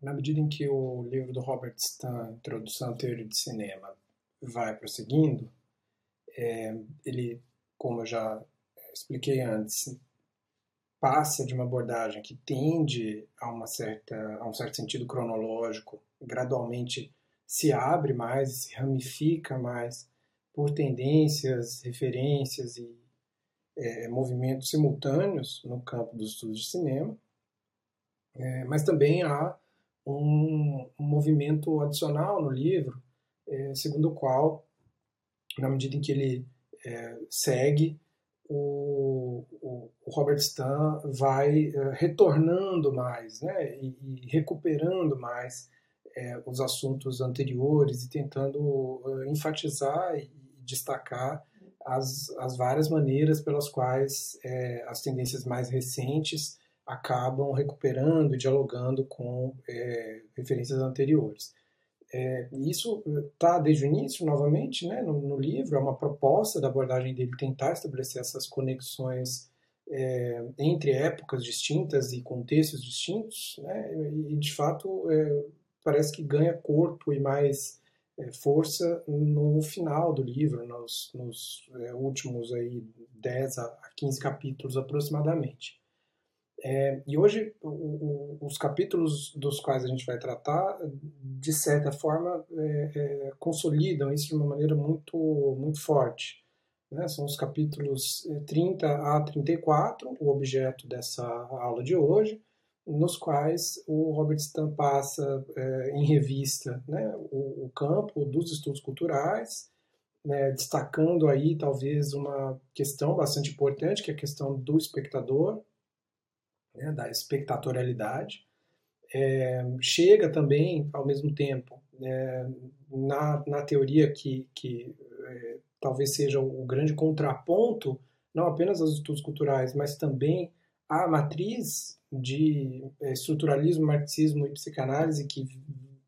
na medida em que o livro do Robert Stan, Introdução à Teoria de Cinema, vai prosseguindo, é, ele, como eu já expliquei antes, passa de uma abordagem que tende a, uma certa, a um certo sentido cronológico, gradualmente se abre mais, se ramifica mais por tendências, referências e é, movimentos simultâneos no campo dos estudos de cinema, é, mas também há um, movimento adicional no livro, é, segundo o qual, na medida em que ele é, segue, o, o, o, Robert Stan vai é, retornando mais né, e, e recuperando mais é, os assuntos anteriores e tentando enfatizar e destacar as, as várias maneiras pelas quais é, as tendências mais recentes acabam recuperando dialogando com é, referências anteriores. É, isso está desde o início, novamente, né, no, no, livro, é uma proposta da abordagem dele tentar estabelecer essas conexões é, entre épocas distintas e contextos distintos, né, e de fato é, parece que ganha corpo e mais é, força no final do livro, nos, nos é, últimos aí 10 a 15 capítulos aproximadamente. É, e hoje o, o, os capítulos dos quais a gente vai tratar, de certa forma, é, é, consolidam isso de uma maneira muito, muito forte. Né? São os capítulos 30 é, a 34, o objeto dessa aula de hoje, nos quais o Robert Stan passa é, em revista né, o, o, campo dos estudos culturais, né, destacando aí talvez uma questão bastante importante, que é a questão do espectador, né, da espectatorialidade. É, chega também, ao mesmo tempo, é, na, na teoria que, que é, talvez seja o grande contraponto, não apenas aos estudos culturais, mas também à matriz de é, estruturalismo, marxismo e psicanálise que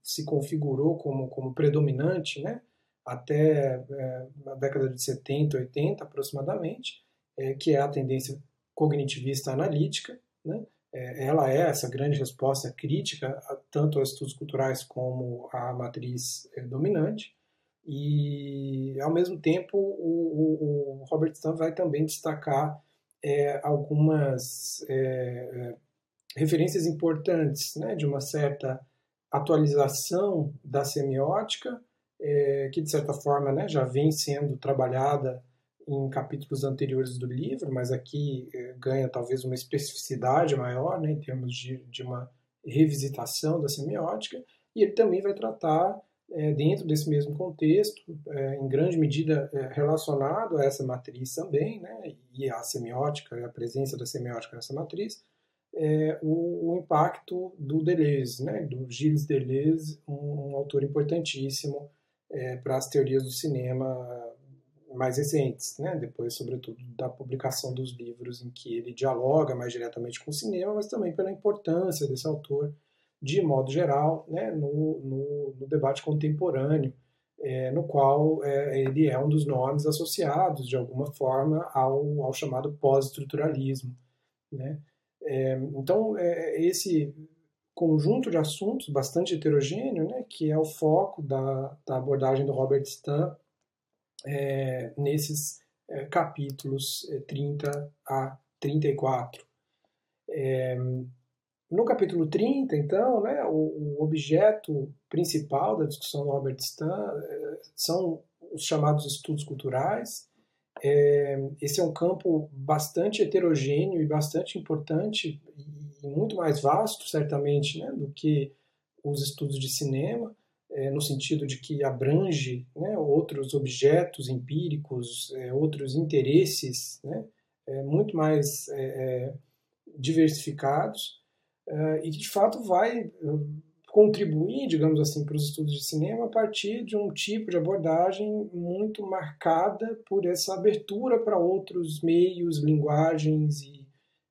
se configurou como, como predominante né, até é, a década de 70, 80 aproximadamente, é, que é a tendência cognitivista analítica. Né, é, ela é essa grande resposta crítica tanto aos estudos culturais como à matriz é, dominante. E, ao mesmo tempo, o, o, o Robert Stan vai também destacar é, algumas é, referências importantes né, de uma certa atualização da semiótica, é, que de certa forma né, já vem sendo trabalhada em capítulos anteriores do livro, mas aqui é, ganha talvez uma especificidade maior né, em termos de, de uma revisitação da semiótica, e ele também vai tratar, é, dentro desse mesmo contexto, é, em grande medida é, relacionado a essa matriz também, né, e a semiótica, a presença da semiótica nessa matriz, o, o, impacto do Deleuze, né, do Gilles Deleuze, um, um autor importantíssimo para as teorias do cinema mais recentes, né, depois, sobretudo, da publicação dos livros em que ele dialoga mais diretamente com o cinema, mas também pela importância desse autor, de modo geral, né, no, no, no debate contemporâneo, é, no qual é, ele é um dos nomes associados, de alguma forma, ao, ao chamado pós-estruturalismo. Né? É, então, esse conjunto de assuntos bastante heterogêneo, né, que é o foco da, da abordagem do Robert Stan é, nesses é, capítulos 30 é, a 34. É, no capítulo 30, então, né, o, o, objeto principal da discussão do Robert Stan é, são os chamados estudos culturais, esse é um campo bastante heterogêneo e bastante importante e muito mais vasto, certamente, né, do que os estudos de cinema, é, no sentido de que abrange né, outros objetos empíricos, é, outros interesses, né, é, muito mais é, é, diversificados e que de fato vai contribuir, digamos assim, para os estudos de cinema a partir de um tipo de abordagem muito marcada por essa abertura para outros meios, linguagens e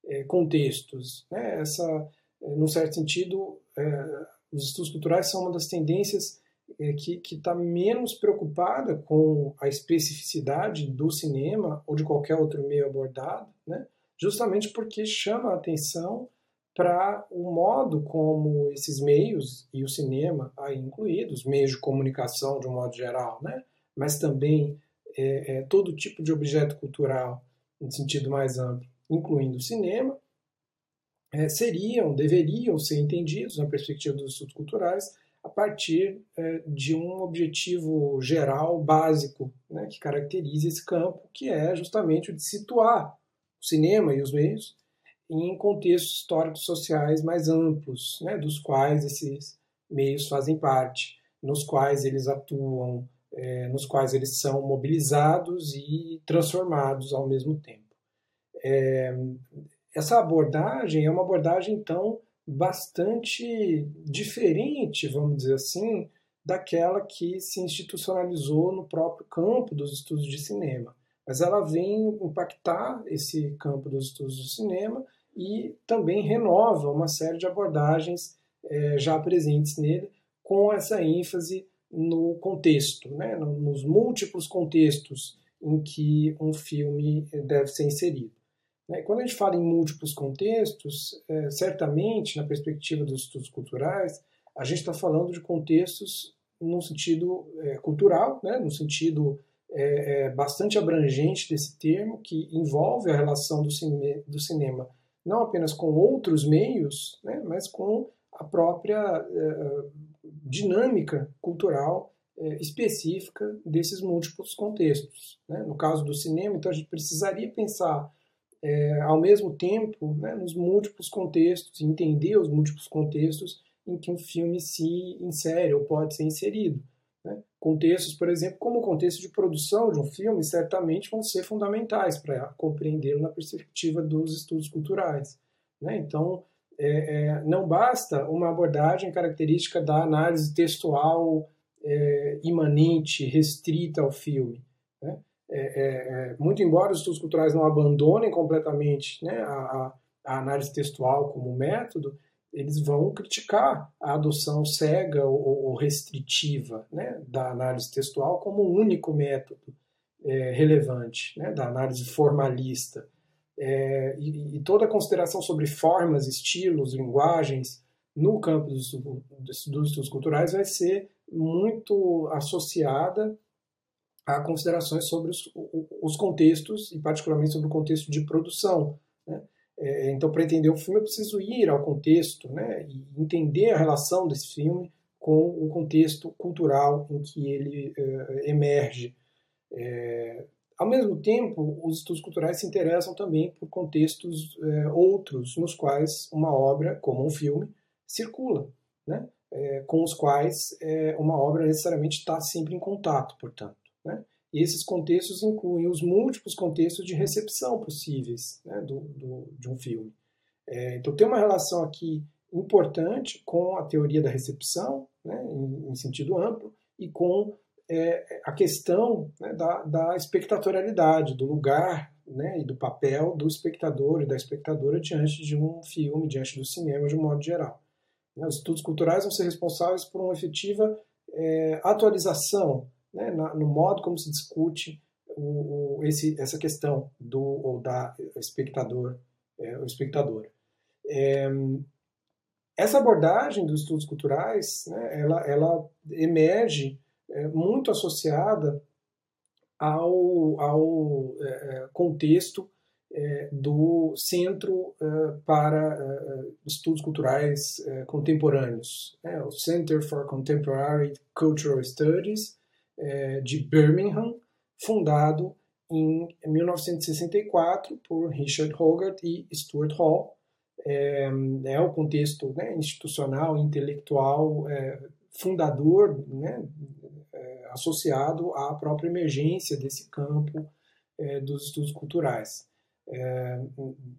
é, contextos. Né? Essa, num certo sentido, é, os estudos culturais são uma das tendências é, que está menos preocupada com a especificidade do cinema ou de qualquer outro meio abordado, né? justamente porque chama a atenção para o modo como esses meios, e o cinema aí incluídos, meios de comunicação de um modo geral, né? mas também é, é, todo tipo de objeto cultural, no sentido mais amplo, incluindo o cinema, é, seriam, deveriam ser entendidos na perspectiva dos estudos culturais a partir é, de um objetivo geral, básico, né, que caracteriza esse campo, que é justamente o de situar o cinema e os meios em contextos históricos sociais mais amplos, né, dos quais esses meios fazem parte, nos quais eles atuam, é, nos quais eles são mobilizados e transformados ao mesmo tempo. É, essa abordagem é uma abordagem, então, bastante diferente, vamos dizer assim, daquela que se institucionalizou no próprio campo dos estudos de cinema. Mas ela vem impactar esse campo dos estudos de cinema e também renova uma série de abordagens é, já presentes nele, com essa ênfase no contexto, né, nos múltiplos contextos em que um filme deve ser inserido. Né, quando a gente fala em múltiplos contextos, é, certamente, na perspectiva dos estudos culturais, a gente está falando de contextos no sentido é, cultural, né, no sentido é, bastante abrangente desse termo, que envolve a relação do, do cinema não apenas com outros meios, né, mas com a própria dinâmica cultural específica desses múltiplos contextos. Né? No caso do cinema, então a gente precisaria pensar eh, ao mesmo tempo né, nos múltiplos contextos, entender os múltiplos contextos em que um filme se insere ou pode ser inserido. Né? Contextos, por exemplo, como o contexto de produção de um filme, certamente vão ser fundamentais para compreendê-lo na perspectiva dos estudos culturais. Né? Então, é, é, não basta uma abordagem característica da análise textual é, imanente, restrita ao filme. Né? É, é, é, muito embora os estudos culturais não abandonem completamente né, a, a análise textual como método, eles vão criticar a adoção cega ou, restritiva né, da análise textual como o único método é, relevante da análise formalista. É, e, e, toda a consideração sobre formas, estilos, linguagens no campo dos, dos estudos culturais vai ser muito associada a considerações sobre os, os, contextos, e particularmente sobre o contexto de produção. Né? É, então, para entender o filme, eu preciso ir ao contexto né? e entender a relação desse filme com o contexto cultural em que ele é, emerge. É, ao mesmo tempo, os estudos culturais se interessam também por contextos é, outros nos quais uma obra, como um filme, circula, né? É, com os quais é, uma obra necessariamente está sempre em contato, portanto. Né? E esses contextos incluem os múltiplos contextos de recepção possíveis né, do, do, de um filme. É, então, tem uma relação aqui importante com a teoria da recepção, né, em, em sentido amplo, e com é, a questão né, da, da espectatorialidade, do lugar né, e do papel do espectador e da espectadora diante de um filme, diante do cinema de um modo geral. Os estudos culturais vão ser responsáveis por uma efetiva é, atualização né, no modo como se discute o, o, esse, essa questão do ou da espectador, é, o espectador. É, essa abordagem dos estudos culturais, né, ela, ela emerge é, muito associada ao, ao é, é contexto é, do Centro para Estudos Culturais Contemporâneos, né, o Center for Contemporary Cultural Studies de Birmingham, fundado em 1964 por Richard Hogarth e Stuart Hall. É, é o contexto né, institucional, intelectual, fundador né, associado à própria emergência desse campo é, dos estudos culturais, é,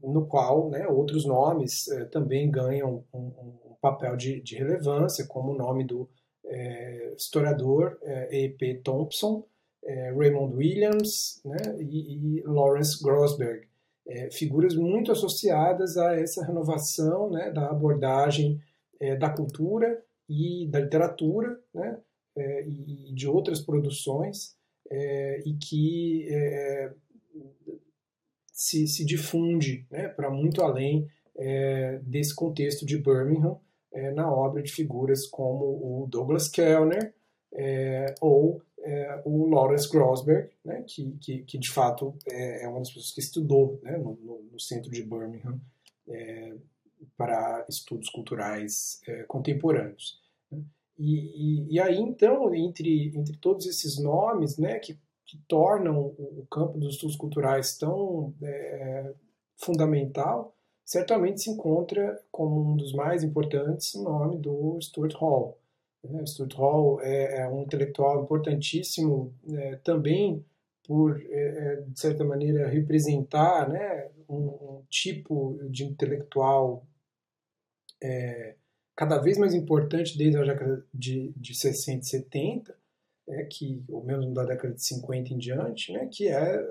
no qual né, outros nomes é, também ganham um, um papel de, de, relevância, como o nome do é, historiador E.P. É, Thompson, é, Raymond Williams né, e, e, Lawrence Grossberg, figuras muito associadas a essa renovação né, da abordagem da cultura e da literatura, né, e de outras produções e que se, se, difunde né, para muito além é, desse contexto de Birmingham é, na obra de figuras como o Douglas Kellner é, ou é, o Lawrence Grossberg, né, que, que, que, de fato é, é, uma das pessoas que estudou né, no, no, centro de Birmingham é, para estudos culturais é, contemporâneos. Né. E, e, e, aí, então, entre, entre todos esses nomes né, que, que tornam o, o campo dos estudos culturais tão fundamental, certamente se encontra como um dos mais importantes o nome do Stuart Hall. Né? Stuart Hall é, é um intelectual importantíssimo é, também por, é, é, de certa maneira, representar né, um, um tipo de intelectual é, cada vez mais importante desde a década de, de 60 e 70, é, que, ou mesmo da década de 50 em diante, né, que é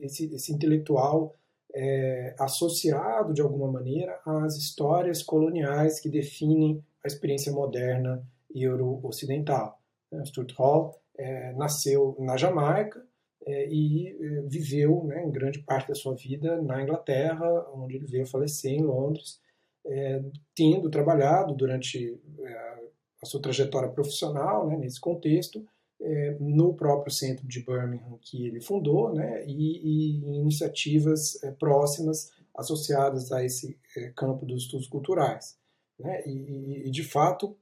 esse, esse intelectual é, associado, de alguma maneira, às histórias coloniais que definem a experiência moderna euro-ocidental. Né? Stuart Hall é, nasceu na Jamaica é, e é, viveu né, em grande parte da sua vida na Inglaterra, onde ele veio falecer em Londres, é, tendo trabalhado durante é, a sua trajetória profissional né, nesse contexto, é, no próprio centro de Birmingham que ele fundou, né, e, e iniciativas próximas associadas a esse campo dos estudos culturais. Né, e, e, de fato,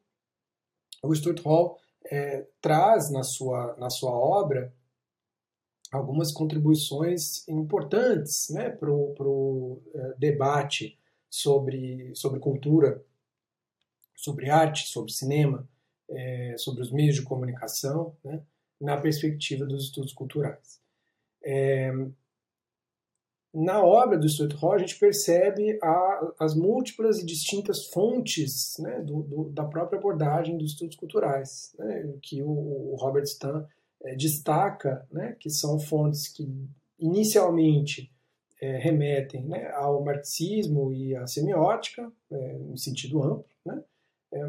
o Stuart Hall é, traz na sua, na sua obra algumas contribuições importantes né, para o é, debate sobre, sobre cultura, sobre arte, sobre cinema, é, sobre os meios de comunicação, né, na perspectiva dos estudos culturais. É, na obra do Stuart Hall, a gente percebe a, as múltiplas e distintas fontes né, do, do, da própria abordagem dos estudos culturais, né, que o, o, Robert Stan é, destaca, né, que são fontes que inicialmente é, remetem né, ao marxismo e à semiótica, é, no sentido amplo, né,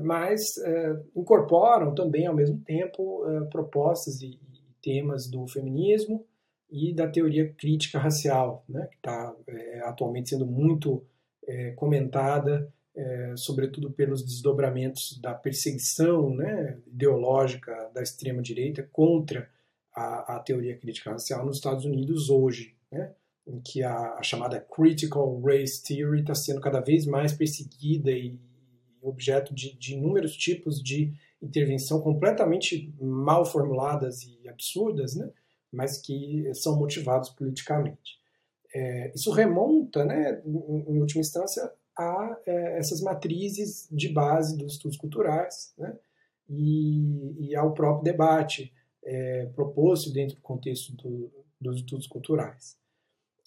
mas é, incorporam também, ao mesmo tempo, é, propostas e, temas do feminismo, e da teoria crítica racial, né, que está é, atualmente sendo muito é, comentada, é, sobretudo pelos desdobramentos da perseguição né, ideológica da extrema-direita contra a, a, teoria crítica racial nos Estados Unidos hoje, né, em que a, a chamada Critical Race Theory está sendo cada vez mais perseguida e objeto de, de inúmeros tipos de intervenção completamente mal formuladas e absurdas, né, mas que são motivados politicamente. É, isso remonta, né, em, em última instância, a é, essas matrizes de base dos estudos culturais né, e, e ao próprio debate é, proposto dentro do contexto do, dos estudos culturais.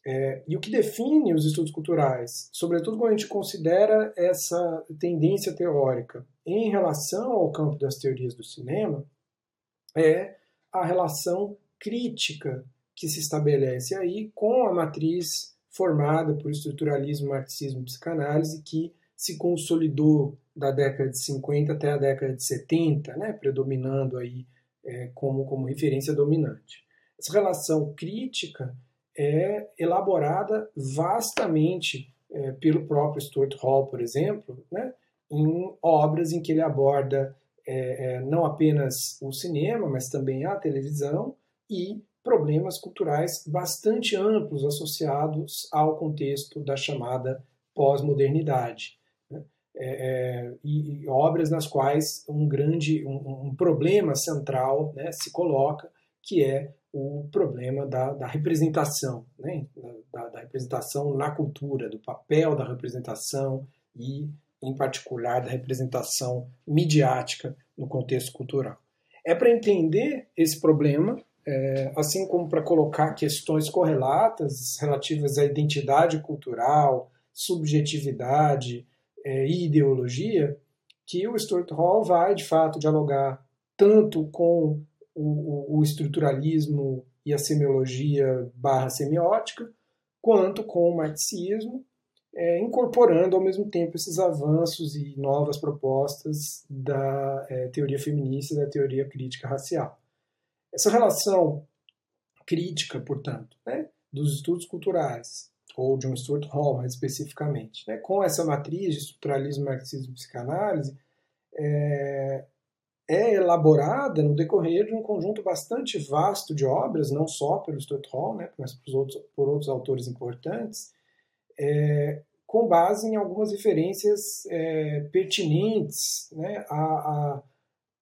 É, e o que define os estudos culturais, sobretudo quando a gente considera essa tendência teórica em relação ao campo das teorias do cinema, é a relação crítica que se estabelece aí com a matriz formada por estruturalismo, marxismo e psicanálise que se consolidou da década de 50 até a década de 70, né, predominando aí é, como, como referência dominante. Essa relação crítica é elaborada vastamente é, pelo próprio Stuart Hall, por exemplo, né, em obras em que ele aborda é, é não apenas o cinema, mas também a televisão, e problemas culturais bastante amplos associados ao contexto da chamada pós-modernidade. Né? É, é, e, e, obras nas quais um grande um, um problema central né, se coloca, que é o problema da, da representação, né? da, da representação na cultura, do papel da representação e, em particular, da representação midiática no contexto cultural. É para entender esse problema é, assim como para colocar questões correlatas relativas à identidade cultural, subjetividade é, e ideologia, que o Stuart Hall vai, de fato, dialogar tanto com o, o, estruturalismo e a semiologia barra semiótica, quanto com o marxismo, é, incorporando ao mesmo tempo esses avanços e novas propostas da é, teoria feminista e da teoria crítica racial. Essa relação crítica, portanto, né, dos estudos culturais ou John Stuart Hall, mais especificamente. Né? Com essa matriz de estruturalismo, marxismo e psicanálise, é, é, elaborada no decorrer de um conjunto bastante vasto de obras, não só pelo Stuart Hall, né, mas por outros, por outros autores importantes, é, com base em algumas referências é, pertinentes né, a, a,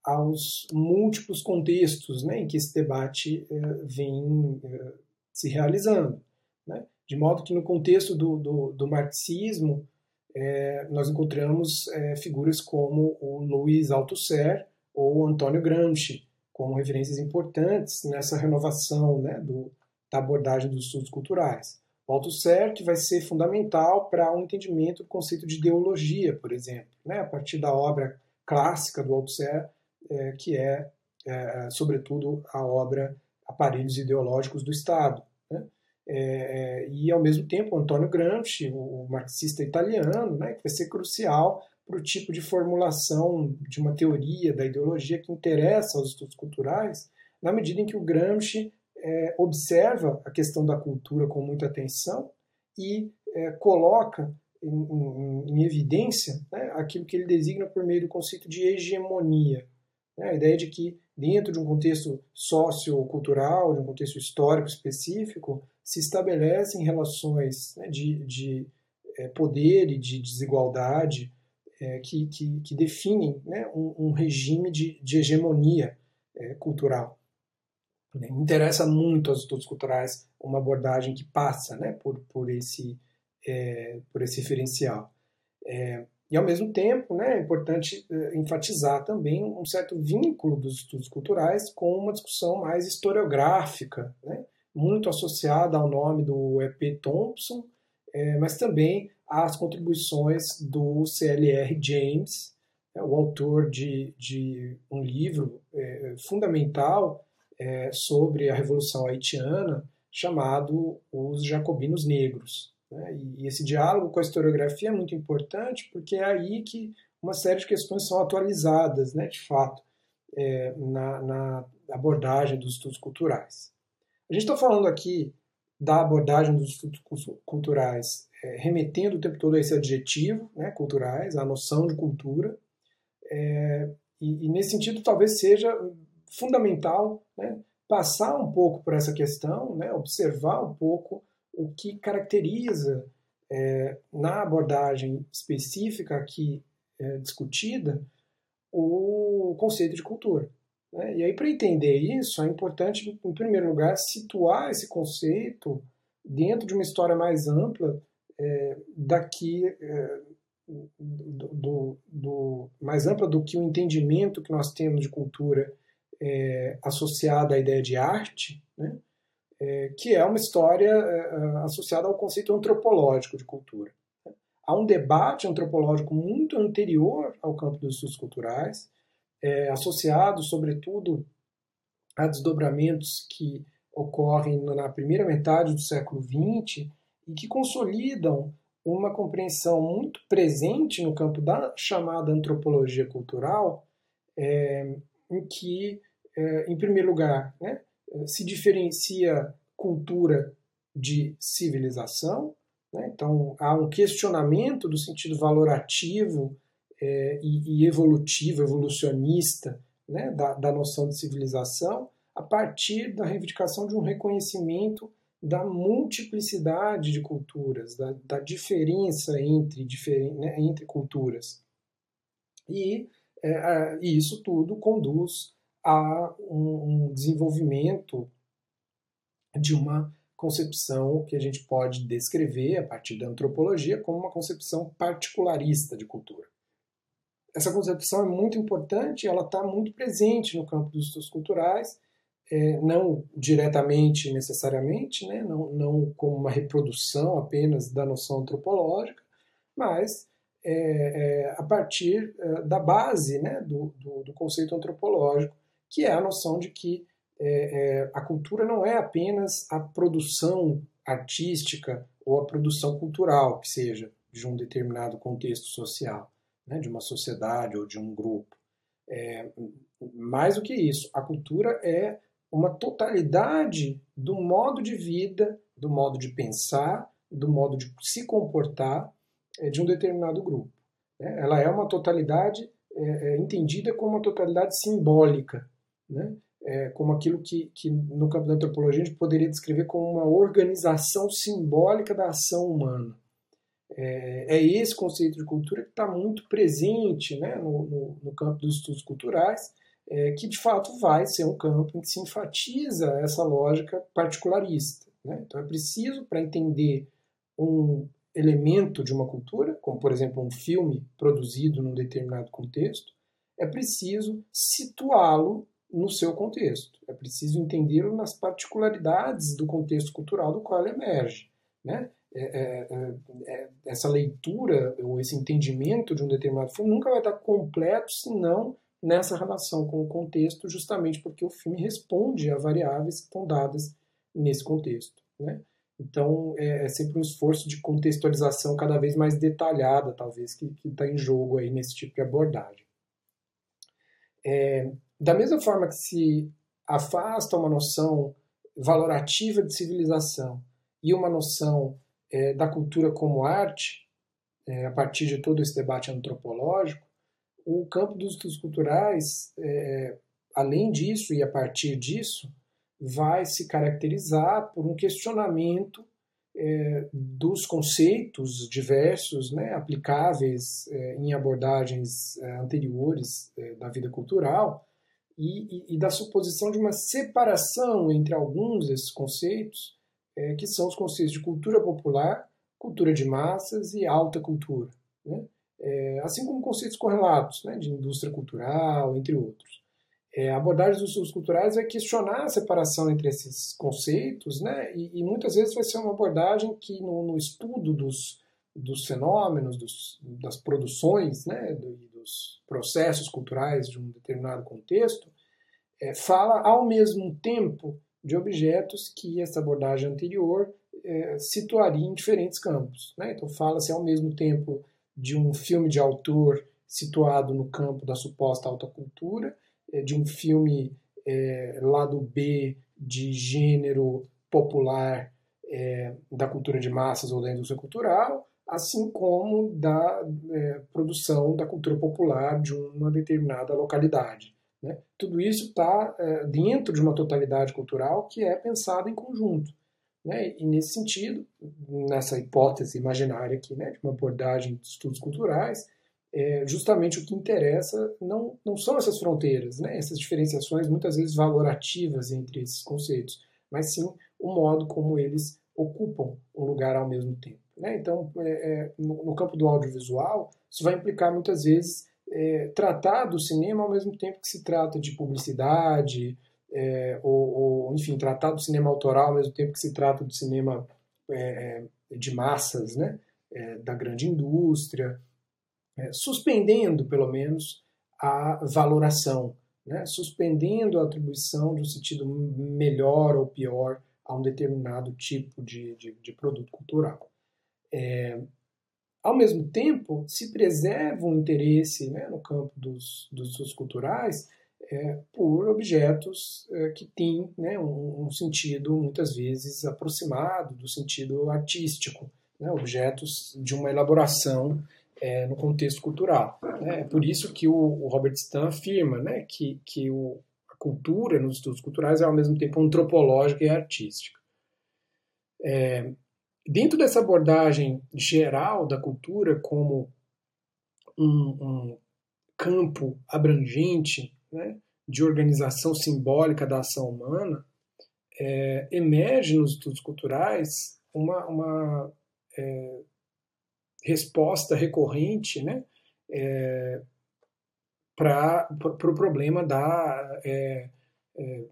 aos múltiplos contextos né, em que esse debate é, vem é, se realizando. Né? De modo que, no contexto do, do, do marxismo, é, nós encontramos é, figuras como o Luiz Althusser ou Antônio Gramsci, como referências importantes nessa renovação né, do, da abordagem dos estudos culturais. O Althusser vai ser fundamental para o um entendimento do conceito de ideologia, por exemplo, né, a partir da obra clássica do Althusser, é, que é, é, sobretudo, a obra Aparelhos Ideológicos do Estado. Né? É, é, e, ao mesmo tempo, Antônio Gramsci, o marxista italiano, né, que vai ser crucial para o tipo de formulação de uma teoria da ideologia que interessa aos estudos culturais, na medida em que o Gramsci é, observa a questão da cultura com muita atenção e é, coloca em, em, em evidência né, aquilo que ele designa por meio do conceito de hegemonia. Né, a ideia de que, dentro de um contexto sociocultural, de um contexto histórico específico, se estabelecem relações né, de, de é, poder e de desigualdade é, que, que, que, definem né, um, um, regime de, de hegemonia é, cultural. Né? Me interessa muito aos estudos culturais uma abordagem que passa né, por, por, esse, é, por esse referencial. É, e, ao mesmo tempo, né, é importante é, enfatizar também um certo vínculo dos estudos culturais com uma discussão mais historiográfica, né, muito associada ao nome do E.P. Thompson, é, mas também às contribuições do C.L.R. James, é, o autor de, de um livro é, fundamental é, sobre a Revolução Haitiana, chamado Os Jacobinos Negros. Né? E, esse diálogo com a historiografia é muito importante porque é aí que uma série de questões são atualizadas, né, de fato, é, na, na abordagem dos estudos culturais. A gente está falando aqui da abordagem dos estudos culturais, é, remetendo o tempo todo a esse adjetivo, né, culturais, a noção de cultura, é, e, e, nesse sentido talvez seja fundamental né, passar um pouco por essa questão, né, observar um pouco o que caracteriza é, na abordagem específica aqui é, discutida o conceito de cultura. Né? E aí, para entender isso, é importante, em primeiro lugar, situar esse conceito dentro de uma história mais ampla é, daqui é, do, do, do, mais ampla do que o entendimento que nós temos de cultura é, associada à ideia de arte, né? É, que é uma história é, associada ao conceito antropológico de cultura. Há um debate antropológico muito anterior ao campo dos estudos culturais, é, associado, sobretudo, a desdobramentos que ocorrem na primeira metade do século XX e que consolidam uma compreensão muito presente no campo da chamada antropologia cultural, é, em que, é, em primeiro lugar, né, se diferencia cultura de civilização. Né? Então, há um questionamento do sentido valorativo é, e, e, evolutivo, evolucionista, né? da, da noção de civilização, a partir da reivindicação de um reconhecimento da multiplicidade de culturas, da, da diferença entre, diferen, né, entre culturas. E, é, isso tudo conduz a um, um desenvolvimento de uma concepção que a gente pode descrever a partir da antropologia como uma concepção particularista de cultura. Essa concepção é muito importante, ela está muito presente no campo dos estudos culturais, é, não diretamente necessariamente, né, não, não como uma reprodução apenas da noção antropológica, mas é, é, a partir é, da base né, do, do, do conceito antropológico, que é a noção de que é, é, a cultura não é apenas a produção artística ou a produção cultural, que seja de um determinado contexto social, né, de uma sociedade ou de um grupo. É, mais do que isso, a cultura é uma totalidade do modo de vida, do modo de pensar, do modo de se comportar é, de um determinado grupo. Né? Ela é uma totalidade é, é, entendida como uma totalidade simbólica, né? É, como aquilo que, que no campo da antropologia a gente poderia descrever como uma organização simbólica da ação humana. É, é esse conceito de cultura que está muito presente né, no, no, no, campo dos estudos culturais, é, que de fato vai ser um campo em que se enfatiza essa lógica particularista. Né? Então é preciso, para entender um elemento de uma cultura, como por exemplo um filme produzido num determinado contexto, é preciso situá-lo no seu contexto. É preciso entendê-lo nas particularidades do contexto cultural do qual ele emerge. Né? É, é, é, é, essa leitura ou esse entendimento de um determinado filme nunca vai estar completo se não nessa relação com o contexto, justamente porque o filme responde a variáveis que estão dadas nesse contexto. Né? Então, é, é, sempre um esforço de contextualização cada vez mais detalhada, talvez, que está em jogo aí nesse tipo de abordagem. É, da mesma forma que se afasta uma noção valorativa de civilização e uma noção é, da cultura como arte, é, a partir de todo esse debate antropológico, o campo dos estudos culturais, é, além disso e a partir disso, vai se caracterizar por um questionamento é, dos conceitos diversos né, aplicáveis é, em abordagens é, anteriores da vida cultural e, e, e, da suposição de uma separação entre alguns desses conceitos, é, que são os conceitos de cultura popular, cultura de massas e alta cultura, né? É, assim como conceitos correlatos né, de indústria cultural, entre outros é, a abordagem dos estudos culturais é questionar a separação entre esses conceitos, né? E, e muitas vezes vai ser uma abordagem que no, no estudo dos, dos fenômenos, dos, das produções, né? Do, dos processos culturais de um determinado contexto, é, fala ao mesmo tempo de objetos que essa abordagem anterior é, situaria em diferentes campos. Né? Então fala-se ao mesmo tempo de um filme de autor situado no campo da suposta alta cultura é, de um filme é, lado B de gênero popular é, da cultura de massas ou da indústria cultural, assim como da é, produção da cultura popular de uma determinada localidade. Né? Tudo isso está é, dentro de uma totalidade cultural que é pensada em conjunto. Né? E nesse sentido, nessa hipótese imaginária aqui, né, de uma abordagem de estudos culturais, é, justamente o que interessa não, não são essas fronteiras, né, essas diferenciações muitas vezes valorativas entre esses conceitos, mas sim o modo como eles ocupam um lugar ao mesmo tempo. Né? Então, é, é, no, no, campo do audiovisual, isso vai implicar muitas vezes é, tratar do cinema ao mesmo tempo que se trata de publicidade, é, ou, ou, enfim, tratar do cinema autoral ao mesmo tempo que se trata do cinema é, de massas, né? da grande indústria é, suspendendo, pelo menos, a valoração, né? suspendendo a atribuição de um sentido melhor ou pior a um determinado tipo de, de, de produto cultural. É, ao mesmo tempo, se preserva um interesse né, no campo dos, dos estudos culturais é, por objetos é, que têm né, um, um, sentido, muitas vezes, aproximado do sentido artístico, né, objetos de uma elaboração é, no contexto cultural. Né? É por isso que o, o Robert Stan afirma né, que, que o, a cultura nos estudos culturais é ao mesmo tempo antropológica e artística. É, dentro dessa abordagem geral da cultura como um, um campo abrangente né, de organização simbólica da ação humana, é, emerge nos estudos culturais uma, uma é, resposta recorrente né, é, para o pro problema da é, é,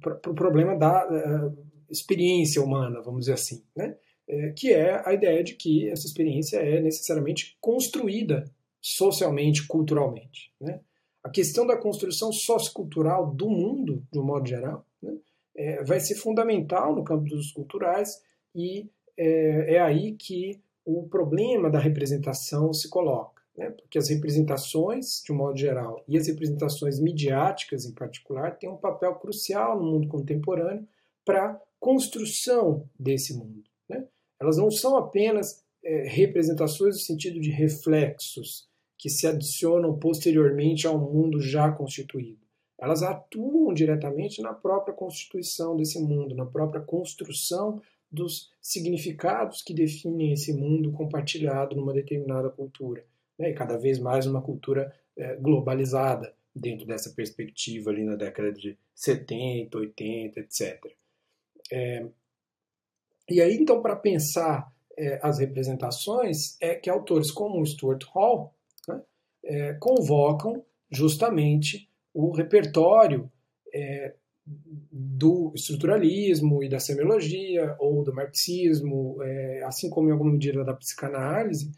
para o problema da é, experiência humana, vamos dizer assim, né? É, que é a ideia de que essa experiência é necessariamente construída socialmente, culturalmente. Né? A questão da construção sociocultural do mundo, de um modo geral, né? É, vai ser fundamental no campo dos culturais e é, é aí que o problema da representação se coloca. Né? Porque as representações, de um modo geral, e as representações midiáticas em particular, têm um papel crucial no mundo contemporâneo para construção desse mundo. Né? Elas não são apenas é, representações no sentido de reflexos que se adicionam posteriormente ao mundo já constituído. Elas atuam diretamente na própria constituição desse mundo, na própria construção dos significados que definem esse mundo compartilhado numa determinada cultura. Né? E cada vez mais uma cultura é, globalizada dentro dessa perspectiva ali na década de 70, 80, etc. É, e aí, então, para pensar é, as representações, é que autores como Stuart Hall né, é, convocam justamente o repertório é, do estruturalismo e da semiologia, ou do marxismo, é, assim como em alguma medida da psicanálise,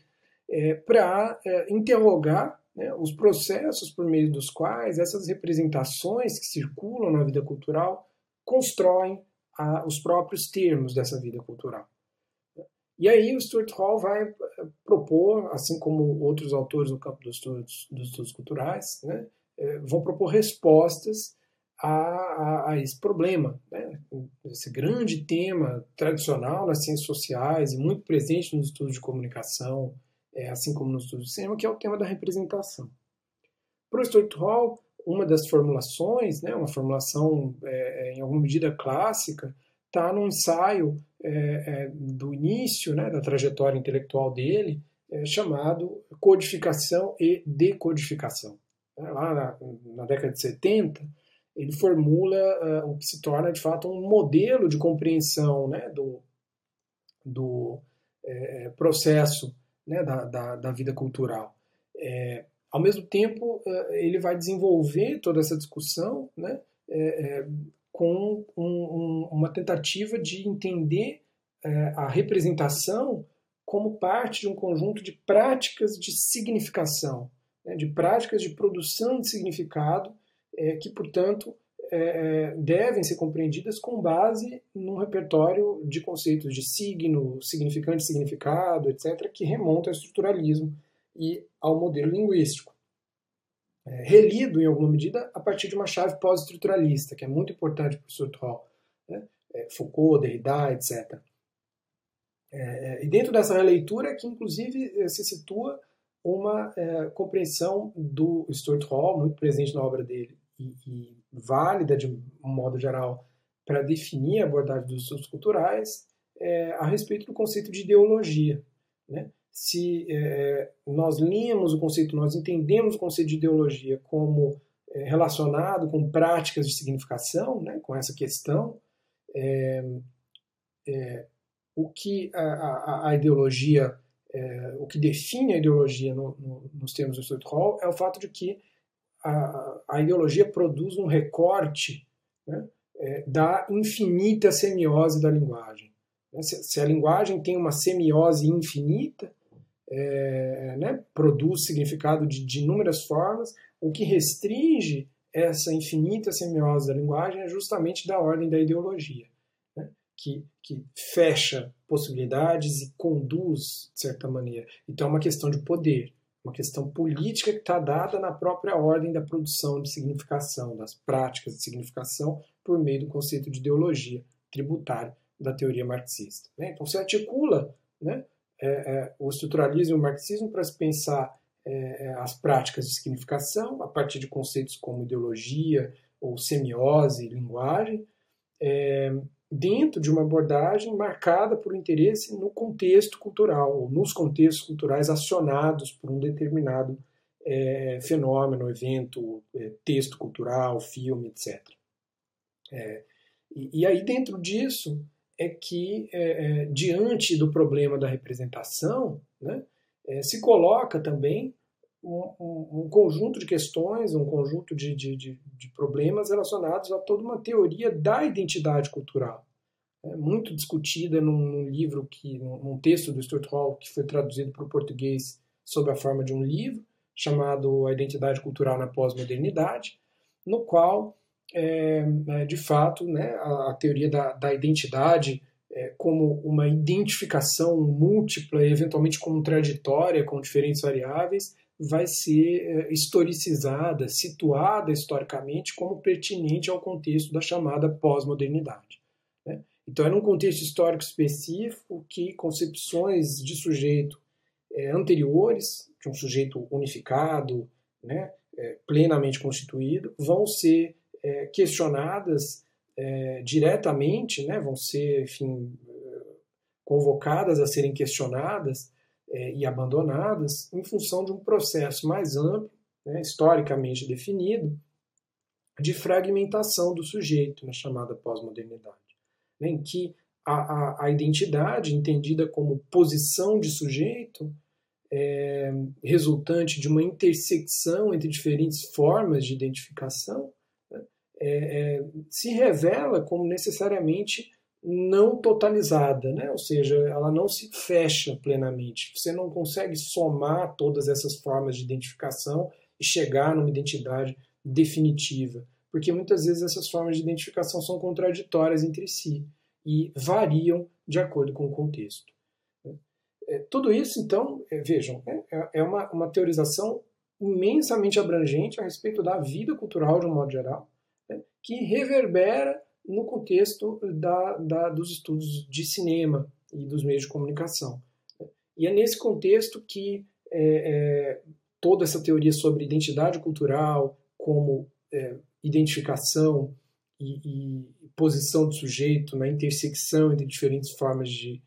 é, para interrogar né, os processos por meio dos quais essas representações que circulam na vida cultural constroem a, os próprios termos dessa vida cultural. E aí o Stuart Hall vai eh, propor, assim como outros autores no campo dos estudos, dos estudos culturais, né, eh, vão propor respostas a, a, a esse problema, né, esse grande tema tradicional nas ciências sociais e muito presente nos estudos de comunicação, é, assim como nos estudos de cinema, que é o tema da representação. Para o Stuart Hall, uma das formulações, né, uma formulação é, em alguma medida clássica, está no ensaio é, é, do início né, da trajetória intelectual dele, é, chamado Codificação e Decodificação. É, lá na, na, década de 70, ele formula é, o que se torna, de fato, um modelo de compreensão né, do, do processo né, da, da, da, vida cultural. É, ao mesmo tempo, ele vai desenvolver toda essa discussão né, é, com um, um, uma tentativa de entender é, a representação como parte de um conjunto de práticas de significação, né, de práticas de produção de significado, é, que, portanto, é, é devem ser compreendidas com base num repertório de conceitos de signo, significante, significado, etc., que remonta ao estruturalismo e ao modelo linguístico é, relido, em alguma medida, a partir de uma chave pós-estruturalista, que é muito importante para o Stuart Hall. Né? É, Foucault, Derrida, etc. É, é, e dentro dessa releitura que, inclusive, é, se situa uma é, compreensão do Stuart Hall, muito presente na obra dele, e, e válida, de um modo geral, para definir a abordagem dos estudos culturais, a respeito do conceito de ideologia. Né? Se é, nós lemos o conceito, nós entendemos o conceito de ideologia como é, relacionado com práticas de significação, né, com essa questão, é, é o que a, a, a ideologia, é, o que define a ideologia no, no, nos termos do Stuart Hall é o fato de que a, a ideologia produz um recorte né, é, da infinita semiose da linguagem. Se, se a linguagem tem uma semiose infinita, é, né, produz significado de, de inúmeras formas, o que restringe essa infinita semiose da linguagem é justamente da ordem da ideologia, né, que, que fecha possibilidades e conduz, de certa maneira. Então é uma questão de poder, uma questão política que está dada na própria ordem da produção de significação, das práticas de significação, por meio do conceito de ideologia tributária da teoria marxista. Né? Então se articula né, é, é, o estruturalismo e o marxismo para se pensar é, é, as práticas de significação a partir de conceitos como ideologia ou semiose, linguagem, é, dentro de uma abordagem marcada por interesse no contexto cultural, ou nos contextos culturais acionados por um determinado é, fenômeno, evento, texto cultural, filme, etc. E, e aí, dentro disso, é que, é, é, diante do problema da representação, né, é, se coloca também um, um, um, conjunto de questões, um conjunto de, de, de, de, problemas relacionados a toda uma teoria da identidade cultural. É muito discutida num, num livro, que, num, texto do Stuart Hall, que foi traduzido para o português sob a forma de um livro, chamado A Identidade Cultural na Pós-Modernidade, no qual é, é, de fato, né, a, a teoria da, da identidade é, como uma identificação múltipla e eventualmente contraditória com diferentes variáveis vai ser é, historicizada, situada historicamente como pertinente ao contexto da chamada pós-modernidade. Né? Então, é num contexto histórico específico que concepções de sujeito é, anteriores, de um sujeito unificado, né, é, plenamente constituído, vão ser é, questionadas é, diretamente, né, vão ser, enfim, convocadas a serem questionadas é, e abandonadas em função de um processo mais amplo, né, historicamente definido, de fragmentação do sujeito, na chamada pós-modernidade, né, em que a, a, a, identidade, entendida como posição de sujeito, é, resultante de uma intersecção entre diferentes formas de identificação, é, se revela como necessariamente não totalizada, né? ou seja, ela não se fecha plenamente. Você não consegue somar todas essas formas de identificação e chegar numa identidade definitiva, porque muitas vezes essas formas de identificação são contraditórias entre si e variam de acordo com o contexto. É, tudo isso, então, é, vejam, é, é uma, uma teorização imensamente abrangente a respeito da vida cultural de um modo geral, né, que reverbera no contexto da, da, dos estudos de cinema e dos meios de comunicação. E é nesse contexto que é, é, toda essa teoria sobre identidade cultural, como é, identificação e, e, posição do sujeito na intersecção entre diferentes formas de,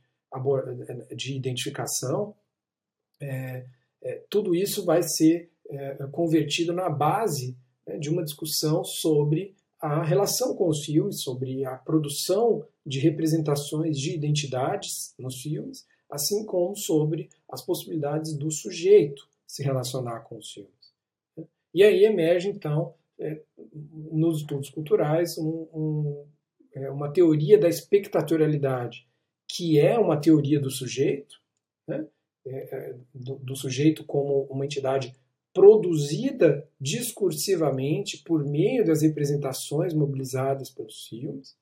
de identificação, é, é, tudo isso vai ser é, convertido na base né, de uma discussão sobre a relação com os filmes, sobre a produção de representações de identidades nos filmes, assim como sobre as possibilidades do sujeito se relacionar com os filmes. E aí emerge, então, é, nos estudos culturais, um, um, é, uma teoria da espectatorialidade, que é uma teoria do sujeito, né? é, do, do sujeito como uma entidade produzida discursivamente por meio das representações mobilizadas pelos filmes.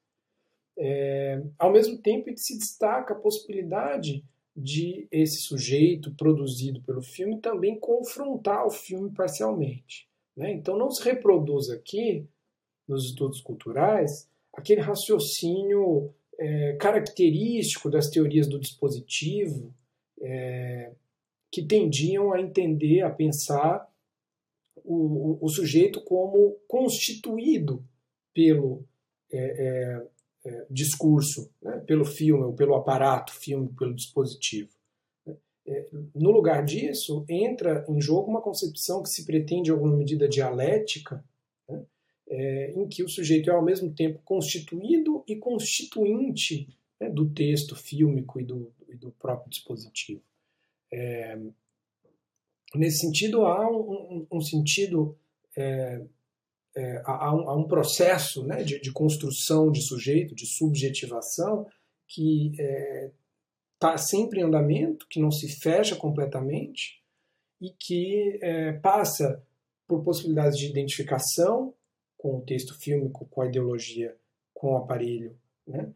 É, ao mesmo tempo que se destaca a possibilidade de esse sujeito produzido pelo filme também confrontar o filme parcialmente. Né? Então não se reproduz aqui, nos estudos culturais, aquele raciocínio é, característico das teorias do dispositivo, é, que tendiam a entender, a pensar o, o, o sujeito como constituído pelo é, é, é, discurso, né, pelo filme, ou pelo aparato, filme, pelo dispositivo. É, no lugar disso, entra em jogo uma concepção que se pretende, em alguma medida, dialética, né, é, em que o sujeito é ao mesmo tempo constituído e constituinte né, do texto fílmico e do, e do próprio dispositivo. É, nesse sentido, há um, um, um sentido, é, é, há, um, há, um, processo né, de, de, construção de sujeito, de subjetivação, que está é, sempre em andamento, que não se fecha completamente e que é, passa por possibilidades de identificação com o texto fílmico, com a ideologia, com o aparelho, né,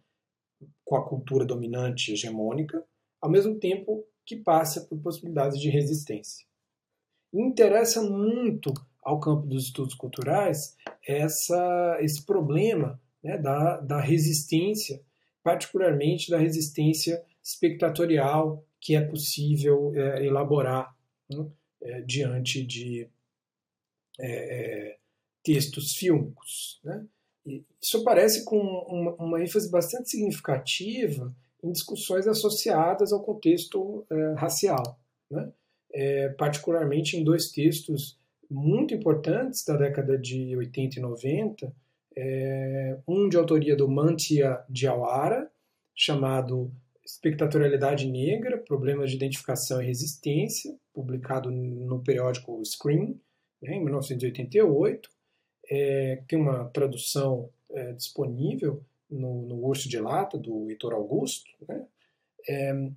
com a cultura dominante hegemônica, ao mesmo tempo que passa por possibilidades de resistência. interessa muito ao campo dos estudos culturais essa, esse problema né, da, da resistência, particularmente da resistência espectatorial que é possível é, elaborar né, é, diante de é, é textos fílmicos. Né? isso aparece com uma, uma ênfase bastante significativa em discussões associadas ao contexto é, racial, né? é, particularmente em dois textos muito importantes da década de 80 e 90, é, um de autoria do Mantia Diawara, chamado Espectatorialidade Negra, Problemas de Identificação e Resistência, publicado no periódico Scream, né, em 1988, é, tem uma tradução é, disponível no, no Urso de Lata, do Heitor Augusto, né? É,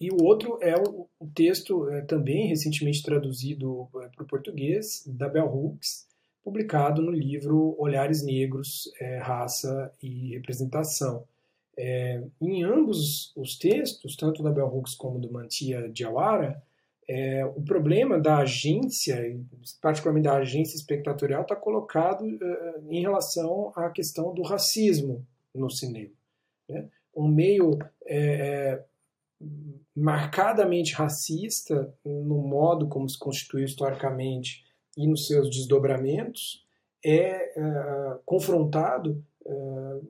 e o outro é o, o texto é, também recentemente traduzido é, para o português, da Bell Hooks, publicado no livro Olhares Negros, é, Raça e Representação. É, em ambos os textos, tanto da Bell Hooks como do Mantia Diawara, é, o problema da agência, particularmente da agência espectatorial, está colocado uh, em relação à questão do racismo no cinema. né? um meio é, é, marcadamente racista no modo como se constituiu historicamente e nos seus desdobramentos, é, é confrontado é,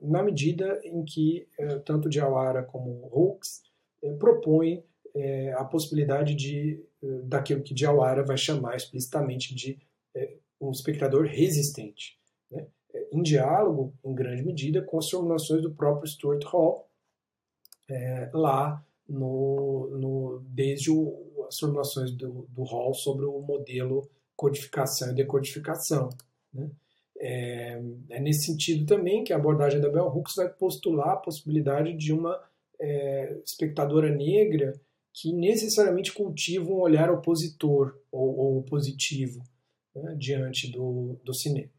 na medida em que é, tanto Jawara como Hooks propõem a possibilidade de daquilo que Jawara vai chamar explicitamente de um espectador resistente? Em diálogo, em grande medida, com as formulações do próprio Stuart Hall, lá no, no, desde o, as formulações do, do Hall sobre o modelo codificação e decodificação. Né? É, é, nesse sentido também que a abordagem da Bell Hooks vai postular a possibilidade de uma é, espectadora negra que necessariamente cultiva um olhar opositor ou, ou positivo né, diante do, do cinema.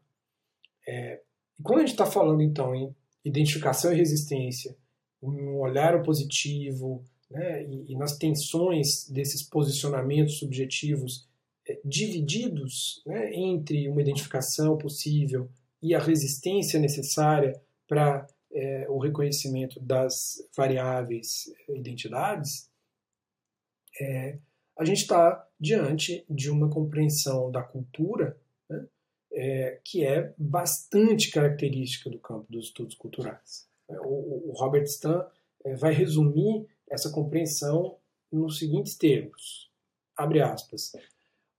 É, e quando a gente está falando então em identificação e resistência, um olhar opositivo, né, e, e, nas tensões desses posicionamentos subjetivos é, divididos né, entre uma identificação possível e a resistência necessária para é, o reconhecimento das variáveis identidades, é, a gente está diante de uma compreensão da cultura é, que é bastante característica do campo dos estudos culturais. O, o Robert Stan é, vai resumir essa compreensão nos seguintes termos. Abre aspas.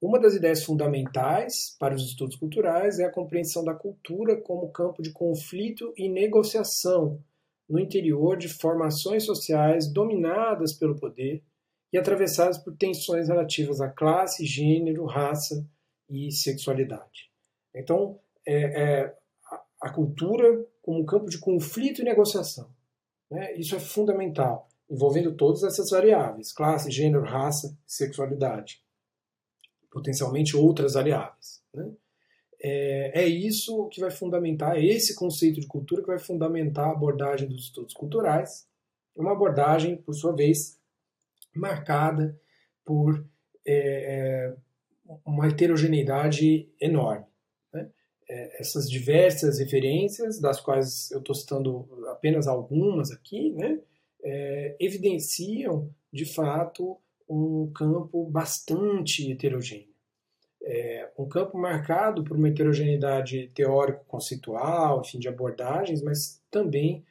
Uma das ideias fundamentais para os estudos culturais é a compreensão da cultura como campo de conflito e negociação no interior de formações sociais dominadas pelo poder e atravessadas por tensões relativas à classe, gênero, raça e sexualidade. Então, é, é a cultura como um campo de conflito e negociação. Né? Isso é fundamental envolvendo todas essas variáveis: classe, gênero, raça, sexualidade. Potencialmente outras variáveis. Né? É, é, isso que vai fundamentar, é esse conceito de cultura que vai fundamentar a abordagem dos estudos culturais. Uma abordagem, por sua vez, marcada por é, é uma heterogeneidade enorme. É, essas diversas referências, das quais eu estou citando apenas algumas aqui, né? é, evidenciam, de fato, um campo bastante heterogêneo. É, um campo marcado por uma heterogeneidade teórico-conceitual, enfim, de abordagens, mas também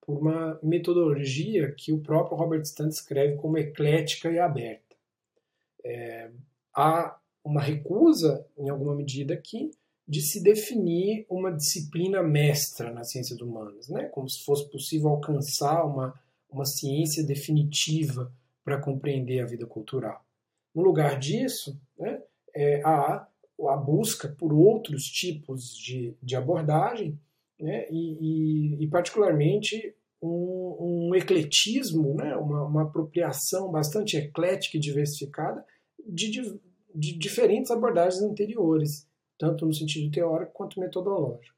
por uma metodologia que o próprio Robert Stant escreve como eclética e aberta. É, há uma recusa, em alguma medida, aqui, de se definir uma disciplina mestra nas ciências humanas, né? como se fosse possível alcançar uma uma ciência definitiva para compreender a vida cultural. No lugar disso, né, é, há a busca por outros tipos de, de abordagem né, e, e, e, particularmente, um, um ecletismo, né, uma, uma, apropriação bastante eclética e diversificada de, de, de diferentes abordagens anteriores, tanto no sentido teórico quanto metodológico.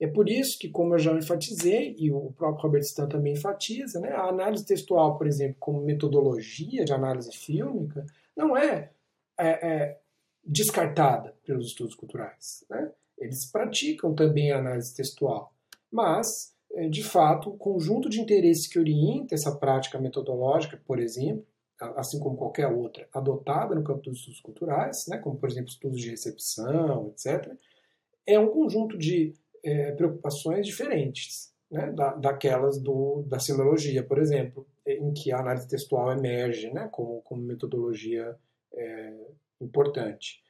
É por isso que, como eu já enfatizei, e o próprio Robert Stan também enfatiza, né, a análise textual, por exemplo, como metodologia de análise fílmica, não é, é, é descartada pelos estudos culturais. Né? Eles praticam também a análise textual, mas, é, de fato, o conjunto de interesses que orienta essa prática metodológica, por exemplo, assim como qualquer outra, adotada no campo dos estudos culturais, né, como, por exemplo, estudos de recepção, etc., é um conjunto de é, preocupações diferentes né, da, daquelas do, da semiologia, por exemplo, em que a análise textual emerge né, como, como metodologia é, importante.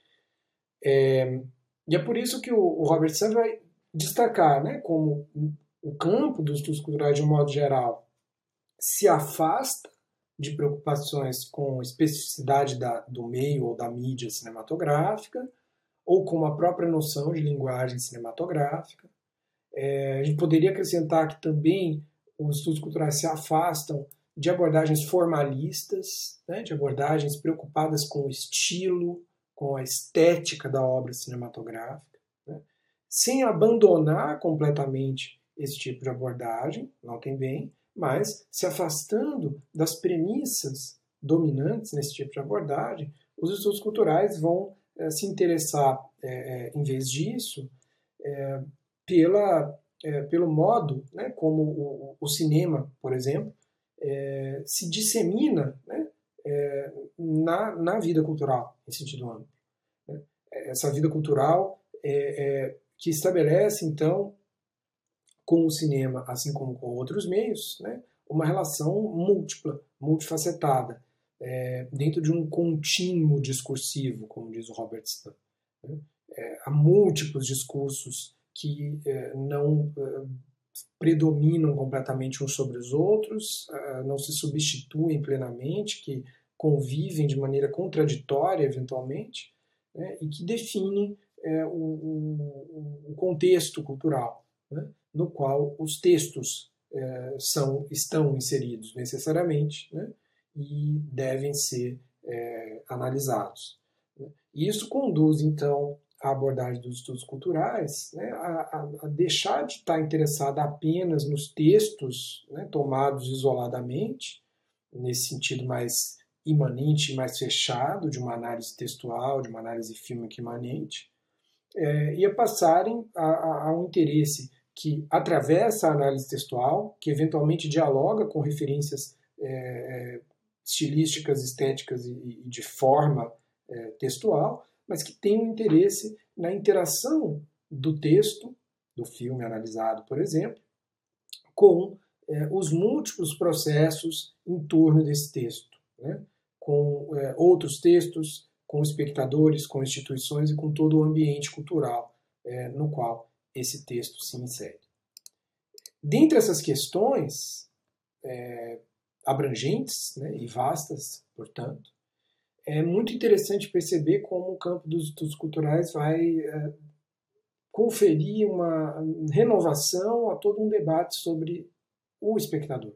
É, e é por isso que o, o Robert Sand vai destacar né, como o campo dos estudos culturais, de um modo geral, se afasta de preocupações com especificidade da, do meio ou da mídia cinematográfica, ou com a própria noção de linguagem cinematográfica. É, a gente poderia acrescentar que também os estudos culturais se afastam de abordagens formalistas, né, de abordagens preocupadas com o estilo, com a estética da obra cinematográfica, né, sem abandonar completamente esse tipo de abordagem, notem bem, mas se afastando das premissas dominantes nesse tipo de abordagem, os estudos culturais vão é, se interessar, é, em vez disso, pela é, pelo modo né, como o, o, cinema, por exemplo, se dissemina né, na, na vida cultural, em sentido amplo. Né? Essa vida cultural que estabelece, então, com o cinema, assim como com outros meios, né, uma relação múltipla, multifacetada, é, dentro de um contínuo discursivo, como diz o Robert Stan. Né? É, há múltiplos discursos que é, não é, predominam completamente uns sobre os outros, é, não se substituem plenamente, que convivem de maneira contraditória, eventualmente, né? e que definem é, o, o, o, contexto cultural né? No qual os textos são, estão inseridos necessariamente, né? e devem ser é, analisados. Né? E isso conduz, então, a abordagem dos estudos culturais né, a, a, a, deixar de estar interessada apenas nos textos né, tomados isoladamente, nesse sentido mais imanente, mais fechado, de uma análise textual, de uma análise fílmica imanente, é, e a passarem a, a um interesse que atravessa a análise textual, que eventualmente dialoga com referências é, é estilísticas, estéticas e, e de forma é, textual, mas que tem um interesse na interação do texto, do filme analisado, por exemplo, com é, os múltiplos processos em torno desse texto, né? com é, outros textos, com espectadores, com instituições e com todo o ambiente cultural é, no qual esse texto se insere. Dentre essas questões, é, abrangentes né, e vastas, portanto, é muito interessante perceber como o campo dos estudos culturais vai é, conferir uma renovação a todo um debate sobre o espectador.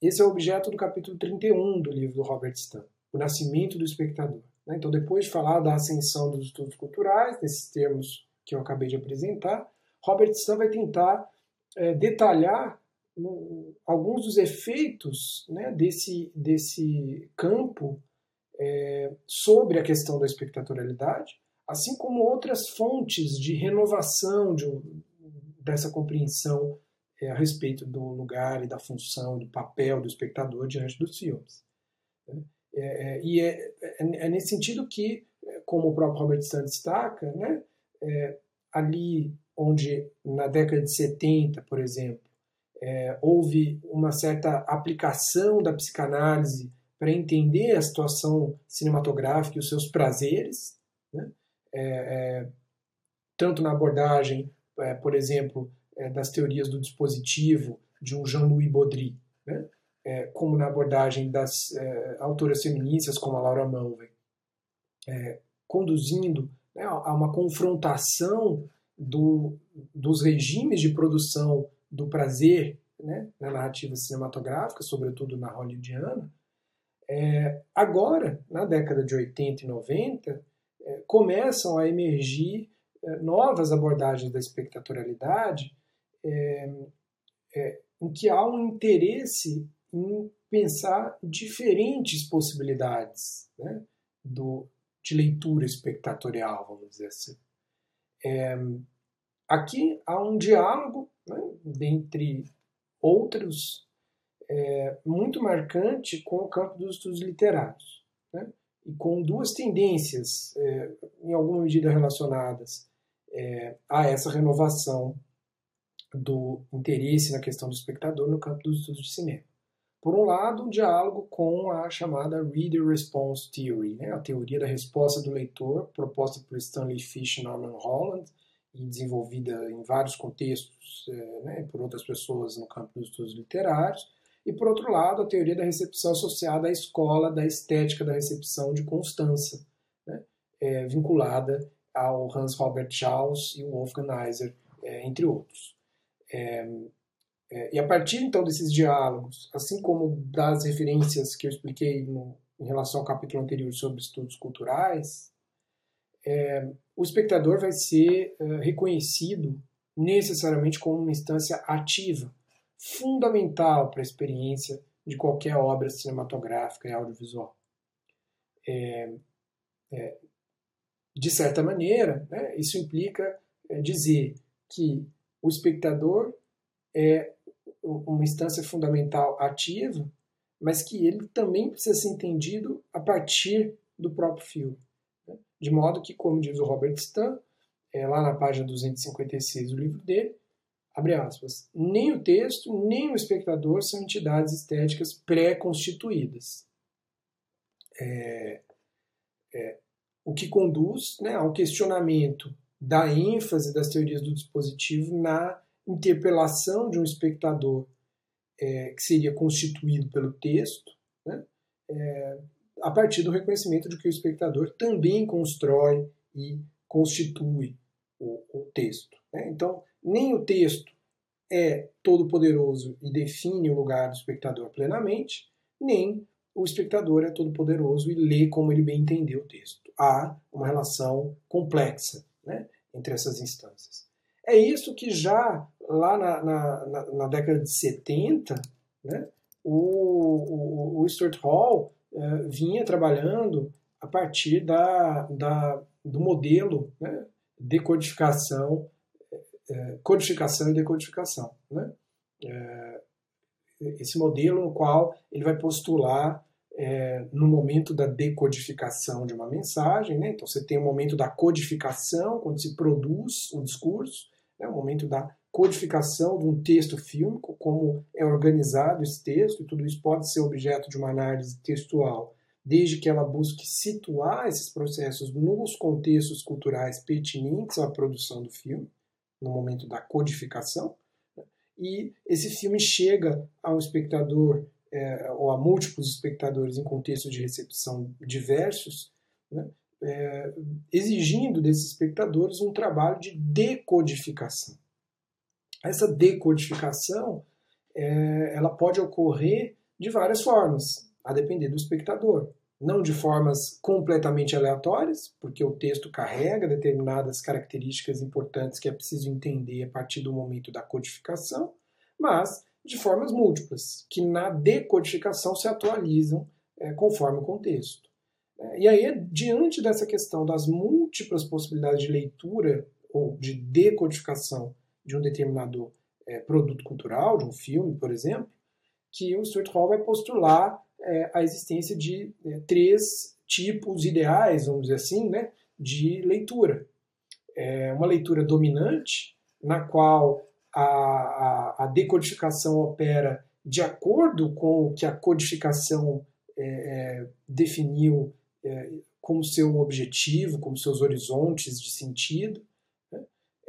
Esse é o objeto do capítulo 31 do livro do Robert Stan, O Nascimento do Espectador. Né. Então, depois de falar da ascensão dos estudos culturais, nesses termos que eu acabei de apresentar, Robert Stan vai tentar é, detalhar alguns dos efeitos né, desse, desse campo é, sobre a questão da espectatorialidade, assim como outras fontes de renovação de, dessa compreensão é, a respeito do lugar e da função, do papel do espectador diante dos filmes. É, é, e é, é, é, nesse sentido que, como o próprio Robert Sand destaca, né, é, ali onde na década de 70, por exemplo, é, houve uma certa aplicação da psicanálise para entender a situação cinematográfica e os seus prazeres, né? é, é, tanto na abordagem, é, por exemplo, é, das teorias do dispositivo de um Jean-Louis Baudry, né? Como na abordagem das autoras feministas como a Laura Mulvey, conduzindo né, a uma confrontação do, dos regimes de produção do prazer né, na narrativa cinematográfica, sobretudo na hollywoodiana, é, agora, na década de 80 e 90, é, começam a emergir é, novas abordagens da espectatorialidade é, é, em que há um interesse em pensar diferentes possibilidades né, do, de leitura espectatorial, vamos dizer assim. É, aqui há um diálogo né, dentre outros é, muito marcante com o campo dos estudos literários, né, e com duas tendências, é, em alguma medida relacionadas é, a essa renovação do interesse na questão do espectador no campo dos estudos de cinema. Por um lado, um diálogo com a chamada Reader Response Theory, né, a teoria da resposta do leitor, proposta por Stanley Fish e Norman Holland, e desenvolvida em vários contextos é, né, por outras pessoas no campo dos estudos literários, e por outro lado, a teoria da recepção associada à escola da estética da recepção de Constança, né, é, vinculada ao Hans Robert Schaus e Wolfgang Eiser, é, entre outros. É, é, e a partir então desses diálogos, assim como das referências que eu expliquei no, em relação ao capítulo anterior sobre estudos culturais, é, o espectador vai ser é, reconhecido necessariamente como uma instância ativa, fundamental para a experiência de qualquer obra cinematográfica e audiovisual. É, é, de certa maneira, né, isso implica é, dizer que o espectador é uma instância fundamental ativa, mas que ele também precisa ser entendido a partir do próprio filme. Né? De modo que, como diz o Robert Stan, é, lá na página 256 do livro dele, abre aspas, nem o texto, nem o espectador são entidades estéticas pré-constituídas. É, é, o que conduz né, ao questionamento da ênfase das teorias do dispositivo na interpelação de um espectador é, que seria constituído pelo texto, né, é, a partir do reconhecimento de que o espectador também constrói e constitui o, o texto. Né? Então, nem o texto é todo-poderoso e define o lugar do espectador plenamente, nem o espectador é todo-poderoso e lê como ele bem entendeu o texto. Há uma relação complexa né, entre essas instâncias. É isso que já lá na, na, na década de 70, né, o, o, o Stuart Hall é, vinha trabalhando a partir da, da, do modelo né, decodificação, é, codificação e decodificação. Né? Esse modelo no qual ele vai postular é, no momento da decodificação de uma mensagem, né? então você tem o momento da codificação, quando se produz o discurso, né? o momento da codificação de um texto fílmico, como é organizado esse texto, e tudo isso pode ser objeto de uma análise textual desde que ela busque situar esses processos nos contextos culturais pertinentes à produção do filme, no momento da codificação, né? e esse filme chega a um espectador é, ou a múltiplos espectadores em contextos de recepção diversos, né? é, exigindo desses espectadores um trabalho de decodificação. Essa decodificação é, ela pode ocorrer de várias formas, a depender do espectador não de formas completamente aleatórias, porque o texto carrega determinadas características importantes que é preciso entender a partir do momento da codificação, mas de formas múltiplas, que na decodificação se atualizam é, conforme o contexto. E aí, diante dessa questão das múltiplas possibilidades de leitura ou de decodificação de um determinado é, produto cultural, de um filme, por exemplo, que o Stuart Hall vai postular é, a existência de é, três tipos ideais, vamos dizer assim, né, de leitura. É uma leitura dominante, na qual a, a, a, decodificação opera de acordo com o que a codificação é, é definiu como seu objetivo, como seus horizontes de sentido.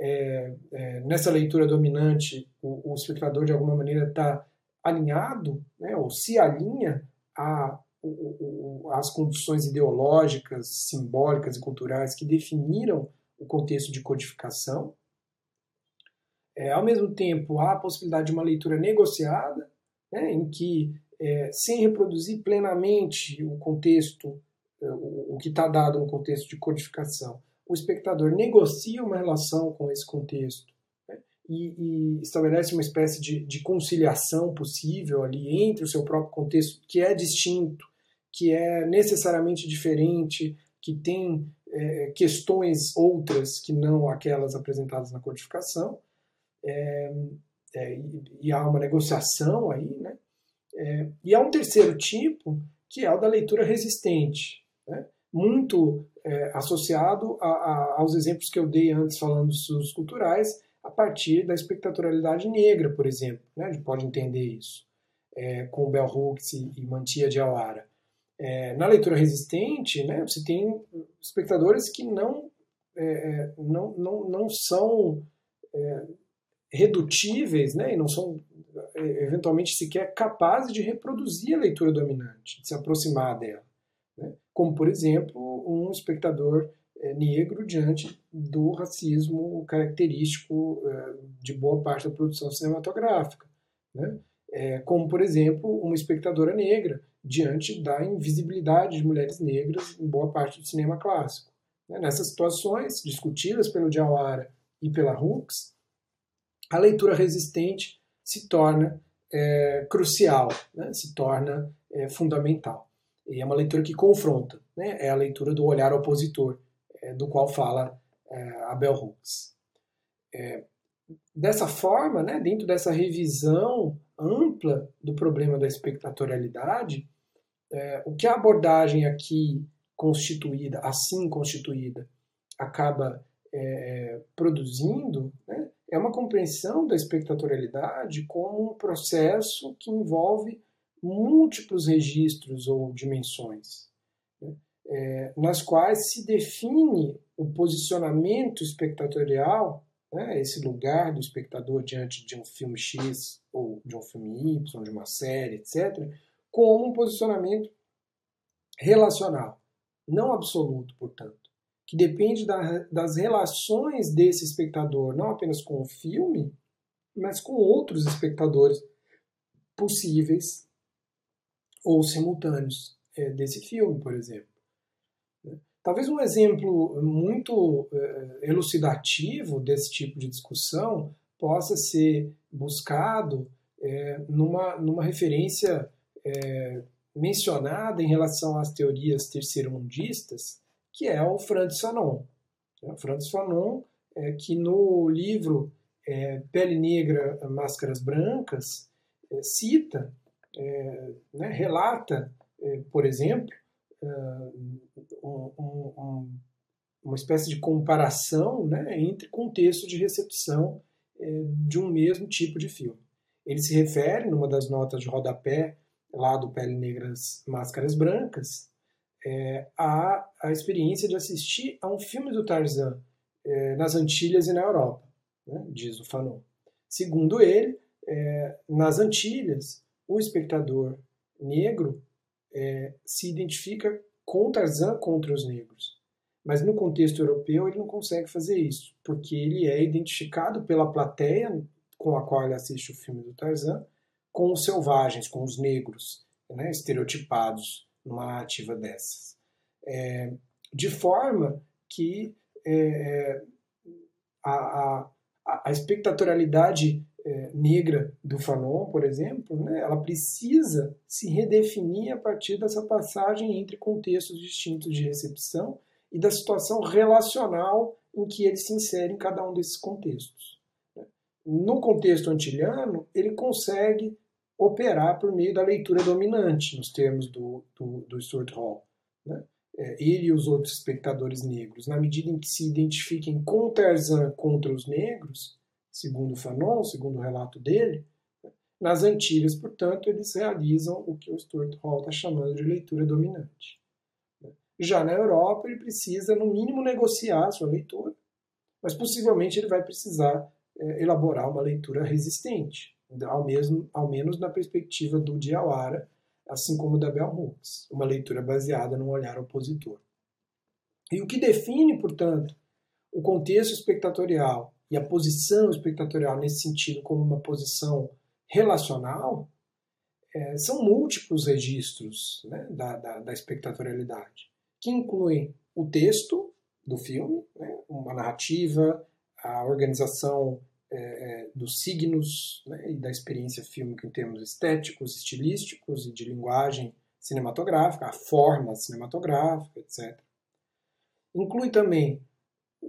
É, é, nessa leitura dominante, o, o espectador de alguma maneira está alinhado, né, ou se alinha a, as condições ideológicas, simbólicas e culturais que definiram o contexto de codificação. É, ao mesmo tempo, há a possibilidade de uma leitura negociada, né, em que, é, sem reproduzir plenamente o contexto, é, o, o que está dado no contexto de codificação, o espectador negocia uma relação com esse contexto e, e estabelece uma espécie de, de, conciliação possível ali entre o seu próprio contexto, que é distinto, que é necessariamente diferente, que tem é, questões outras que não aquelas apresentadas na codificação, é, é, e, há uma negociação aí, né? É, e há um terceiro tipo, que é o da leitura resistente, né? muito é, associado a, a, aos exemplos que eu dei antes falando dos estudos culturais, a partir da espectatorialidade negra, por exemplo. Né? A gente pode entender isso é, com Bell Hooks e, e Mantia de Awara. É, na leitura resistente, né, você tem espectadores que não, é, é não, não, não são é, redutíveis né, e não são eventualmente sequer capazes de reproduzir a leitura dominante, de se aproximar dela. Como, por exemplo, um espectador é, negro diante do racismo característico é, de boa parte da produção cinematográfica. Né? É, como, por exemplo, uma espectadora negra diante da invisibilidade de mulheres negras em boa parte do cinema clássico. Né? Nessas situações, discutidas pelo Jawara e pela Hooks, a leitura resistente se torna é, crucial, né? se torna é, fundamental. E é uma leitura que confronta, né? é a leitura do olhar opositor, é, do qual fala é, a Bell Hooks. É, dessa forma, né, dentro dessa revisão ampla do problema da espectatorialidade, é, o que a abordagem aqui constituída, assim constituída, acaba é, produzindo né, é uma compreensão da espectatorialidade como um processo que envolve múltiplos registros ou dimensões, né, é, nas quais se define o posicionamento espectatorial, né, esse lugar do espectador diante de um filme X ou de um filme Y, de uma série, etc., como um posicionamento relacional, não absoluto, portanto, que depende da, das relações desse espectador, não apenas com o filme, mas com outros espectadores possíveis ou simultâneos é, desse filme, por exemplo. Talvez um exemplo muito é, elucidativo desse tipo de discussão possa ser buscado é, numa, numa referência é, mencionada em relação às teorias terceiro-mundistas, que é o Francis Fanon. O Francis Fanon, é, que no livro é, Pele Negra, Máscaras Brancas, é, cita, é, né, relata, é, por exemplo, é, um, um, uma espécie de comparação né, entre contextos de recepção de um mesmo tipo de filme. Ele se refere, numa das notas de rodapé lá do Pele Negras, Máscaras Brancas, é, a, a experiência de assistir a um filme do Tarzan é, nas Antilhas e na Europa, né, diz o Fanon. Segundo ele, é, nas Antilhas, o espectador negro é, se identifica com Tarzan contra os negros. Mas no contexto europeu ele não consegue fazer isso, porque ele é identificado pela plateia com a qual ele assiste o filme do Tarzan com os selvagens, com os negros, né, estereotipados numa narrativa dessas. É, de forma que é, a, a, a, espectatorialidade é, negra do Fanon, por exemplo, né, ela precisa se redefinir a partir dessa passagem entre contextos distintos de recepção e da situação relacional em que ele se insere em cada um desses contextos. No contexto antilhano, ele consegue operar por meio da leitura dominante, nos termos do, do, do Stuart Hall. Né? É, ele e os outros espectadores negros, na medida em que se identifiquem com Tarzan contra os negros, segundo Fanon, segundo o relato dele, nas Antilhas, portanto, eles realizam o que o Stuart Hall está chamando de leitura dominante. Já na Europa, ele precisa, no mínimo, negociar a sua leitura, mas possivelmente ele vai precisar é, elaborar uma leitura resistente ao, mesmo, ao menos na perspectiva do Diawara, assim como da Bell Hooks, uma leitura baseada num olhar opositor. E o que define, portanto, o contexto espectatorial e a posição espectatorial nesse sentido como uma posição relacional é, são múltiplos registros né, da, da, da, espectatorialidade, que incluem o texto do filme, né, uma narrativa, a organização é, é, dos signos né, e da experiência fílmica em termos estéticos, estilísticos e de linguagem cinematográfica, a forma cinematográfica, etc. Inclui também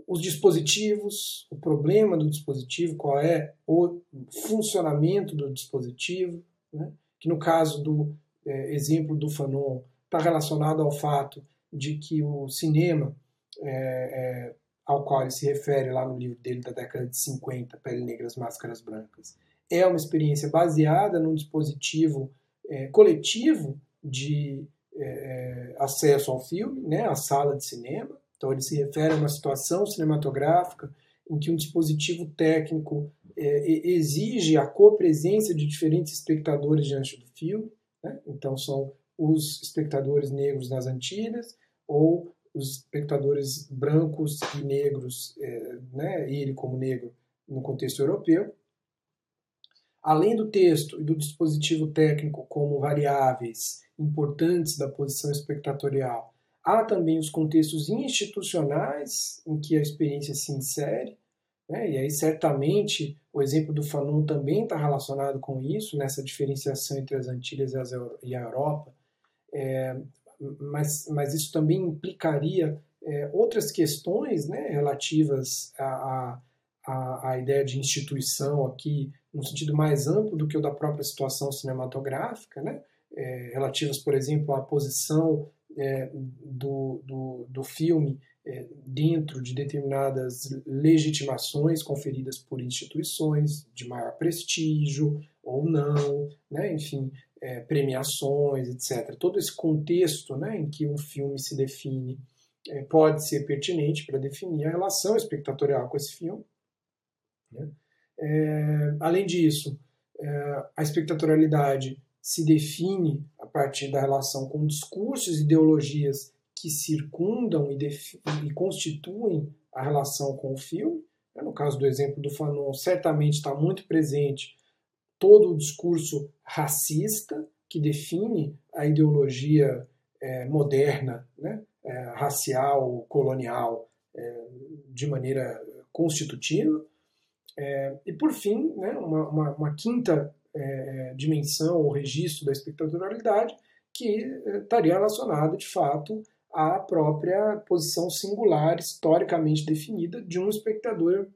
os dispositivos, o problema do dispositivo, qual é o funcionamento do dispositivo, né, que no caso do é, exemplo do Fanon está relacionado ao fato de que o cinema é, é, ao qual ele se refere lá no livro dele da década de 50, Pele Negras, Máscaras Brancas, é uma experiência baseada num dispositivo é, coletivo de é, é, acesso ao filme, né, a sala de cinema. Então ele se refere a uma situação cinematográfica em que um dispositivo técnico é, exige a copresença de diferentes espectadores diante do filme. Né? Então são os espectadores negros nas Antilhas ou os espectadores brancos e negros, é, né, ele como negro no contexto europeu. Além do texto e do dispositivo técnico como variáveis importantes da posição espectatorial, há também os contextos institucionais em que a experiência se insere, né, e aí certamente o exemplo do Fanon também está relacionado com isso, nessa diferenciação entre as Antilhas e a Europa. É, mas, mas isso também implicaria é, outras questões né, relativas a, a ideia de instituição aqui no sentido mais amplo do que o da própria situação cinematográfica, né? É, relativas, por exemplo, à posição é, do, do, do filme é, dentro de determinadas legitimações conferidas por instituições de maior prestígio ou não, né? enfim, é, premiações, etc. Todo esse contexto né, em que um filme se define é, pode ser pertinente para definir a relação espectatorial com esse filme. Né? É, além disso, é, a espectatorialidade se define a partir da relação com discursos e ideologias que circundam e, e constituem a relação com o filme. Né? No caso do exemplo do Fanon, certamente está muito presente todo o discurso racista que define a ideologia é, moderna, né? é, racial, colonial, é, de maneira constitutiva. É, e, por fim, né, uma, uma, uma quinta é, dimensão ou registro da espectatorialidade que é, estaria relacionada, de fato, à própria posição singular, historicamente definida, de um espectador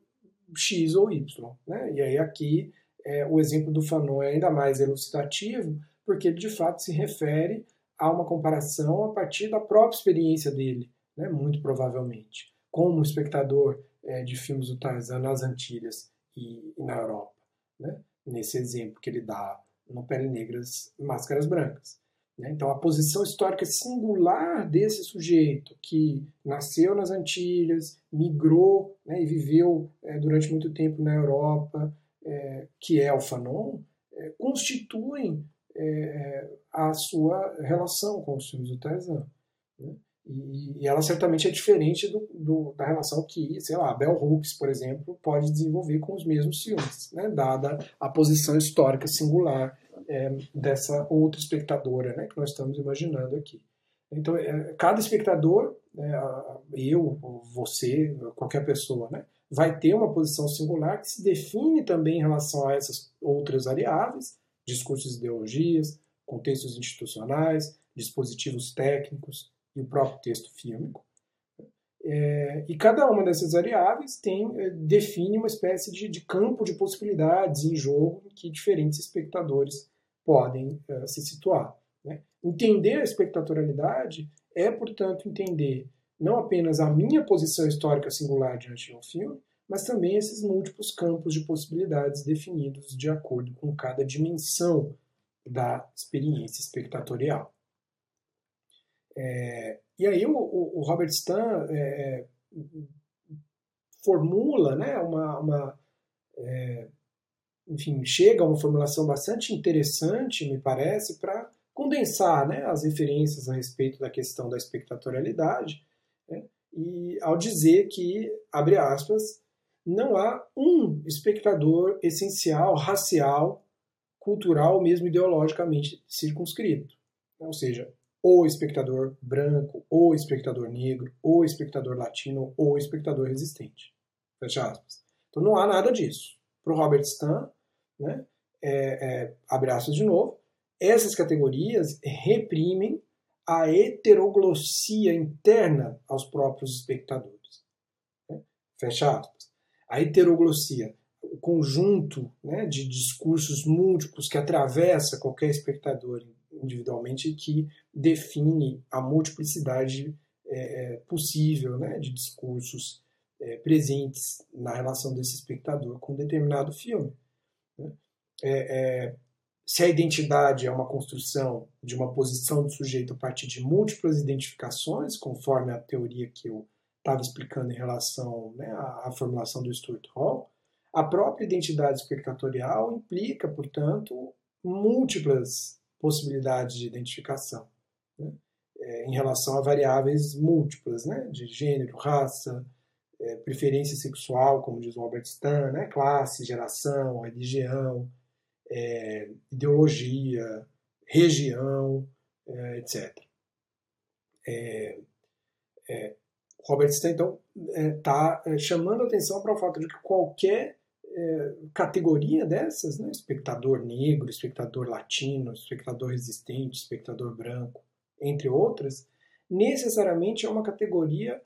X ou Y. Né? E aí aqui é, o exemplo do Fanon é ainda mais elucidativo, porque ele de fato se refere a uma comparação a partir da própria experiência dele, né? muito provavelmente, como espectador é, de filmes do Tarzan nas Antilhas e, e na Europa, né? Nesse exemplo que ele dá no Pele Negras Máscaras Brancas. Né? Então, a posição histórica singular desse sujeito que nasceu nas Antilhas, migrou né, e viveu é, durante muito tempo na Europa, é, que é o Fanon, é, constituem é, a sua relação com os filmes do Tarzan. Né? E, e, ela certamente é diferente do, do, da relação que, sei lá, Bell Hooks, por exemplo, pode desenvolver com os mesmos filmes, né? dada a posição histórica singular é, dessa outra espectadora né? que nós estamos imaginando aqui. Então, é, cada espectador, né, eu, você, qualquer pessoa, né, vai ter uma posição singular que se define também em relação a essas outras variáveis, discursos e ideologias, contextos institucionais, dispositivos técnicos e o próprio texto fílmico. É, e cada uma dessas variáveis tem, é, define uma espécie de, de, campo de possibilidades em jogo em que diferentes espectadores podem é, se situar. Né? Entender a espectatorialidade é, portanto, entender não apenas a minha posição histórica singular diante de um filme, mas também esses múltiplos campos de possibilidades definidos de acordo com cada dimensão da experiência espectatorial. É, e aí o, o, Robert Stan é, formula né, uma, uma é, enfim, chega a uma formulação bastante interessante, me parece, para condensar né, as referências a respeito da questão da espectatorialidade, né, e ao dizer que, abre aspas, não há um espectador essencial, racial, cultural, mesmo ideologicamente circunscrito. Ou seja, ou espectador branco, ou espectador negro, ou espectador latino, ou espectador resistente. Fecha aspas. Então não há nada disso. Para o Robert Stan, né, é, é, de novo, essas categorias reprimem a heteroglossia interna aos próprios espectadores. Né? Fecha aspas. A heteroglossia, o conjunto né, de discursos múltiplos que atravessa qualquer espectador individualmente que define a multiplicidade é, é, possível né, de discursos é, presentes na relação desse espectador com um determinado filme. Né? É, é, se a identidade é uma construção de uma posição do sujeito a partir de múltiplas identificações, conforme a teoria que eu estava explicando em relação né, à, à, formulação do Stuart Hall, a própria identidade espectatorial implica, portanto, múltiplas possibilidades de identificação né, é, em relação a variáveis múltiplas, né, de gênero, raça, é, preferência sexual, como diz Robert Stan, né, classe, geração, religião, é, ideologia, região, é, etc. É, é, Robert Stein, então, está é, chamando atenção para o fato de que qualquer categoria dessas, né, espectador negro, espectador latino, espectador resistente, espectador branco, entre outras, necessariamente é uma categoria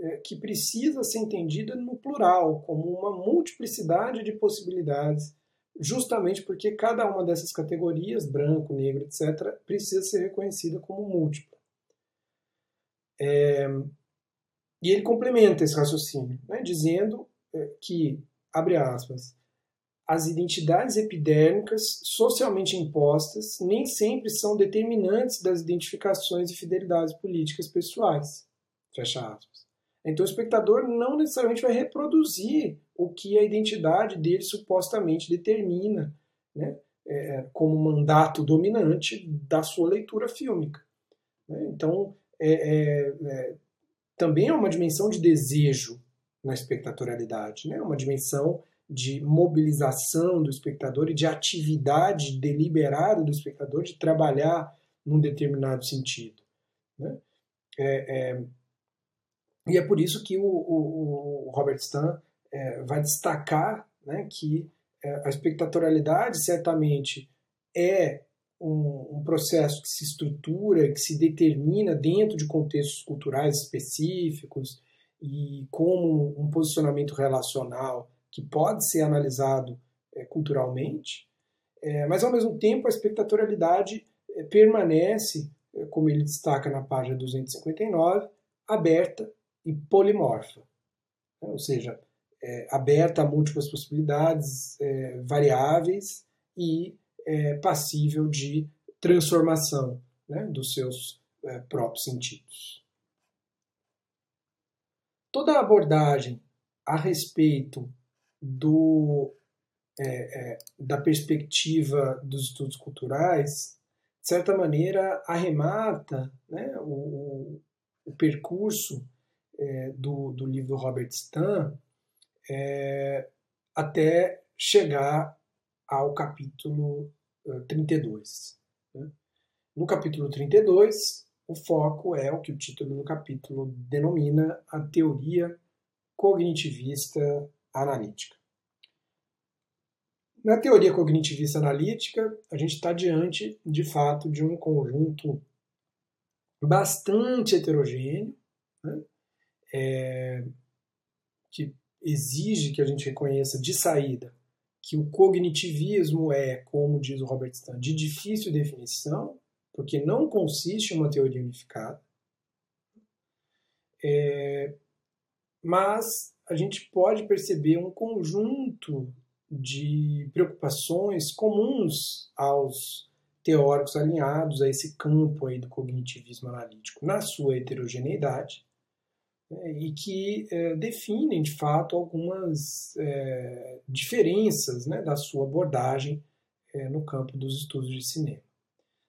é, que precisa ser entendida no plural, como uma multiplicidade de possibilidades, justamente porque cada uma dessas categorias, branco, negro, etc., precisa ser reconhecida como múltipla. É, e ele complementa esse raciocínio, né, dizendo é, que, abre aspas, as identidades epidérmicas socialmente impostas nem sempre são determinantes das identificações e fidelidades políticas pessoais. Fecha aspas. Então o espectador não necessariamente vai reproduzir o que a identidade dele supostamente determina né, é, como mandato dominante da sua leitura fílmica. Né? Então é, é, é, também é uma dimensão de desejo na espectatorialidade, né? uma dimensão de mobilização do espectador e de atividade deliberada do espectador de trabalhar num determinado sentido. Né? É, é, e é por isso que o, o, o Robert Stan é, vai destacar né, que é, a espectatorialidade certamente é um, um, processo que se estrutura, que se determina dentro de contextos culturais específicos e como um posicionamento relacional que pode ser analisado é, culturalmente, é, mas ao mesmo tempo a espectatorialidade é, permanece, é, como ele destaca na página 259, aberta e polimorfa, né? ou seja, é, aberta a múltiplas possibilidades é, variáveis e passível de transformação né, dos seus próprios sentidos. Toda abordagem a respeito do, é, é, da perspectiva dos estudos culturais, de certa maneira, arremata né, o, o percurso é, do, do livro Robert Stan é, até chegar ao capítulo 32. Né? No capítulo 32, o foco é o que o título do capítulo denomina a teoria cognitivista analítica. Na teoria cognitivista analítica, a gente está diante, de fato, de um conjunto bastante heterogêneo, né? é, que exige que a gente reconheça de saída que o cognitivismo é, como diz o Robert Stan, de difícil definição, porque não consiste em uma teoria unificada. É, mas a gente pode perceber um conjunto de preocupações comuns aos teóricos alinhados a esse campo aí do cognitivismo analítico na sua heterogeneidade né, e que é, definem de fato algumas é, diferenças né, da sua abordagem é, no campo dos estudos de cinema.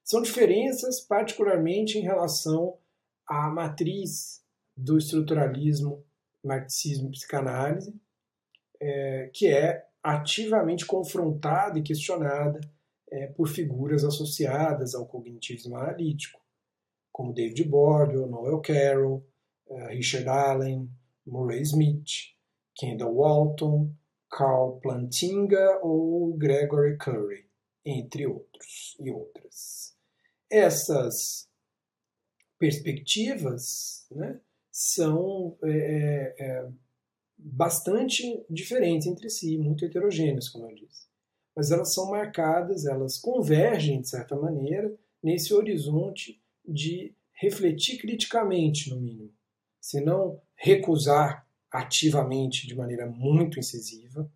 São diferenças particularmente em relação à matriz do estruturalismo marxismo e psicanálise, é, que é ativamente confrontada e questionada é, por figuras associadas ao cognitivismo analítico, como David Bordwell, Noel Carroll, uh, Richard Allen, Murray Smith, Kendall Walton, Carl Plantinga ou Gregory Curry, entre outros e outras. Essas perspectivas né, são é, é, é, bastante diferentes entre si, muito heterogêneas, como eu disse. Mas elas são marcadas, elas convergem, de certa maneira, nesse horizonte de refletir criticamente, no mínimo, se não recusar ativamente, de maneira muito incisiva,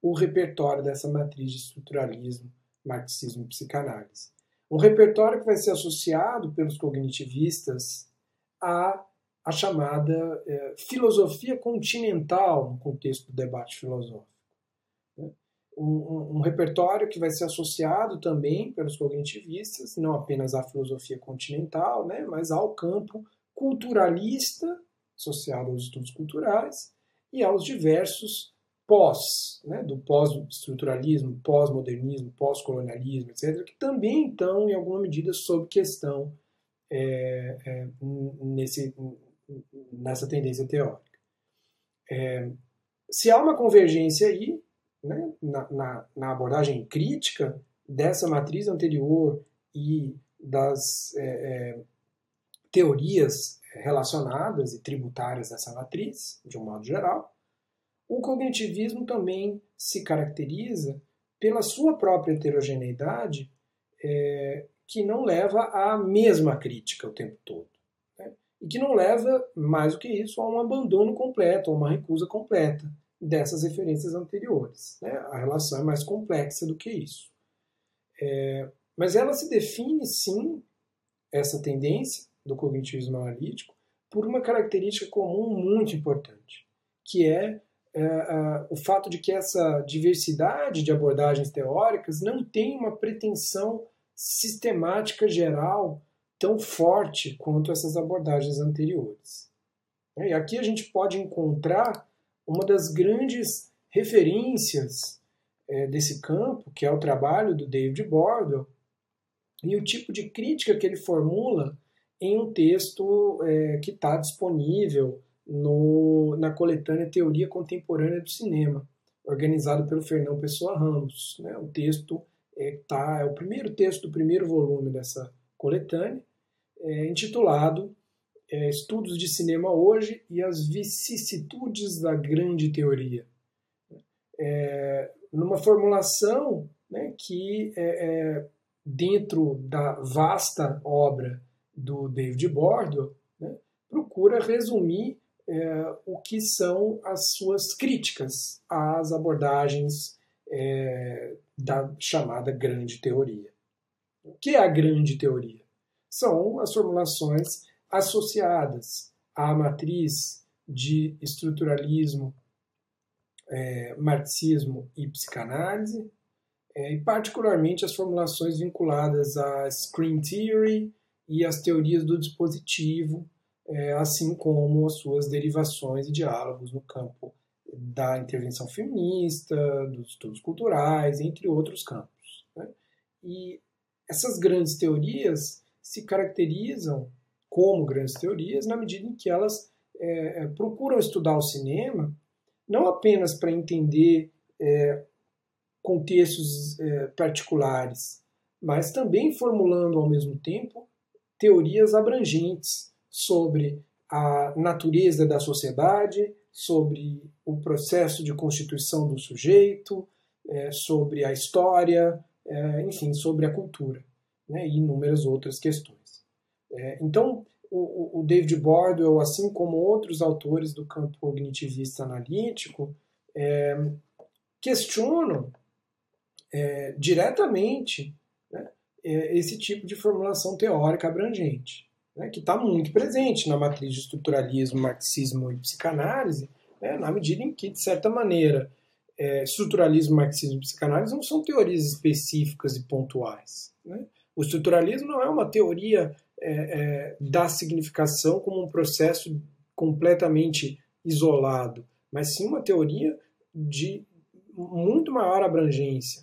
o repertório dessa matriz de estruturalismo, marxismo e psicanálise. Um repertório que vai ser associado pelos cognitivistas a a chamada é, filosofia continental no contexto do debate filosófico. Né? Um, um, um, repertório que vai ser associado também pelos cognitivistas, não apenas à filosofia continental, né, mas ao campo culturalista, associado aos estudos culturais, e aos diversos pós, né, do pós-estruturalismo, pós-modernismo, pós-colonialismo, etc., que também estão, em alguma medida, sob questão é, é, nesse, nessa tendência teórica. É, se há uma convergência aí, né, na, na, na, abordagem crítica dessa matriz anterior e das é, é, teorias relacionadas e tributárias dessa matriz, de um modo geral, o cognitivismo também se caracteriza pela sua própria heterogeneidade, é, que não leva à mesma crítica o tempo todo. Né? E que não leva, mais do que isso, a um abandono completo, a uma recusa completa dessas referências anteriores. Né? A relação é mais complexa do que isso. É, mas ela se define, sim, essa tendência do cognitivismo analítico, por uma característica comum muito importante, que é é, é, o fato de que essa diversidade de abordagens teóricas não tem uma pretensão sistemática geral tão forte quanto essas abordagens anteriores. E aqui a gente pode encontrar uma das grandes referências é, desse campo, que é o trabalho do David Bordwell, e o tipo de crítica que ele formula em um texto é, que está disponível no, na coletânea Teoria Contemporânea do Cinema, organizado pelo Fernão Pessoa Ramos. Né? O texto é, tá, é o primeiro texto do primeiro volume dessa coletânea, é, intitulado é, Estudos de Cinema Hoje e as Vicissitudes da Grande Teoria. É, numa formulação né, que, é, é, dentro da vasta obra do David Bordwell, né, procura resumir é, o que são as suas críticas às abordagens é, da chamada grande teoria. O que é a grande teoria? São as formulações associadas à matriz de estruturalismo, é, marxismo e psicanálise, é, e particularmente as formulações vinculadas à screen theory e às teorias do dispositivo, é, assim como as suas derivações e diálogos no campo da intervenção feminista, dos estudos culturais, entre outros campos. Né? E essas grandes teorias se caracterizam como grandes teorias na medida em que elas é, é procuram estudar o cinema não apenas para entender é, contextos é, particulares, mas também formulando ao mesmo tempo teorias abrangentes sobre a natureza da sociedade, sobre o processo de constituição do sujeito, é, sobre a história, é, enfim, sobre a cultura né, e inúmeras outras questões. É, então, o, David Bordwell, assim como outros autores do campo cognitivista analítico, questionam diretamente né, esse tipo de formulação teórica abrangente né, que está muito presente na matriz de estruturalismo, marxismo e psicanálise, né, na medida em que, de certa maneira, é, estruturalismo, marxismo e psicanálise não são teorias específicas e pontuais. Né? O estruturalismo não é uma teoria é, é, da significação como um processo completamente isolado, mas sim uma teoria de muito maior abrangência.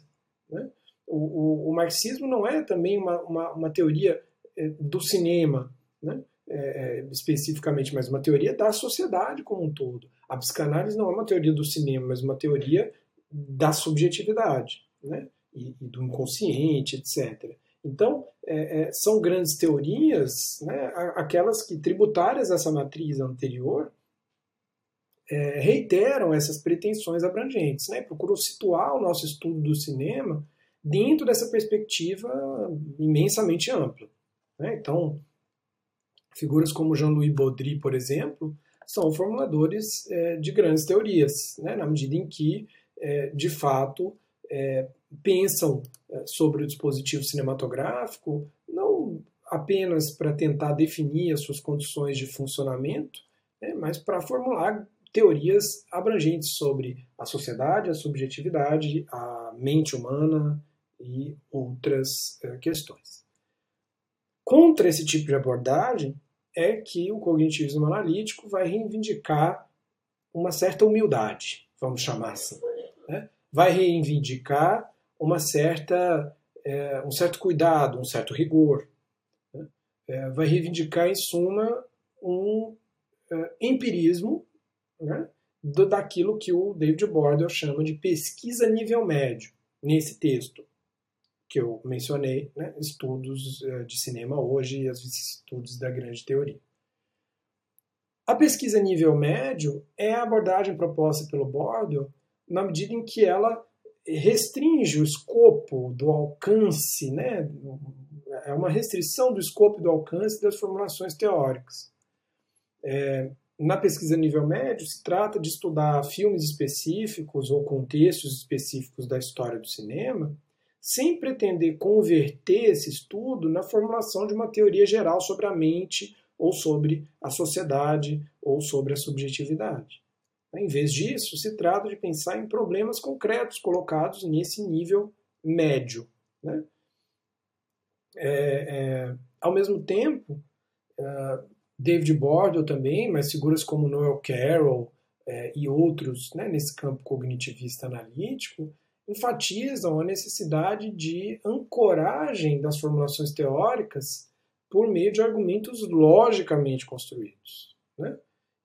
Né? O, o, o, marxismo não é também uma, uma, uma teoria é, do cinema? É, é, especificamente, mas uma teoria da sociedade como um todo. A psicanálise não é uma teoria do cinema, mas uma teoria da subjetividade né? e, e do inconsciente, etc. Então, é, é, são grandes teorias, né, aquelas que, tributárias a essa matriz anterior, é, reiteram essas pretensões abrangentes, né, procuram situar o nosso estudo do cinema dentro dessa perspectiva imensamente ampla. Né? Então, Figuras como Jean-Louis Baudry, por exemplo, são formuladores é, de grandes teorias, né, na medida em que, é, de fato, é, pensam é, sobre o dispositivo cinematográfico não apenas para tentar definir as suas condições de funcionamento, né, mas para formular teorias abrangentes sobre a sociedade, a subjetividade, a mente humana e outras é, questões. Contra esse tipo de abordagem, é que o cognitivismo analítico vai reivindicar uma certa humildade, vamos chamar assim. Né? Vai reivindicar uma certa, é, um certo cuidado, um certo rigor. Né? É, vai reivindicar, em suma, um é, empirismo né? Daquilo que o David Bordwell chama de pesquisa nível médio nesse texto. Que eu mencionei, né, estudos uh, de cinema hoje e as vicissitudes da grande teoria. A pesquisa nível médio é a abordagem proposta pelo Bordel na medida em que ela restringe o escopo do alcance, né? é uma restrição do escopo do alcance das formulações teóricas. É, na pesquisa nível médio, se trata de estudar filmes específicos ou contextos específicos da história do cinema, sem pretender converter esse estudo na formulação de uma teoria geral sobre a mente, ou sobre a sociedade, ou sobre a subjetividade. Em vez disso, se trata de pensar em problemas concretos colocados nesse nível médio. Né? É, é, ao mesmo tempo, uh, David Bordel também, mas figuras como Noel Carroll é, e outros né, nesse campo cognitivista analítico, enfatizam a necessidade de ancoragem das formulações teóricas por meio de argumentos logicamente construídos. Né?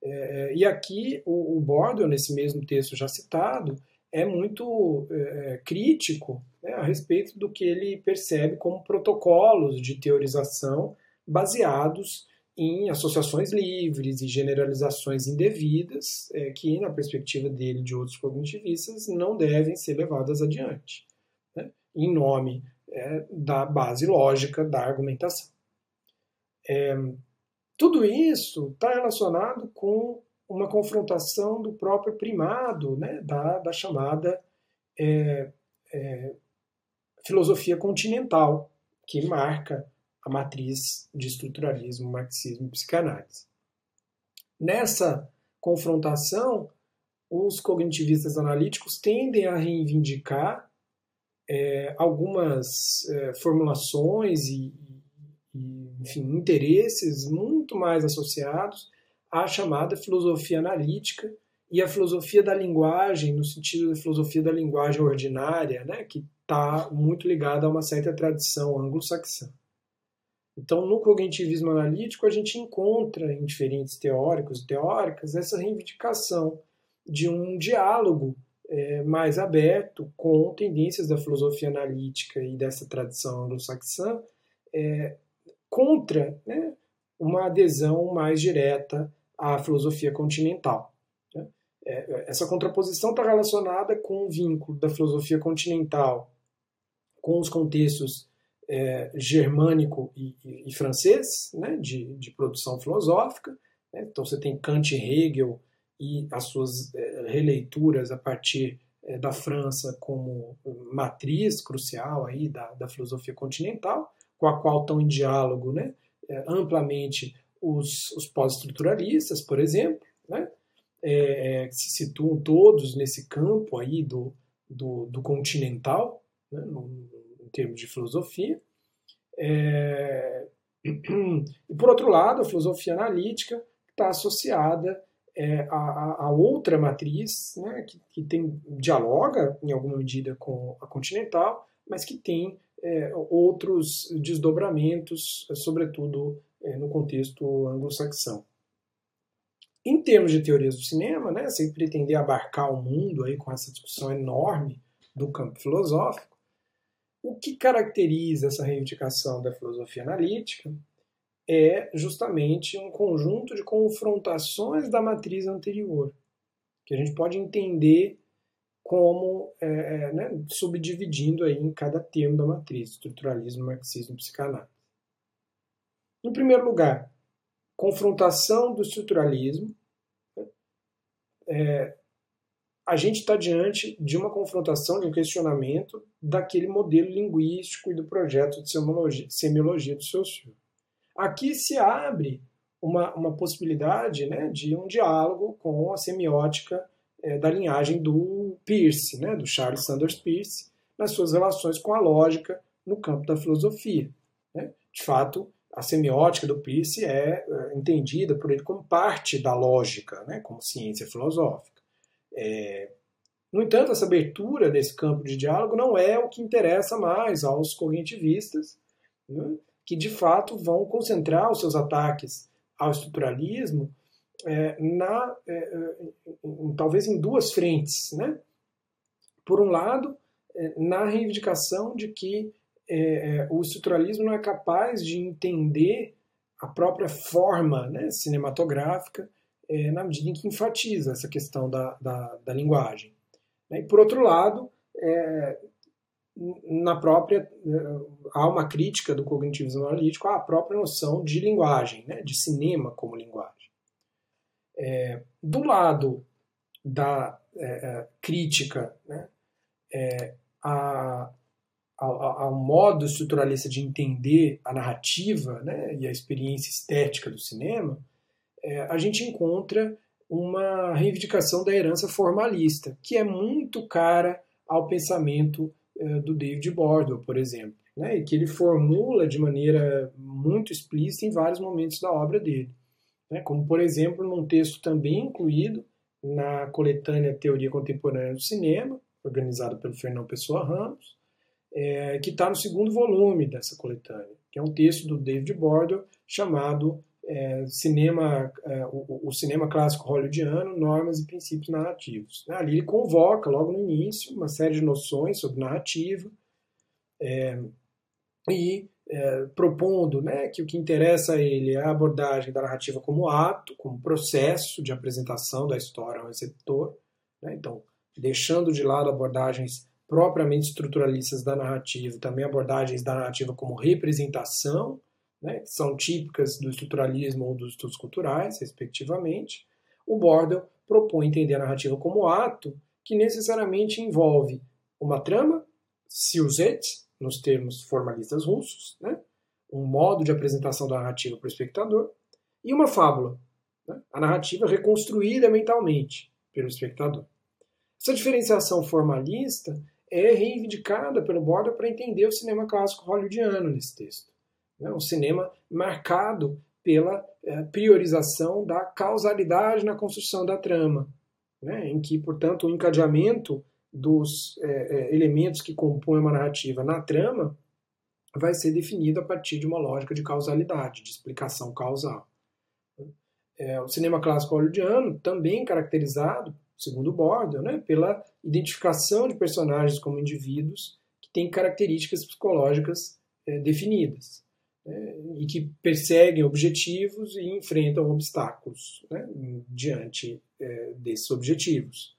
É, e aqui o, o Bordel, nesse mesmo texto já citado, é muito é, crítico né, a respeito do que ele percebe como protocolos de teorização baseados em associações livres e generalizações indevidas, é, que, na perspectiva dele e de outros cognitivistas, não devem ser levadas adiante, né, em nome é, da base lógica da argumentação. É, tudo isso está relacionado com uma confrontação do próprio primado né, da, da chamada é, é, filosofia continental, que marca a matriz de estruturalismo, marxismo e psicanálise. Nessa confrontação, os cognitivistas analíticos tendem a reivindicar é, algumas é, formulações e, e, enfim, interesses muito mais associados à chamada filosofia analítica e à filosofia da linguagem, no sentido da filosofia da linguagem ordinária, né, que está muito ligada a uma certa tradição anglo-saxã. Então, no cognitivismo analítico, a gente encontra em diferentes teóricos e teóricas essa reivindicação de um diálogo é, mais aberto com tendências da filosofia analítica e dessa tradição anglo-saxã é, contra né, uma adesão mais direta à filosofia continental. Né? É, essa contraposição está relacionada com o vínculo da filosofia continental com os contextos é, germânico e, e, e francês, né, de, de, produção filosófica. Né? Então você tem Kant e Hegel e as suas é, releituras a partir é, da França como matriz crucial aí da, da, filosofia continental, com a qual estão em diálogo né, é, amplamente os, os pós-estruturalistas, por exemplo, né, é, é, que se situam todos nesse campo aí do, do, do continental, né, no, termos de filosofia. É... E, por outro lado, a filosofia analítica está associada é, a, a, outra matriz, né, que, que tem, dialoga em alguma medida com a continental, mas que tem é, outros desdobramentos, sobretudo é, no contexto anglo-saxão. Em termos de teorias do cinema, né, sem pretender abarcar o mundo aí com essa discussão enorme do campo filosófico, o que caracteriza essa reivindicação da filosofia analítica é justamente um conjunto de confrontações da matriz anterior, que a gente pode entender como é, é, né, subdividindo aí em cada termo da matriz, estruturalismo, marxismo, psicanálise. Em primeiro lugar, confrontação do estruturalismo, né, é, a gente está diante de uma confrontação, de um questionamento daquele modelo linguístico e do projeto de semiologia, semiologia do Saussure. Aqui se abre uma, uma possibilidade né, de um diálogo com a semiótica é, da linhagem do Peirce, né, do Charles Sanders Peirce, nas suas relações com a lógica no campo da filosofia. Né? De fato, a semiótica do Peirce é, é entendida por ele como parte da lógica, né, como ciência filosófica. É, no entanto, essa abertura desse campo de diálogo não é o que interessa mais aos cognitivistas, né, que de fato vão concentrar os seus ataques ao estruturalismo é, na, é, é em, talvez em duas frentes. Né? Por um lado, é, na reivindicação de que é, o estruturalismo não é capaz de entender a própria forma né, cinematográfica é, na medida em que enfatiza essa questão da, da, da linguagem. Né? E, por outro lado, é, na própria é, há uma crítica do cognitivismo analítico à própria noção de linguagem, né, de cinema como linguagem. É, do lado da é, é crítica né, é, a, ao, ao, modo estruturalista de entender a narrativa né, e a experiência estética do cinema, é, a gente encontra uma reivindicação da herança formalista, que é muito cara ao pensamento é, do David Bordow, por exemplo, né, e que ele formula de maneira muito explícita em vários momentos da obra dele. Né, como, por exemplo, num texto também incluído na coletânea Teoria Contemporânea do Cinema, organizado pelo Fernão Pessoa Ramos, é, que está no segundo volume dessa coletânea, que é um texto do David Bordow chamado é, cinema, é, o, o, cinema clássico hollywoodiano, normas e princípios narrativos. Ali ele convoca, logo no início, uma série de noções sobre narrativa é, e é, propondo né, que o que interessa a ele é a abordagem da narrativa como ato, como processo de apresentação da história ao receptor. Né, então, deixando de lado abordagens propriamente estruturalistas da narrativa, também abordagens da narrativa como representação, né, que são típicas do estruturalismo ou dos estudos culturais, respectivamente. O Bordel propõe entender a narrativa como ato que necessariamente envolve uma trama, siuset, nos termos formalistas russos, né, um modo de apresentação da narrativa para o espectador, e uma fábula, né, a narrativa reconstruída mentalmente pelo espectador. Essa diferenciação formalista é reivindicada pelo Borda para entender o cinema clássico hollywoodiano nesse texto. Né? Um cinema marcado pela é, priorização da causalidade na construção da trama, né? em que, portanto, o encadeamento dos é, elementos que compõem uma narrativa na trama vai ser definido a partir de uma lógica de causalidade, de explicação causal. É, o cinema clássico hollywoodiano, também caracterizado segundo Bordel, né, pela identificação de personagens como indivíduos que têm características psicológicas é, definidas né, e que perseguem objetivos e enfrentam obstáculos né, diante é, desses objetivos.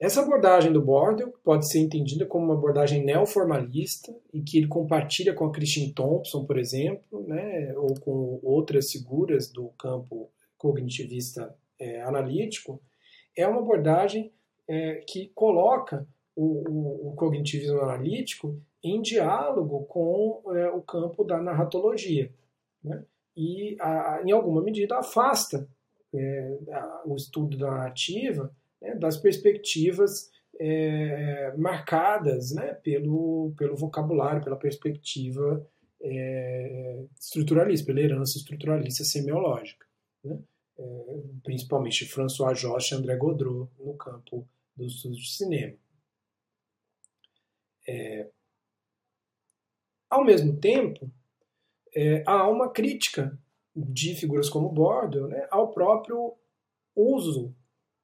Essa abordagem do Bordel pode ser entendida como uma abordagem neoformalista, em que ele compartilha com a Christine Thompson, por exemplo, né, ou com outras figuras do campo cognitivista é, analítico, é uma abordagem é, que coloca o, o, o, cognitivismo analítico em diálogo com é, o campo da narratologia. Né? E, a, em alguma medida, afasta é, a, o estudo da narrativa né, das perspectivas é, marcadas né, pelo, pelo vocabulário, pela perspectiva é, estruturalista, pela herança estruturalista semiológica. Né? é, principalmente François Jost e André Godreau no campo dos estudos de cinema. É, ao mesmo tempo, é, há uma crítica de figuras como Bordel né, ao próprio uso,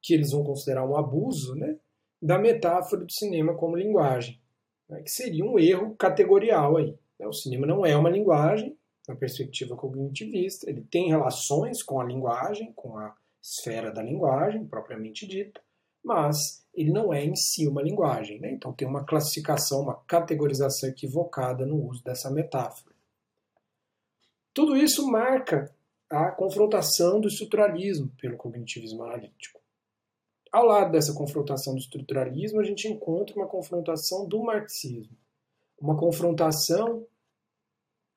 que eles vão considerar um abuso, né, da metáfora do cinema como linguagem, né, que seria um erro categorial aí. Né. O cinema não é uma linguagem, na perspectiva cognitivista, ele tem relações com a linguagem, com a esfera da linguagem, propriamente dita, mas ele não é em si uma linguagem. Né? Então tem uma classificação, uma categorização equivocada no uso dessa metáfora. Tudo isso marca a confrontação do estruturalismo pelo cognitivismo analítico. Ao lado dessa confrontação do estruturalismo, a gente encontra uma confrontação do marxismo, uma confrontação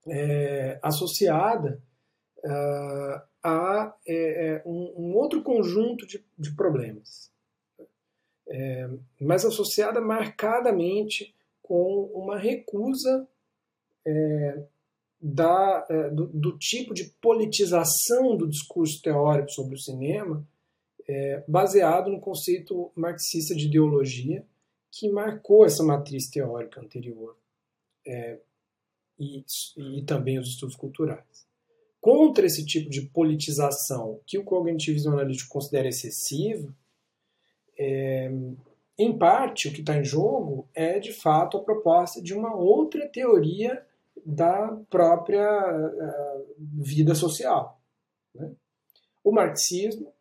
é, associada uh, a é, é, um, um, outro conjunto de, de problemas, é, mas associada marcadamente com uma recusa é, da, é, do, do, tipo de politização do discurso teórico sobre o cinema, baseado no conceito marxista de ideologia que marcou essa matriz teórica anterior. É, e, e também os estudos culturais. Contra esse tipo de politização que o cognitivismo analítico considera excessivo, é, em parte, o que está em jogo é, de fato, a proposta de uma outra teoria da própria uh, vida social. Né? O marxismo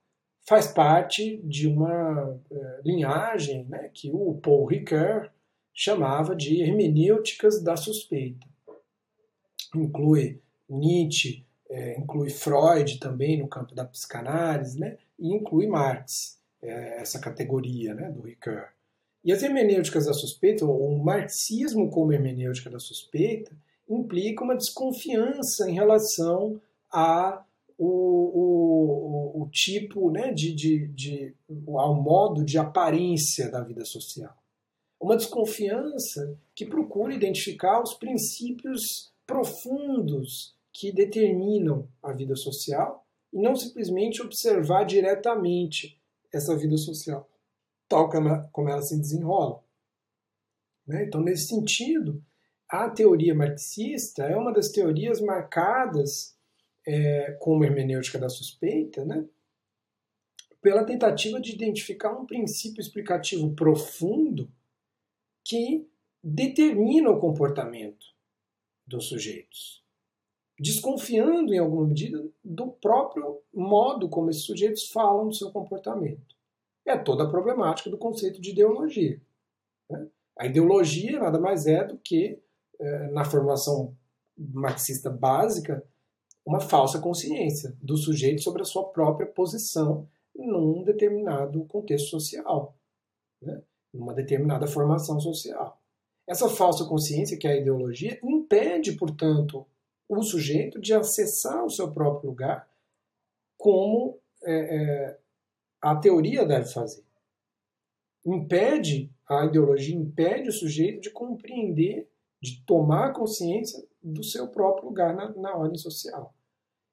faz parte de uma uh, linhagem né, que o Paul Ricoeur chamava de hermenêuticas da suspeita. Inclui Nietzsche, é, inclui Freud também no campo da psicanálise, né, e inclui Marx, essa categoria né, do Ricoeur. E as hermenêuticas da suspeita, ou o marxismo como hermenêutica da suspeita, implica uma desconfiança em relação a o, o, o, tipo né, de, de, de, ao modo de aparência da vida social. Uma desconfiança que procura identificar os princípios profundos que determinam a vida social e não simplesmente observar diretamente essa vida social, tal como ela, se desenrola. Né? Então, nesse sentido, a teoria marxista é uma das teorias marcadas é, como hermenêutica da suspeita, né? pela tentativa de identificar um princípio explicativo profundo que determina o comportamento dos sujeitos, desconfiando em alguma medida do próprio modo como esses sujeitos falam do seu comportamento. É toda a problemática do conceito de ideologia. Né? A ideologia nada mais é do que, é, na formação marxista básica, uma falsa consciência do sujeito sobre a sua própria posição num determinado contexto social, né? numa determinada formação social. Essa falsa consciência, que é a ideologia, impede, portanto, o sujeito de acessar o seu próprio lugar como é, é, a teoria deve fazer. Impede, a ideologia impede o sujeito de compreender, de tomar consciência do seu próprio lugar na, na ordem social.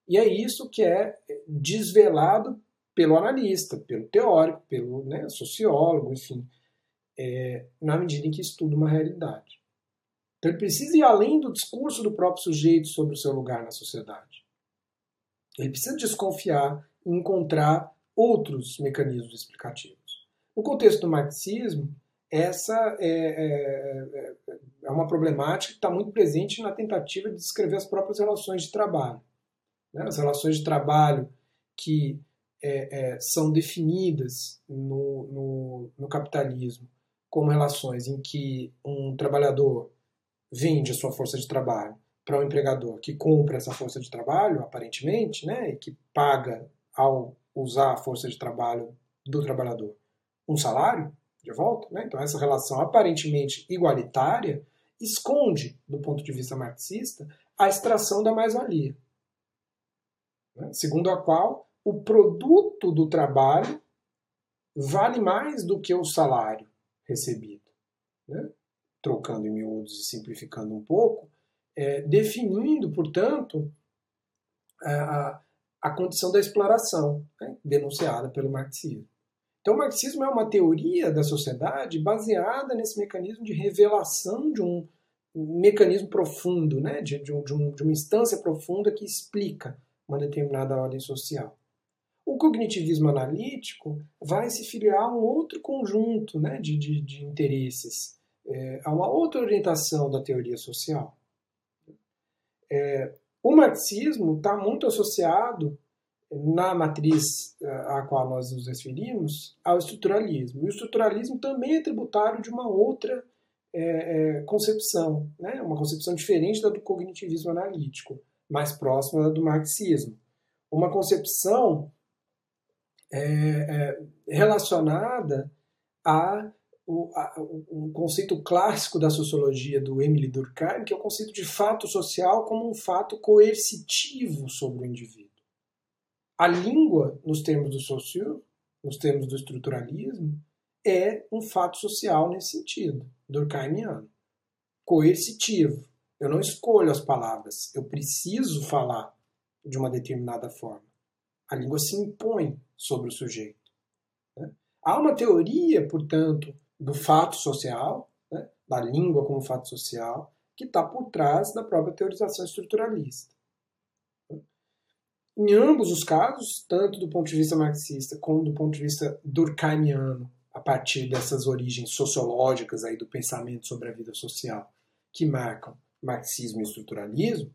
E é isso que é desvelado pelo analista, pelo teórico, pelo né, sociólogo, enfim, é, na medida em que estuda uma realidade. Então ele precisa ir além do discurso do próprio sujeito sobre o seu lugar na sociedade. Ele precisa desconfiar e encontrar outros mecanismos explicativos. No contexto do marxismo, essa é, é, é, é uma problemática que está muito presente na tentativa de descrever as próprias relações de trabalho. Né? As relações de trabalho que é, é, são definidas no, no, no, capitalismo como relações em que um trabalhador vende a sua força de trabalho para um empregador que compra essa força de trabalho, aparentemente, né, e que paga ao usar a força de trabalho do trabalhador um salário de volta. Né? Então, essa relação aparentemente igualitária esconde, do ponto de vista marxista, a extração da mais-valia né, segundo a qual o produto do trabalho vale mais do que o salário recebido. Né? Trocando em miúdos e simplificando um pouco, é, definindo, portanto, a, a condição da exploração, né? denunciada pelo marxismo. Então, o marxismo é uma teoria da sociedade baseada nesse mecanismo de revelação de um mecanismo profundo, né? de, de, um, de, um, uma instância profunda que explica uma determinada ordem social. O cognitivismo analítico vai se filiar a um outro conjunto né, de, de, de interesses, é, a uma outra orientação da teoria social. É, o marxismo está muito associado na matriz a qual nós nos referimos ao estruturalismo. E o estruturalismo também é tributário de uma outra é, é, concepção, né? uma concepção diferente da do cognitivismo analítico mais próxima do marxismo. Uma concepção é, é, relacionada a, o, a, um conceito clássico da sociologia do Emile Durkheim, que é o conceito de fato social como um fato coercitivo sobre o indivíduo. A língua, nos termos do Saussure, nos termos do estruturalismo, é um fato social nesse sentido, durkheimiano. Coercitivo. Eu não escolho as palavras, eu preciso falar de uma determinada forma. A língua se impõe sobre o sujeito. Né? Há uma teoria, portanto, do fato social, né? da língua como fato social, que está por trás da própria teorização estruturalista. Em ambos os casos, tanto do ponto de vista marxista como do ponto de vista durkheimiano, a partir dessas origens sociológicas aí do pensamento sobre a vida social que marcam marxismo e estruturalismo,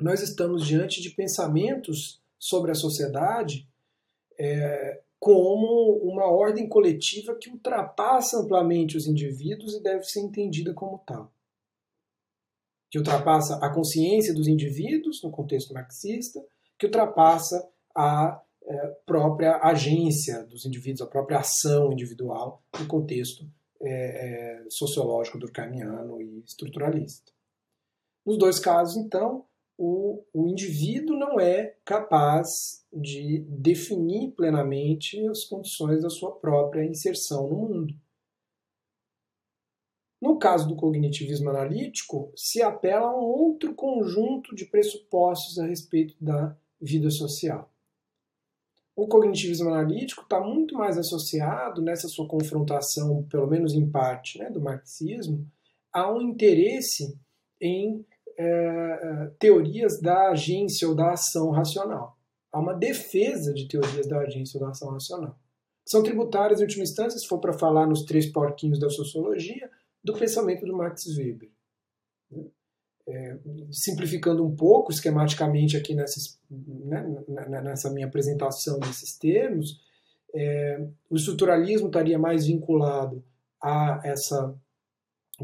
nós estamos diante de pensamentos sobre a sociedade é, como uma ordem coletiva que ultrapassa amplamente os indivíduos e deve ser entendida como tal. Que ultrapassa a consciência dos indivíduos, no contexto marxista, que ultrapassa a é, própria agência dos indivíduos, a própria ação individual no contexto é, é, sociológico durkheimiano e estruturalista. Nos dois casos, então, o, o indivíduo não é capaz de definir plenamente as condições da sua própria inserção no mundo. No caso do cognitivismo analítico, se apela a um outro conjunto de pressupostos a respeito da vida social. O cognitivismo analítico está muito mais associado nessa sua confrontação, pelo menos em parte, né, do marxismo, a um interesse em é, teorias da agência ou da ação racional. Há uma defesa de teorias da agência ou da ação racional. São tributárias, em última instância, se for para falar nos três porquinhos da sociologia, do pensamento do Max Weber. É, simplificando um pouco esquematicamente aqui nessas, né, nessa minha apresentação desses termos, é, o estruturalismo estaria mais vinculado a essa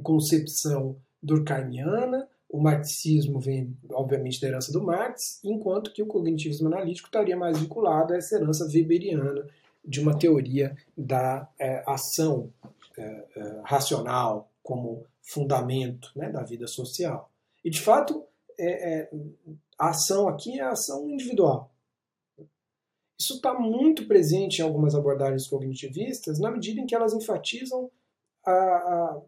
concepção durkheimiana, o marxismo vem, obviamente, da herança do Marx, enquanto que o cognitivismo analítico estaria mais vinculado a essa herança weberiana de uma teoria da é, ação é, é, racional como fundamento né, da vida social. E, de fato, é, é, a ação aqui é a ação individual. Isso está muito presente em algumas abordagens cognitivistas, na medida em que elas enfatizam a, a,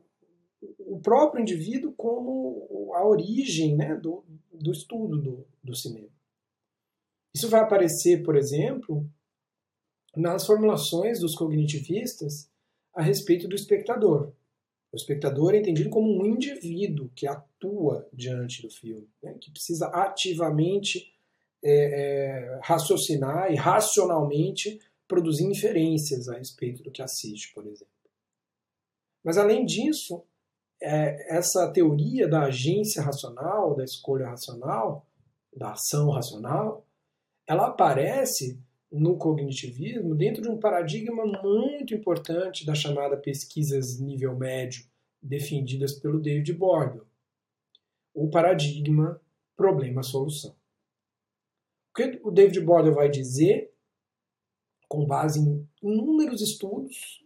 o próprio indivíduo como a origem né, do, do estudo do, do cinema. Isso vai aparecer, por exemplo, nas formulações dos cognitivistas a respeito do espectador. O espectador é entendido como um indivíduo que atua diante do filme, né? que precisa ativamente é, é, raciocinar e racionalmente produzir inferências a respeito do que assiste, por exemplo. Mas, além disso, é, essa teoria da agência racional, da escolha racional, da ação racional, ela aparece no cognitivismo dentro de um paradigma muito importante da chamada pesquisas nível médio, defendidas pelo David Bordel. O paradigma problema-solução. O que o David Bordel vai dizer, com base em inúmeros estudos,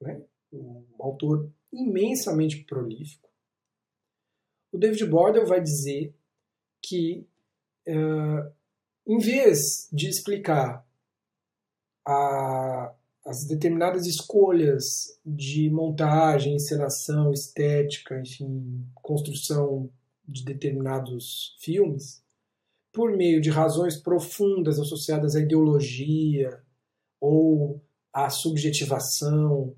né, um autor imensamente prolífico, o David Bordel vai dizer que uh, em vez de explicar a, as determinadas escolhas de montagem, encenação, estética, enfim, construção de determinados filmes, por meio de razões profundas associadas à ideologia ou à subjetivação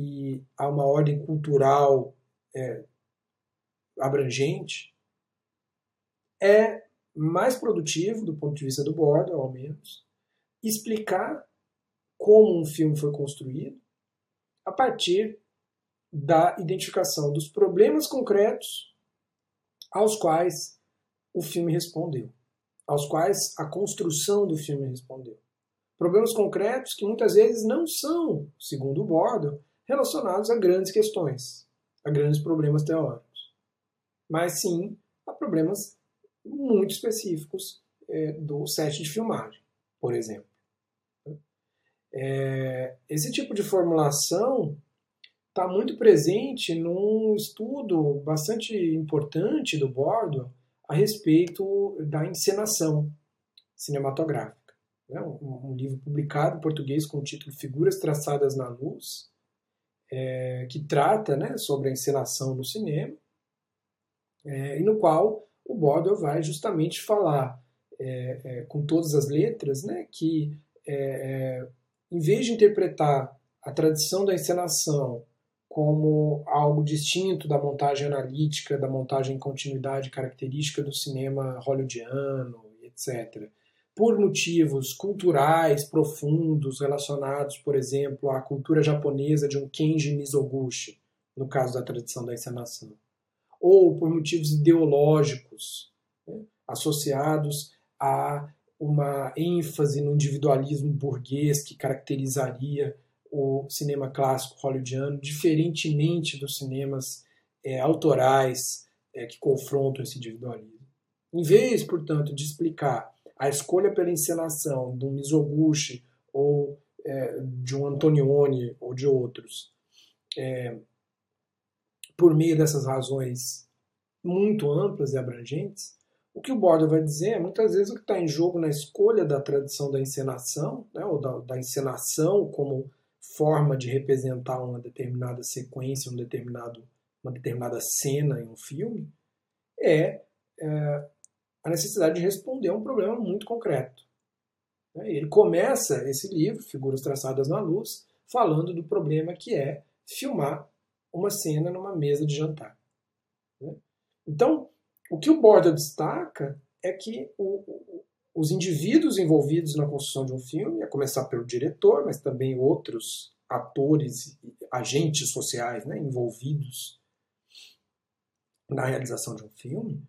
e a uma ordem cultural é, abrangente, é mais produtivo, do ponto de vista do Borda, ao menos, explicar como um filme foi construído a partir da identificação dos problemas concretos aos quais o filme respondeu, aos quais a construção do filme respondeu. Problemas concretos que muitas vezes não são, segundo o Borda, relacionados a grandes questões, a grandes problemas teóricos, mas sim a problemas muito específicos é, do set de filmagem, por exemplo. É, esse tipo de formulação está muito presente num estudo bastante importante do Bordo a respeito da encenação cinematográfica. Né? Um, um, livro publicado em português com o título Figuras Traçadas na Luz, é, que trata né, sobre a encenação no cinema, é, e no qual o Bordel vai justamente falar é, é, com todas as letras né, que, é, é, em vez de interpretar a tradição da encenação como algo distinto da montagem analítica, da montagem em continuidade característica do cinema hollywoodiano, etc., por motivos culturais profundos relacionados, por exemplo, à cultura japonesa de um Kenji Mizoguchi, no caso da tradição da encenação, ou por motivos ideológicos né, associados a uma ênfase no individualismo burguês que caracterizaria o cinema clássico hollywoodiano, diferentemente dos cinemas é, autorais é, que confrontam esse individualismo. Em vez, portanto, de explicar a escolha pela encenação de um Mizoguchi ou é, de um Antonioni ou de outros, é, por meio dessas razões muito amplas e abrangentes, o que o Borda vai dizer é muitas vezes o que está em jogo na escolha da tradição da encenação, né, ou da, da, encenação como forma de representar uma determinada sequência, um determinado, uma determinada cena em um filme, é, é a necessidade de responder a um problema muito concreto. Né? Ele começa esse livro, Figuras Traçadas na Luz, falando do problema que é filmar uma cena numa mesa de jantar. Né? Então, o que o Borda destaca é que o, os indivíduos envolvidos na construção de um filme, a começar pelo diretor, mas também outros atores, agentes sociais né, envolvidos na realização de um filme,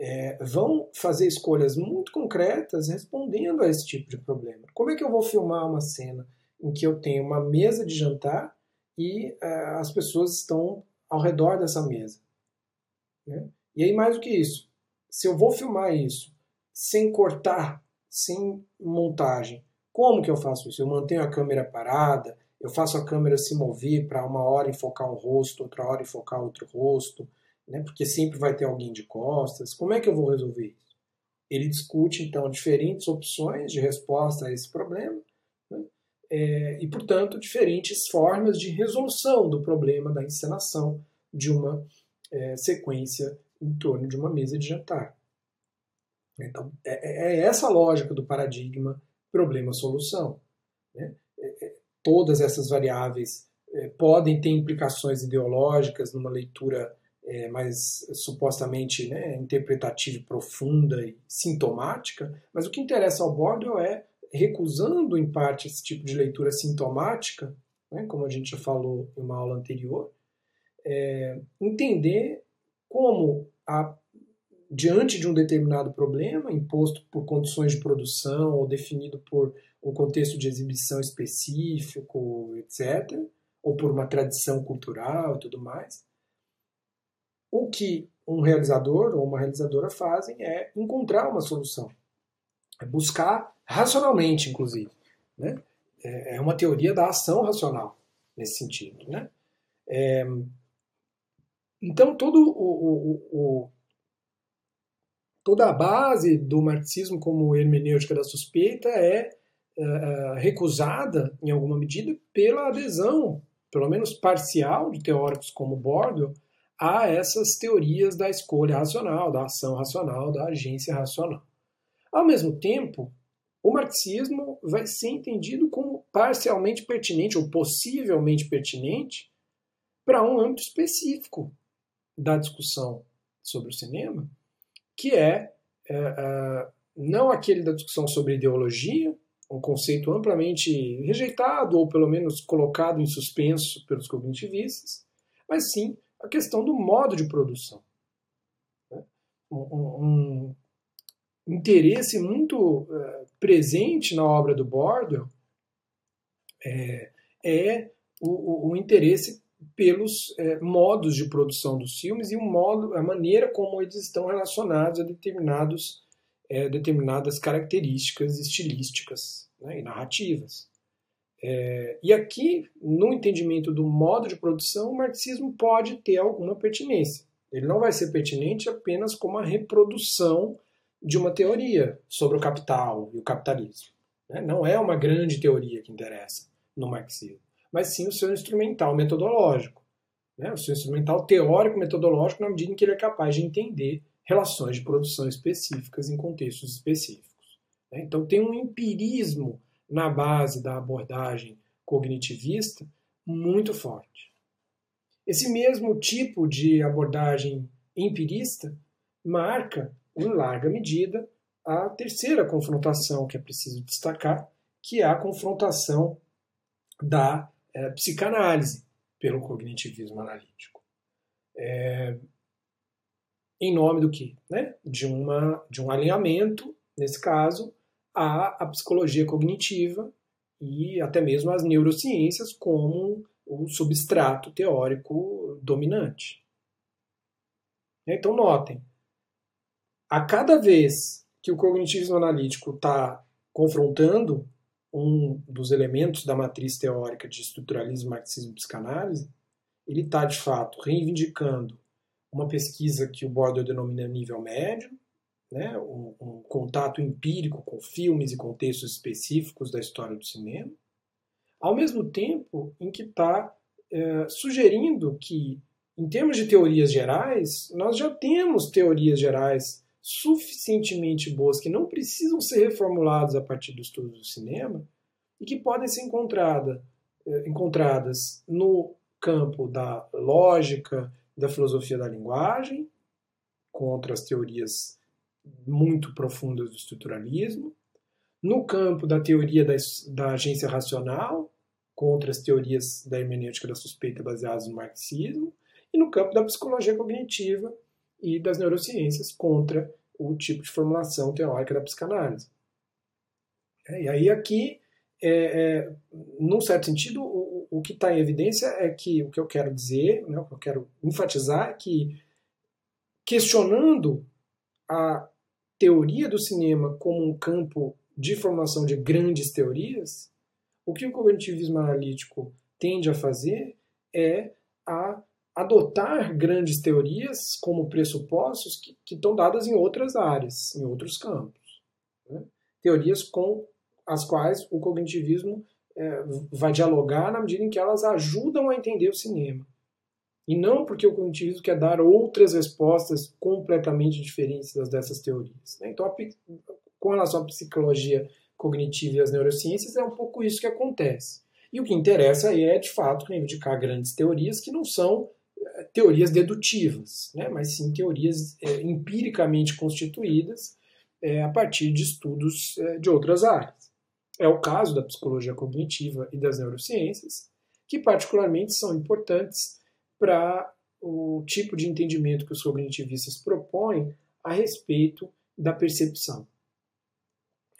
é, vão fazer escolhas muito concretas respondendo a esse tipo de problema. Como é que eu vou filmar uma cena em que eu tenho uma mesa de jantar e é, as pessoas estão ao redor dessa mesa? Né? E aí, mais do que isso, se eu vou filmar isso sem cortar, sem montagem, como que eu faço isso? Eu mantenho a câmera parada, eu faço a câmera se mover para uma hora enfocar um rosto, outra hora enfocar outro rosto, né? porque sempre vai ter alguém de costas. Como é que eu vou resolver isso? Ele discute, então, diferentes opções de resposta a esse problema né? é, e, portanto, diferentes formas de resolução do problema da encenação de uma é, sequência em torno de uma mesa de jantar. Então, é, é, é essa a lógica do paradigma problema-solução. Né? É, é, todas essas variáveis podem ter implicações ideológicas numa leitura é, mais supostamente né, interpretativa e profunda e sintomática, mas o que interessa ao Bordel é, recusando em parte esse tipo de leitura sintomática, né, como a gente já falou em uma aula anterior, é, entender como, a, diante de um determinado problema, imposto por condições de produção ou definido por um contexto de exibição específico, etc., ou por uma tradição cultural e tudo mais, o que um realizador ou uma realizadora fazem é encontrar uma solução, é buscar racionalmente, inclusive. Né? É, é uma teoria da ação racional nesse sentido. Né? É, então, todo o, o, o, toda a base do marxismo como hermenêutica da suspeita é, é recusada, em alguma medida, pela adesão, pelo menos parcial, de teóricos como Bordel, a essas teorias da escolha racional, da ação racional, da agência racional. Ao mesmo tempo, o marxismo vai ser entendido como parcialmente pertinente ou possivelmente pertinente para um âmbito específico da discussão sobre o cinema, que é, é, é não aquele da discussão sobre ideologia, um conceito amplamente rejeitado ou pelo menos colocado em suspenso pelos cognitivistas, mas sim a questão do modo de produção. Né? Um, interesse muito uh, presente na obra do Bordel é, é o, o, o, interesse pelos é, modos de produção dos filmes e o modo, a maneira como eles estão relacionados a determinados, é, determinadas características estilísticas né, e narrativas. É, e aqui, no entendimento do modo de produção, o marxismo pode ter alguma pertinência. Ele não vai ser pertinente apenas como a reprodução de uma teoria sobre o capital e o capitalismo. Né? Não é uma grande teoria que interessa no marxismo, mas sim o seu instrumental metodológico. Né? O seu instrumental teórico-metodológico na medida em que ele é capaz de entender relações de produção específicas em contextos específicos. Né? Então tem um empirismo na base da abordagem cognitivista muito forte. Esse mesmo tipo de abordagem empirista marca, em larga medida, a terceira confrontação que é preciso destacar, que é a confrontação da é, psicanálise pelo cognitivismo analítico. É, em nome do que? Né? De, uma, de um alinhamento, nesse caso, à, à psicologia cognitiva e até mesmo às neurociências como o substrato teórico dominante. Então, notem, a cada vez que o cognitivismo analítico está confrontando um dos elementos da matriz teórica de estruturalismo, marxismo e psicanálise, ele está, de fato, reivindicando uma pesquisa que o Border denomina nível médio, né, um, um, contato empírico com filmes e contextos específicos da história do cinema, ao mesmo tempo em que está é, sugerindo que, em termos de teorias gerais, nós já temos teorias gerais suficientemente boas que não precisam ser reformuladas a partir do estudo do cinema e que podem ser encontrada, é, encontradas no campo da lógica, da filosofia da linguagem, contra as teorias muito profundas do estruturalismo, no campo da teoria da, da agência racional, contra as teorias da hermenêutica da suspeita baseadas no marxismo, e no campo da psicologia cognitiva e das neurociências, contra o tipo de formulação teórica da psicanálise. É, e aí aqui, é, é, num certo sentido, o, o que está em evidência é que o que eu quero dizer, né, o que eu quero enfatizar é que questionando a teoria do cinema como um campo de formação de grandes teorias, o que o cognitivismo analítico tende a fazer é a adotar grandes teorias como pressupostos que, que estão dadas em outras áreas, em outros campos. Né? Teorias com as quais o cognitivismo é, vai dialogar na medida em que elas ajudam a entender o cinema. E não porque o cognitivismo quer dar outras respostas completamente diferentes dessas teorias. Né? Então, com relação à psicologia cognitiva e às neurociências, é um pouco isso que acontece. E o que interessa é, de fato, reivindicar grandes teorias que não são é, teorias dedutivas, né? mas sim teorias é, empiricamente constituídas é, a partir de estudos é, de outras áreas. É o caso da psicologia cognitiva e das neurociências, que particularmente são importantes para o tipo de entendimento que os cognitivistas propõem a respeito da percepção.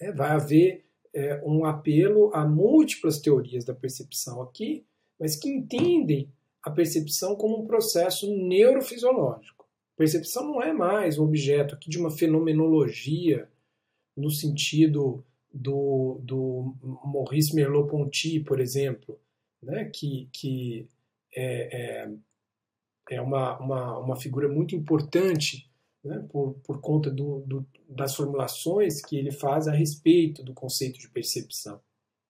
É, vai haver é, um apelo a múltiplas teorias da percepção aqui, mas que entendem a percepção como um processo neurofisiológico. Percepção não é mais um objeto aqui de uma fenomenologia no sentido do, do Maurice Merleau-Ponty, por exemplo, né, que, que é, é é uma, uma, uma figura muito importante né, por, por conta do, do, das formulações que ele faz a respeito do conceito de percepção.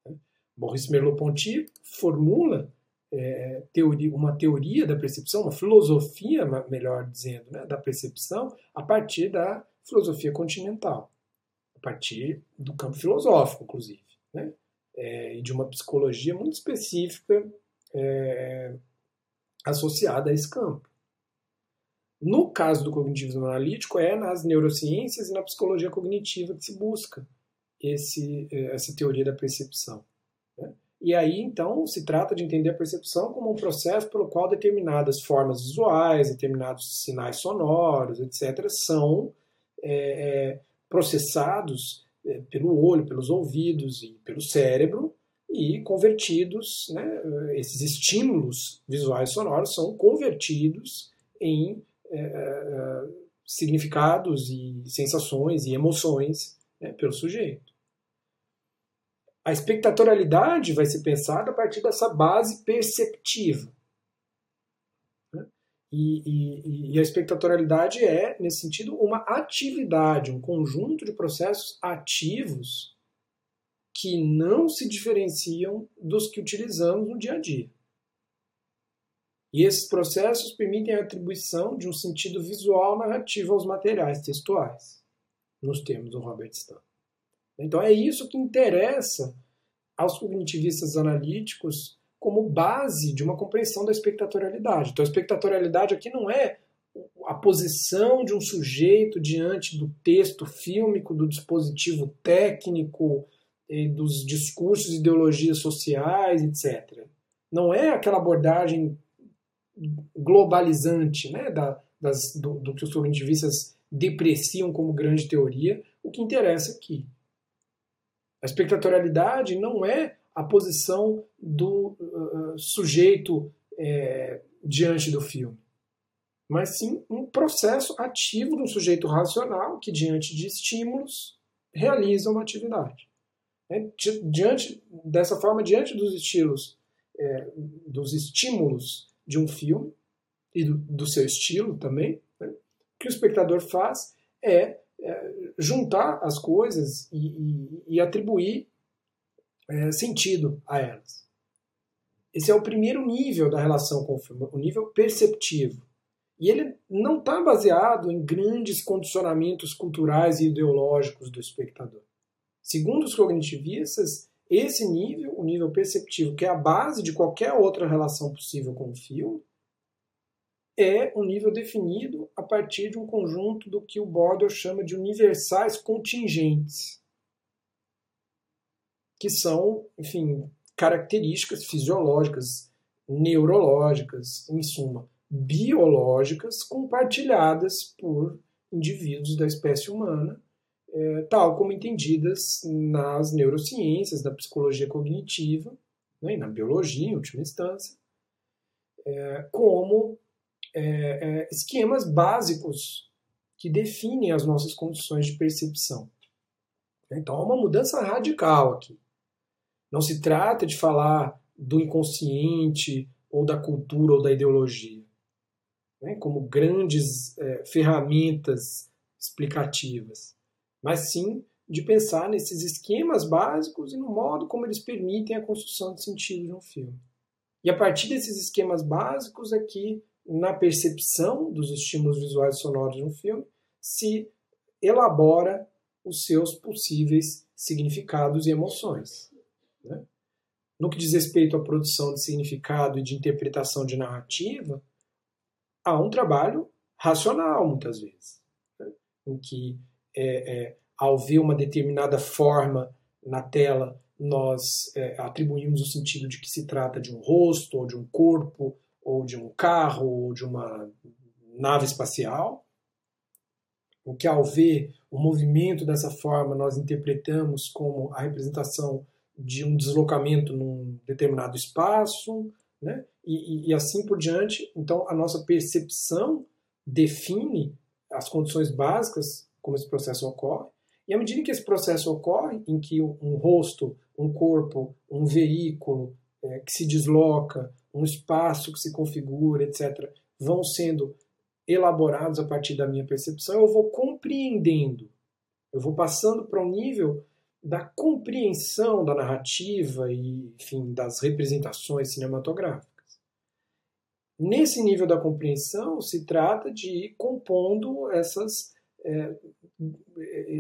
Né. Maurice Merleau-Ponty formula é, teoria, uma teoria da percepção, uma filosofia, melhor dizendo, né, da percepção, a partir da filosofia continental, a partir do campo filosófico, inclusive, né, é, e de uma psicologia muito específica é, associada a esse campo. No caso do cognitivismo analítico, é nas neurociências e na psicologia cognitiva que se busca esse, eh, essa teoria da percepção. Né? E aí, então, se trata de entender a percepção como um processo pelo qual determinadas formas visuais, determinados sinais sonoros, etc., são é, processados pelo olho, pelos ouvidos e pelo cérebro e convertidos, né, esses estímulos visuais sonoros são convertidos em é, significados e sensações e emoções né, pelo sujeito. A espectatorialidade vai ser pensada a partir dessa base perceptiva. Né? E, e, e, a espectatorialidade é, nesse sentido, uma atividade, um conjunto de processos ativos que não se diferenciam dos que utilizamos no dia a dia. E esses processos permitem a atribuição de um sentido visual narrativo aos materiais textuais, nos termos do Robert Stan. Então é isso que interessa aos cognitivistas analíticos como base de uma compreensão da espectatorialidade. Então a espectatorialidade aqui não é a posição de um sujeito diante do texto fílmico, do dispositivo técnico, dos discursos, ideologias sociais, etc. Não é aquela abordagem globalizante né, da, das, do, do, que os cognitivistas depreciam como grande teoria, o que interessa aqui. A espectatorialidade não é a posição do uh, sujeito é, diante do filme, mas sim um processo ativo de um sujeito racional que, diante de estímulos, realiza uma atividade. É, diante dessa forma, diante dos estilos, é, dos estímulos de um filme e do, do seu estilo também, né, o que o espectador faz é, é juntar as coisas e, e, e atribuir é, sentido a elas. Esse é o primeiro nível da relação com o filme, o nível perceptivo. E ele não está baseado em grandes condicionamentos culturais e ideológicos do espectador. Segundo os cognitivistas, esse nível, o nível perceptivo, que é a base de qualquer outra relação possível com o filme, é um nível definido a partir de um conjunto do que o Bordel chama de universais contingentes, que são, enfim, características fisiológicas, neurológicas, em suma, biológicas compartilhadas por indivíduos da espécie humana é, tal como entendidas nas neurociências, na psicologia cognitiva, né, e na biologia, em última instância, é, como é, é, esquemas básicos que definem as nossas condições de percepção. Então há uma mudança radical aqui. Não se trata de falar do inconsciente ou da cultura ou da ideologia, né, como grandes é, ferramentas explicativas mas sim de pensar nesses esquemas básicos e no modo como eles permitem a construção de sentido de um filme. E a partir desses esquemas básicos é que, na percepção dos estímulos visuais e sonoros de um filme, se elabora os seus possíveis significados e emoções. Né? No que diz respeito à produção de significado e de interpretação de narrativa, há um trabalho racional, muitas vezes, né? em que é, é, ao ver uma determinada forma na tela, nós é, atribuímos o sentido de que se trata de um rosto, ou de um corpo, ou de um carro, ou de uma nave espacial. O que, ao ver o movimento dessa forma, nós interpretamos como a representação de um deslocamento num determinado espaço, né? e, e, e assim por diante. Então, a nossa percepção define as condições básicas como esse processo ocorre. E à medida que esse processo ocorre, em que um rosto, um corpo, um veículo é, que se desloca, um espaço que se configura, etc., vão sendo elaborados a partir da minha percepção, eu vou compreendendo, eu vou passando para um nível da compreensão da narrativa e, enfim, das representações cinematográficas. Nesse nível da compreensão, se trata de ir compondo essas é,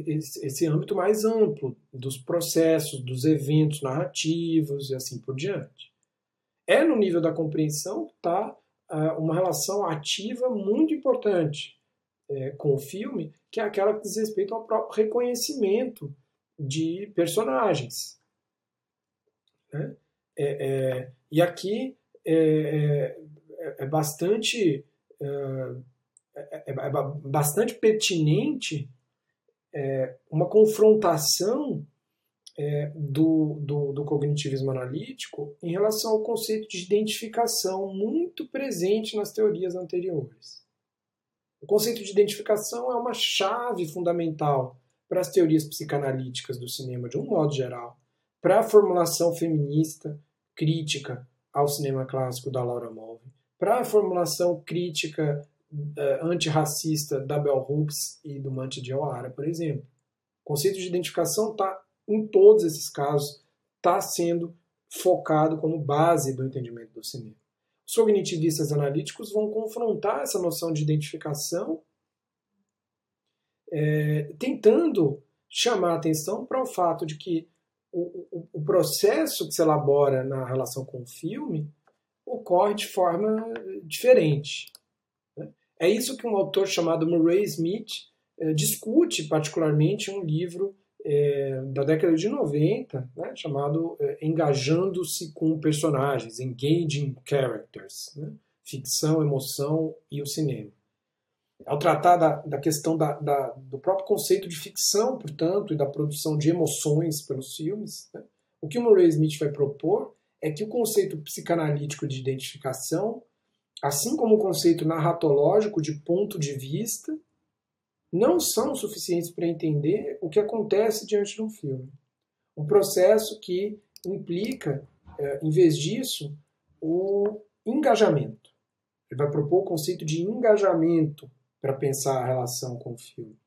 esse âmbito mais amplo dos processos, dos eventos narrativos e assim por diante. É no nível da compreensão que está uma relação ativa muito importante é, com o filme, que é aquela que diz respeito ao próprio reconhecimento de personagens. Né? É, é, e aqui é, é, é bastante é, é, é bastante pertinente é, uma confrontação é, do, do, do, cognitivismo analítico em relação ao conceito de identificação muito presente nas teorias anteriores. O conceito de identificação é uma chave fundamental para as teorias psicanalíticas do cinema de um modo geral, para a formulação feminista crítica ao cinema clássico da Laura Mulvey, para a formulação crítica uh, antirracista da Bell Hooks e do Manti de O'Hara, por exemplo. O conceito de identificação está, em todos esses casos, está sendo focado como base do entendimento do cinema. Os cognitivistas analíticos vão confrontar essa noção de identificação, é, tentando chamar atenção para o fato de que o, o, o, processo que se elabora na relação com o filme ocorre de forma diferente É isso que um autor chamado Murray Smith é, discute, particularmente, em um livro é, da década de 90, né, chamado é, Engajando-se com Personagens, Engaging Characters, né, ficção, emoção e o cinema. Ao tratar da, da questão da, da, do próprio conceito de ficção, portanto, e da produção de emoções pelos filmes, né, o que o Murray Smith vai propor é que o conceito psicanalítico de identificação, assim como o conceito narratológico de ponto de vista, não são suficientes para entender o que acontece diante de um filme. Um processo que implica, é, em vez disso, o engajamento. Ele vai propor o conceito de engajamento para pensar a relação com o filme.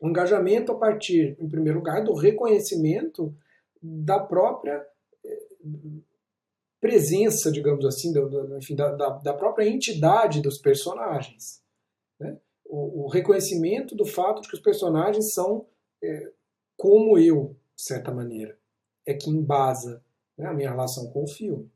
O engajamento a partir, em primeiro lugar, do reconhecimento da própria é, presença, digamos assim, da, enfim, da, da, própria entidade dos personagens. Né? o, o, reconhecimento do fato de que os personagens são é, como eu, de certa maneira. É que embasa né, a minha relação com o filme.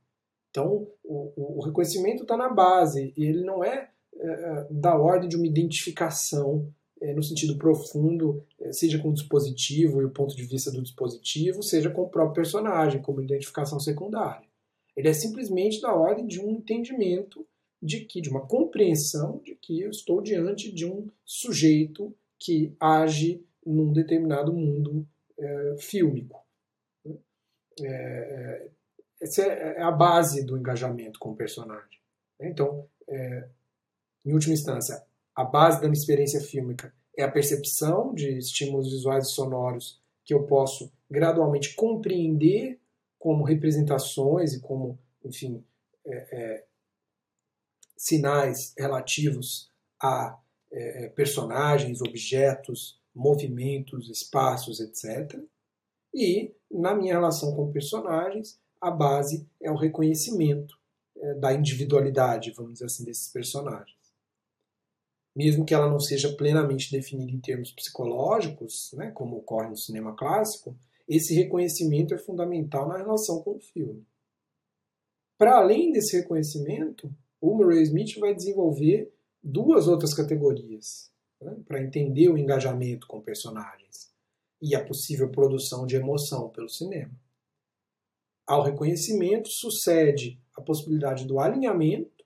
Então, o, o reconhecimento está na base, e ele não é, é, é, da ordem de uma identificação é, no sentido profundo, é, seja com o dispositivo e o ponto de vista do dispositivo, seja com o próprio personagem, como identificação secundária. Ele é simplesmente da ordem de um entendimento de que de uma compreensão de que eu estou diante de um sujeito que age num determinado mundo é, fílmico. É, é, essa é a base do engajamento com o personagem. Então, é, em última instância, a base da minha experiência fílmica é a percepção de estímulos visuais e sonoros que eu posso gradualmente compreender como representações e como, enfim, é, é, sinais relativos a é, personagens, objetos, movimentos, espaços, etc. E, na minha relação com personagens, a base é o reconhecimento é, da individualidade, vamos dizer assim, desses personagens. Mesmo que ela não seja plenamente definida em termos psicológicos, né, como ocorre no cinema clássico, esse reconhecimento é fundamental na relação com o filme. Para além desse reconhecimento, o Murray Smith vai desenvolver duas outras categorias né, para entender o engajamento com personagens e a possível produção de emoção pelo cinema. Ao reconhecimento sucede a possibilidade do alinhamento,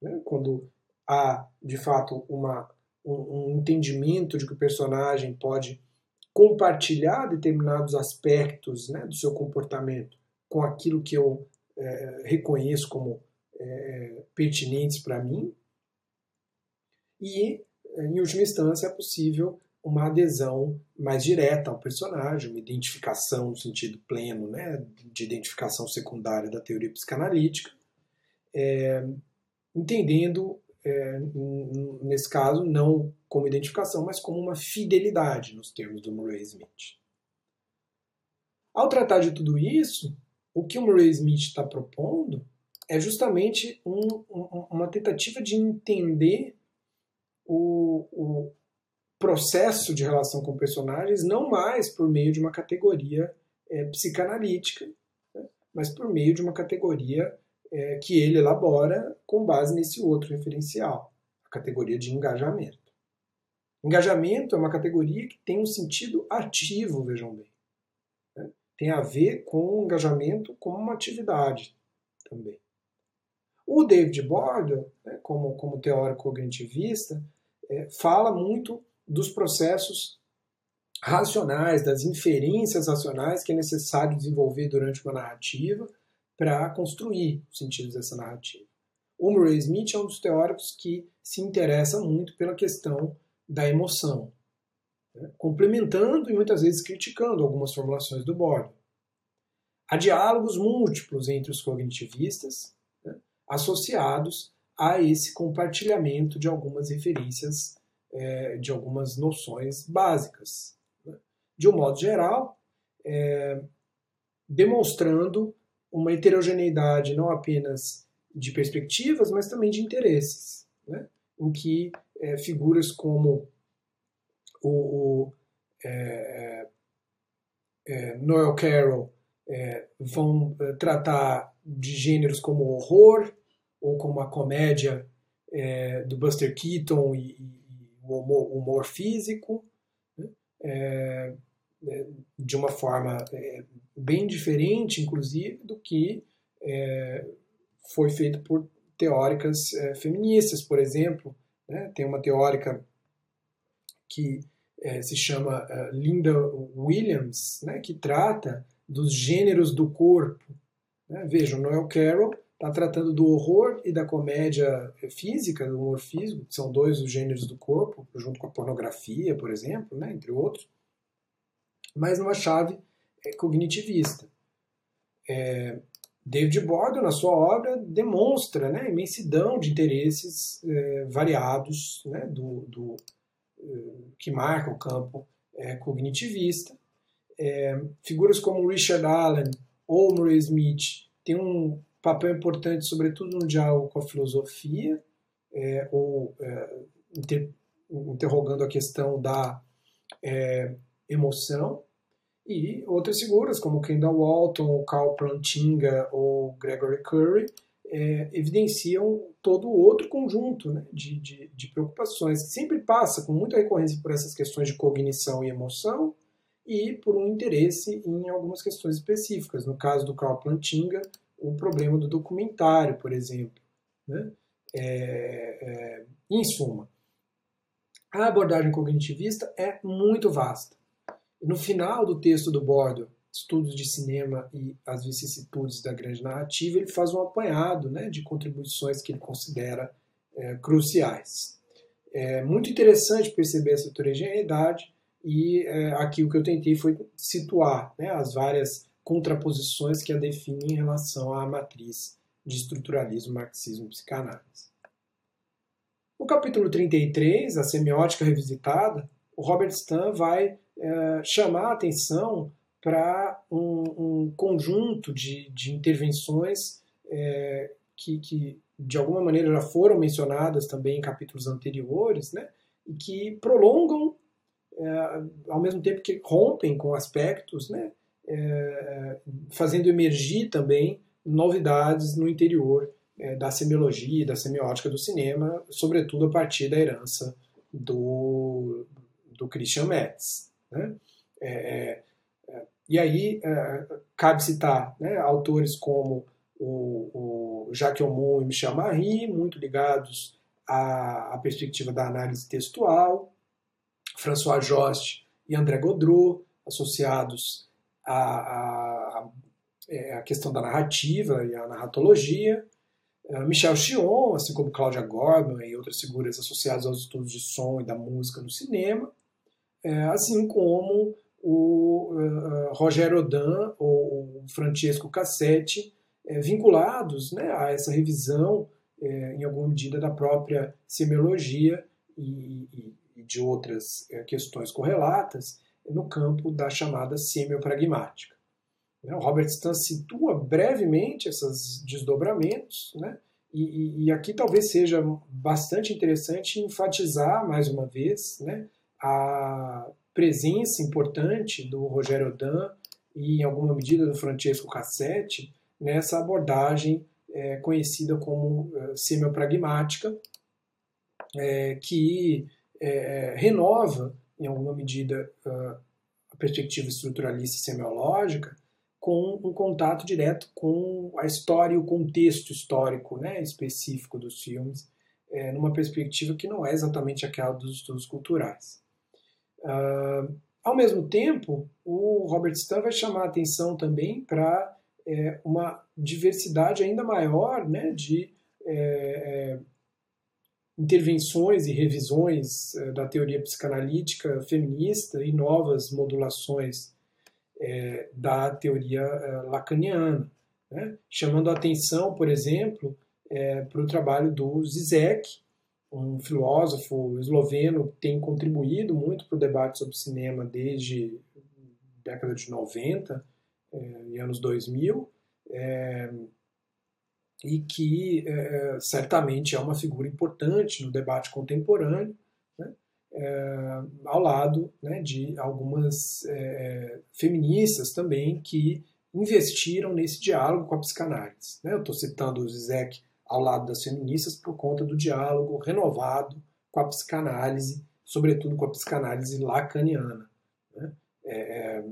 né, quando há de fato uma, um, um entendimento de que o personagem pode compartilhar determinados aspectos né, do seu comportamento com aquilo que eu é, reconheço como é, pertinentes para mim. E, em última instância, é possível uma adesão mais direta ao personagem, uma identificação no sentido pleno, né, de identificação secundária da teoria psicanalítica, é, entendendo, é, nesse caso, não como identificação, mas como uma fidelidade, nos termos do Murray Smith. Ao tratar de tudo isso, o que o Murray Smith está propondo é justamente um, um, uma tentativa de entender o, o, processo de relação com personagens não mais por meio de uma categoria é, psicanalítica, né, mas por meio de uma categoria é, que ele elabora com base nesse outro referencial, a categoria de engajamento. Engajamento é uma categoria que tem um sentido ativo, vejam bem. Né? Tem a ver com o engajamento como uma atividade também. O David Bordel, né, como, como teórico cognitivista, é, fala muito dos processos racionais, das inferências racionais que é necessário desenvolver durante uma narrativa para construir os sentidos dessa narrativa. O Murray Smith é um dos teóricos que se interessa muito pela questão da emoção, né, complementando e muitas vezes criticando algumas formulações do Bordel. Há diálogos múltiplos entre os cognitivistas, associados a esse compartilhamento de algumas referências, é, de algumas noções básicas. Né? De um modo geral, é, demonstrando uma heterogeneidade não apenas de perspectivas, mas também de interesses, né? em que é, figuras como o, o é, é, Noel Carroll é, vão tratar de gêneros como horror, ou como a comédia é, do Buster Keaton e, e o humor, humor físico, né? é, é de uma forma é, bem diferente, inclusive, do que é, foi feito por teóricas é, feministas, por exemplo. Né? Tem uma teórica que se chama Linda Williams, né? que trata dos gêneros do corpo. Né? Vejam, Noel Carroll está tratando do horror e da comédia física, do humor físico, que são dois dos gêneros do corpo, junto com a pornografia, por exemplo, né, entre outros, mas numa chave é, cognitivista. É, David Bordon, na sua obra, demonstra né, a imensidão de interesses é, variados né, do, do é, que marca o campo é, cognitivista. É, figuras como Richard Allen ou Murray Smith têm um papel importante, sobretudo no diálogo com a filosofia, é, ou é, inter, interrogando a questão da é, emoção, e outras figuras, como Kendall Walton, Carl Plantinga ou Gregory Curry, é, evidenciam todo outro conjunto né, de, de, de, preocupações, que sempre passa com muita recorrência por essas questões de cognição e emoção e por um interesse em algumas questões específicas. No caso do Carl Plantinga, o problema do documentário, por exemplo. Né? É, é, em suma, a abordagem cognitivista é muito vasta. No final do texto do Bordo, Estudos de Cinema e as Vicissitudes da Grande Narrativa, ele faz um apanhado né, de contribuições que ele considera é, cruciais. É muito interessante perceber essa heterogeneidade e é, aqui o que eu tentei foi situar né, as várias contraposições que a definem em relação à matriz de estruturalismo, marxismo e psicanálise. No capítulo 33, a semiótica revisitada, o Robert Stan vai é, chamar a atenção para um, um, conjunto de, de intervenções é, que, que, de alguma maneira, já foram mencionadas também em capítulos anteriores, né, e que prolongam, é, ao mesmo tempo que rompem com aspectos né, fazendo emergir também novidades no interior da semiologia da semiótica do cinema, sobretudo a partir da herança do, do Christian Metz. Né? É, é, é e aí é, cabe citar né, autores como o, o Jacques Aumont e Michel Marie, muito ligados à, à perspectiva da análise textual, François Jost e André Godreau, associados a, a, é, a questão da narrativa e a narratologia. Michel Chion, assim como Claudia Gordon e outras figuras associadas aos estudos de som e da música no cinema, assim como o Rogério Odan ou o Francesco Cassetti, vinculados né, a essa revisão, em alguma medida, da própria semiologia e, e de outras questões correlatas, no campo da chamada semiopragmática. Né, o Robert Stan situa brevemente esses desdobramentos, né? e, e, aqui talvez seja bastante interessante enfatizar mais uma vez né, a presença importante do Rogério Odan e, em alguma medida, do Francesco Cassetti nessa abordagem é, conhecida como é, semiopragmática, é, que é, renova em alguma medida, a perspectiva estruturalista semiológica com um contato direto com a história e o contexto histórico né, específico dos filmes, é, numa perspectiva que não é exatamente aquela dos estudos culturais. Uh, ao mesmo tempo, o Robert Stan vai chamar a atenção também para é, uma diversidade ainda maior né, de é, intervenções e revisões eh, da teoria psicanalítica feminista e novas modulações é, da teoria é, lacaniana, né? chamando a atenção, por exemplo, é, para o trabalho do Zizek, um filósofo esloveno que tem contribuído muito para o debate sobre cinema desde década de 90 e anos 2000, e que é, certamente é uma figura importante no debate contemporâneo, né, é, ao lado né, de algumas é, feministas também que investiram nesse diálogo com a psicanálise. Né? Eu estou citando o Zizek ao lado das feministas por conta do diálogo renovado com a psicanálise, sobretudo com a psicanálise lacaniana. Né? É, é,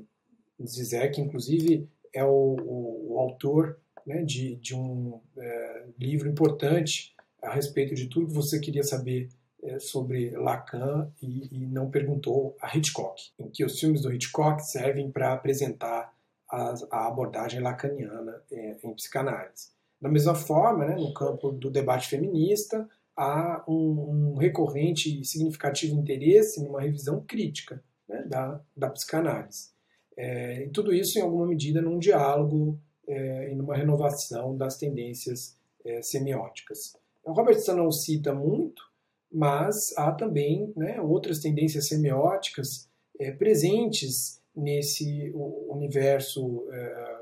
Zizek, inclusive, é o, o, o autor né, de, de, um é, livro importante a respeito de tudo que você queria saber é, sobre Lacan e, e, não perguntou a Hitchcock, em que os filmes do Hitchcock servem para apresentar a, a, abordagem lacaniana é, em psicanálise. Da mesma forma, né, no campo do debate feminista, há um, um recorrente e significativo interesse numa revisão crítica né, da, da psicanálise. É, e tudo isso, em alguma medida, num diálogo é, e numa renovação das tendências é, semióticas. O Robertson não cita muito, mas há também né, outras tendências semióticas é, presentes nesse universo é,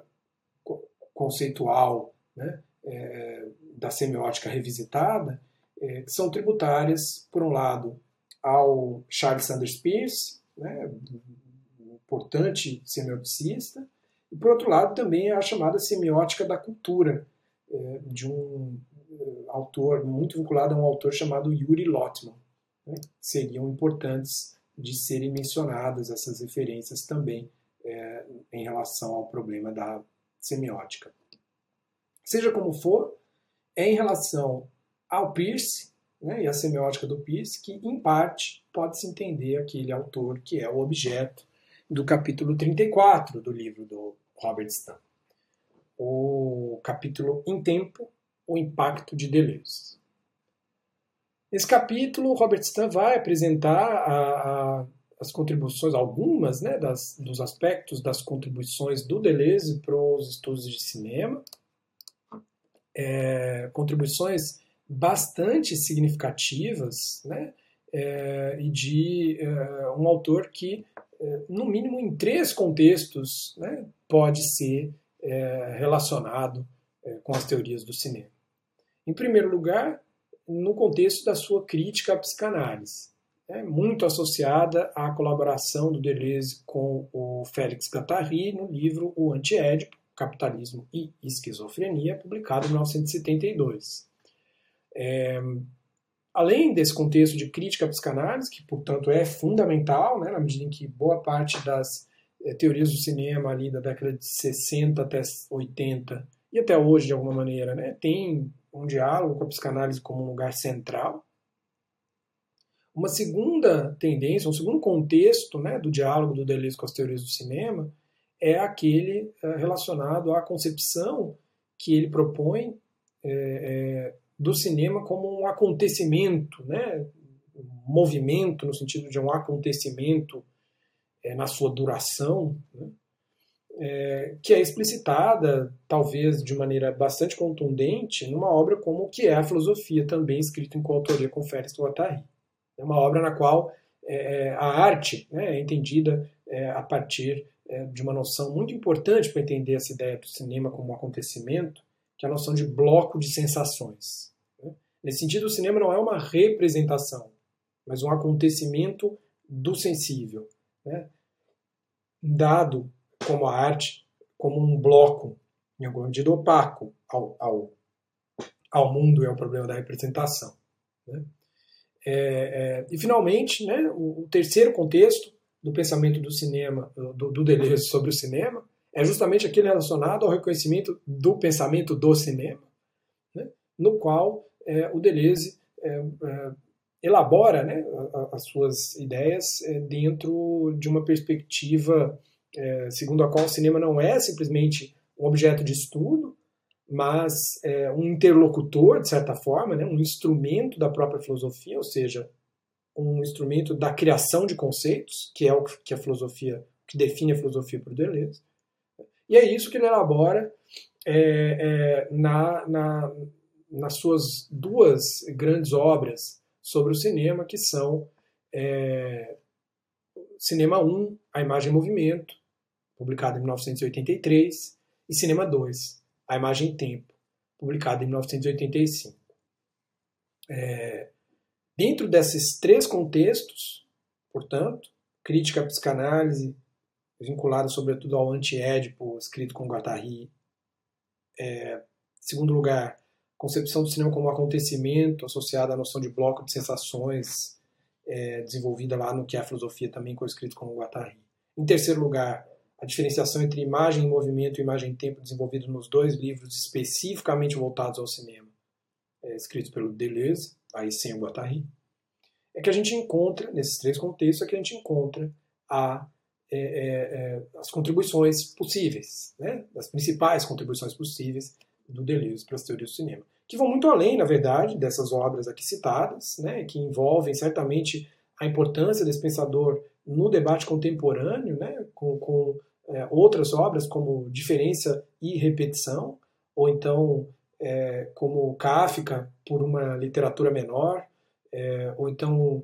conceitual né, é, da semiótica revisitada, é, que são tributárias, por um lado, ao Charles Sanders Peirce, né, importante semioticista, e por outro lado também a chamada semiótica da cultura, é, de um é, autor muito vinculado a um autor chamado Yuri Lotman. Né, seriam importantes de serem mencionadas essas referências também é, em relação ao problema da semiótica. Seja como for, é em relação ao Peirce né, e a semiótica do Peirce que, em parte, pode-se entender aquele autor que é o objeto do capítulo 34 do livro do Robert Stan. O capítulo Em Tempo, o Impacto de Deleuze. Nesse capítulo, Robert Stan vai apresentar a, a, as contribuições, algumas né, das, dos aspectos das contribuições do Deleuze para os estudos de cinema, é, contribuições bastante significativas, né, é, e de é, um autor que é, no mínimo em três contextos, né, pode ser é, relacionado é, com as teorias do cinema. Em primeiro lugar, no contexto da sua crítica à psicanálise, é muito associada à colaboração do Deleuze com o Félix Guattari no livro O Antiédipo, Capitalismo e Esquizofrenia, publicado em 1972. É, Além desse contexto de crítica à psicanálise, que, portanto, é fundamental, né, na medida em que boa parte das é, teorias do cinema ali da década de 60 até 80 e até hoje, de alguma maneira, né, tem um diálogo com a psicanálise como um lugar central. Uma segunda tendência, um segundo contexto né, do diálogo do Deleuze com as teorias do cinema é aquele é, relacionado à concepção que ele propõe é, é, do cinema como um acontecimento, né? um movimento no sentido de um acontecimento é, na sua duração, né? é, que é explicitada, talvez de maneira bastante contundente, numa obra como o que é a filosofia, também escrita em coautoria com Félix Guattari. É uma obra na qual é, a arte né, é entendida a partir é, de uma noção muito importante para entender essa ideia do cinema como um acontecimento, que é a noção de bloco de sensações. Né? Nesse sentido, o cinema não é uma representação, mas um acontecimento do sensível, né? dado como a arte, como um bloco, em alguma medida opaco ao, ao, ao mundo, é o problema da representação. Né? É, é, e, finalmente, né, o, o, terceiro contexto do pensamento do cinema, do, do Deleuze sobre o cinema, é justamente aquele relacionado ao reconhecimento do pensamento do cinema, né, no qual é, o Deleuze é, é, elabora né, as suas ideias é, dentro de uma perspectiva é, segundo a qual o cinema não é simplesmente um objeto de estudo, mas é, um interlocutor, de certa forma, né, um instrumento da própria filosofia, ou seja, um instrumento da criação de conceitos, que é o que a filosofia, que define a filosofia por Deleuze. E é isso que ele elabora é, é, na, na, nas suas duas grandes obras sobre o cinema, que são é, Cinema 1, A Imagem em Movimento, publicado em 1983, e Cinema 2, A Imagem em Tempo, publicado em 1985. É, dentro desses três contextos, portanto, crítica à psicanálise, vinculada sobretudo ao anti-édipo, escrito com Guattari. É, segundo lugar, concepção do cinema como acontecimento associado à noção de bloco de sensações é, desenvolvida lá no que é a filosofia também co-escrito com Guattari. Em terceiro lugar, a diferenciação entre imagem em movimento e imagem em tempo desenvolvido nos dois livros especificamente voltados ao cinema, é, escritos pelo Deleuze, aí sem o Guattari, é que a gente encontra, nesses três contextos, é que a gente encontra a, é, é, é as contribuições possíveis, né, as principais contribuições possíveis do Deleuze para as teorias do cinema, que vão muito além, na verdade, dessas obras aqui citadas, né, que envolvem certamente a importância desse pensador no debate contemporâneo, né, com, com é, outras obras como Diferença e Repetição, ou então é, como Kafka por uma literatura menor, é, ou então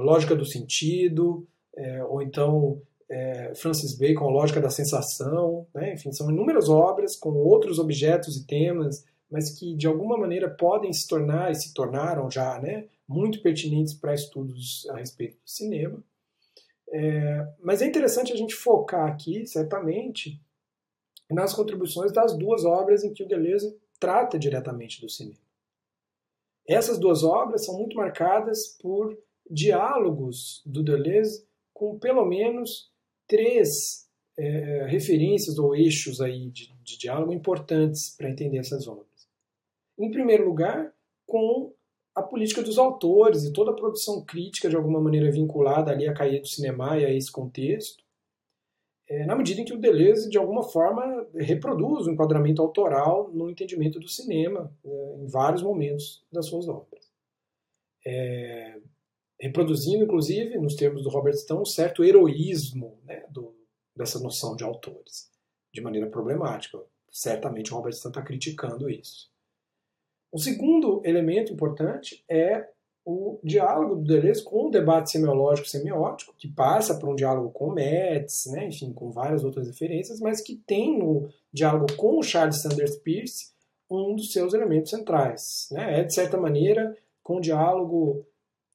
Lógica do Sentido, é, ou então é, Francis Bacon, Lógica da Sensação, né? enfim, são inúmeras obras com outros objetos e temas, mas que de alguma maneira podem se tornar e se tornaram já né, muito pertinentes para estudos a respeito do cinema. É, mas é interessante a gente focar aqui, certamente, nas contribuições das duas obras em que o Deleuze trata diretamente do cinema. Essas duas obras são muito marcadas por diálogos do Deleuze com pelo menos três é, referências ou eixos aí de, de diálogo importantes para entender essas obras. Em primeiro lugar, com a política dos autores e toda a produção crítica de alguma maneira vinculada ali à caia do cinema e a esse contexto, é, na medida em que o Deleuze, de alguma forma, reproduz o enquadramento autoral no entendimento do cinema é, em vários momentos das suas obras. É, reproduzindo, inclusive, nos termos do Robert Stone, um certo heroísmo né, do, dessa noção de autores, de maneira problemática. Certamente o Robert Stone está criticando isso. O segundo elemento importante é o diálogo do Deleuze com o debate semiológico semiótico, que passa por um diálogo com Metz, né, enfim, com várias outras referências, mas que tem no diálogo com o Charles Sanders Peirce um dos seus elementos centrais. Né? É, de certa maneira, com o diálogo,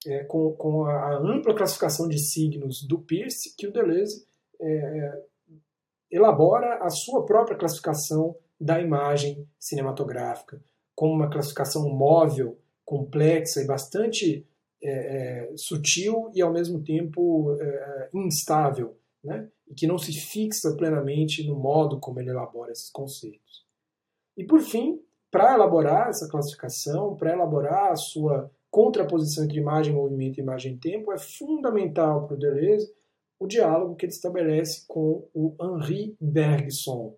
é, com, com, a ampla classificação de signos do Peirce, que o Deleuze é, elabora a sua própria classificação da imagem cinematográfica, como uma classificação móvel, complexa e bastante é, é, sutil e ao mesmo tempo é, instável, né? e que não se fixa plenamente no modo como ele elabora esses conceitos. E por fim, para elaborar essa classificação, para elaborar a sua contraposição entre imagem, movimento e imagem tempo, é fundamental para o Deleuze o diálogo que ele estabelece com o Henri Bergson.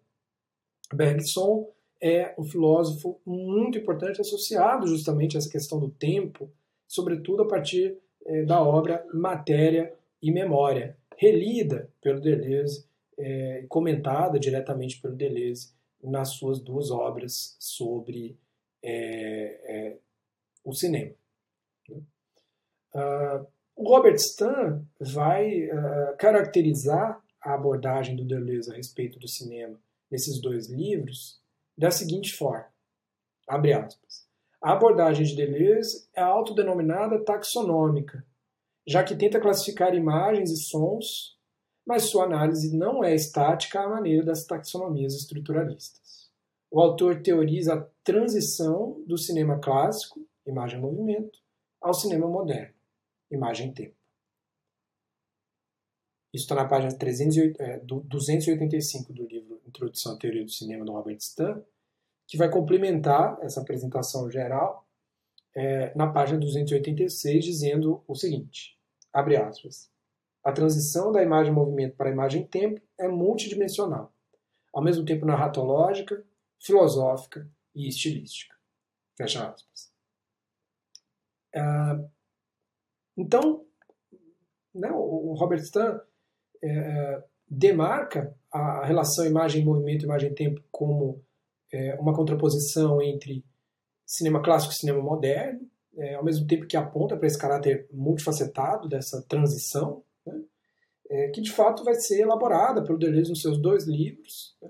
Bergson é um filósofo muito importante associado justamente a essa questão do tempo, sobretudo a partir é, da obra Matéria e Memória, relida pelo Deleuze, é, comentada diretamente pelo Deleuze nas suas duas obras sobre é, é o cinema. Uh, o Robert Stan vai uh, caracterizar a abordagem do Deleuze a respeito do cinema nesses dois livros da seguinte forma, abre aspas, a abordagem de Deleuze é autodenominada taxonômica, já que tenta classificar imagens e sons, mas sua análise não é estática à maneira das taxonomias estruturalistas. O autor teoriza a transição do cinema clássico, imagem-movimento, ao cinema moderno, imagem-tempo. Isso está na página 308, é, 285 do livro Introdução à Teoria do Cinema, do Robert Stan, que vai complementar essa apresentação geral é, na página 286, dizendo o seguinte, abre aspas, a transição da imagem-movimento para a imagem-tempo é multidimensional, ao mesmo tempo narratológica, filosófica e estilística. Fecha aspas. Ah, então, né, o Robert Stan é, demarca a relação imagem-movimento, imagem-tempo como é, uma contraposição entre cinema clássico e cinema moderno, é, ao mesmo tempo que aponta para esse caráter multifacetado dessa transição, né, é, que de fato vai ser elaborada pelo Deleuze nos seus dois livros. Né,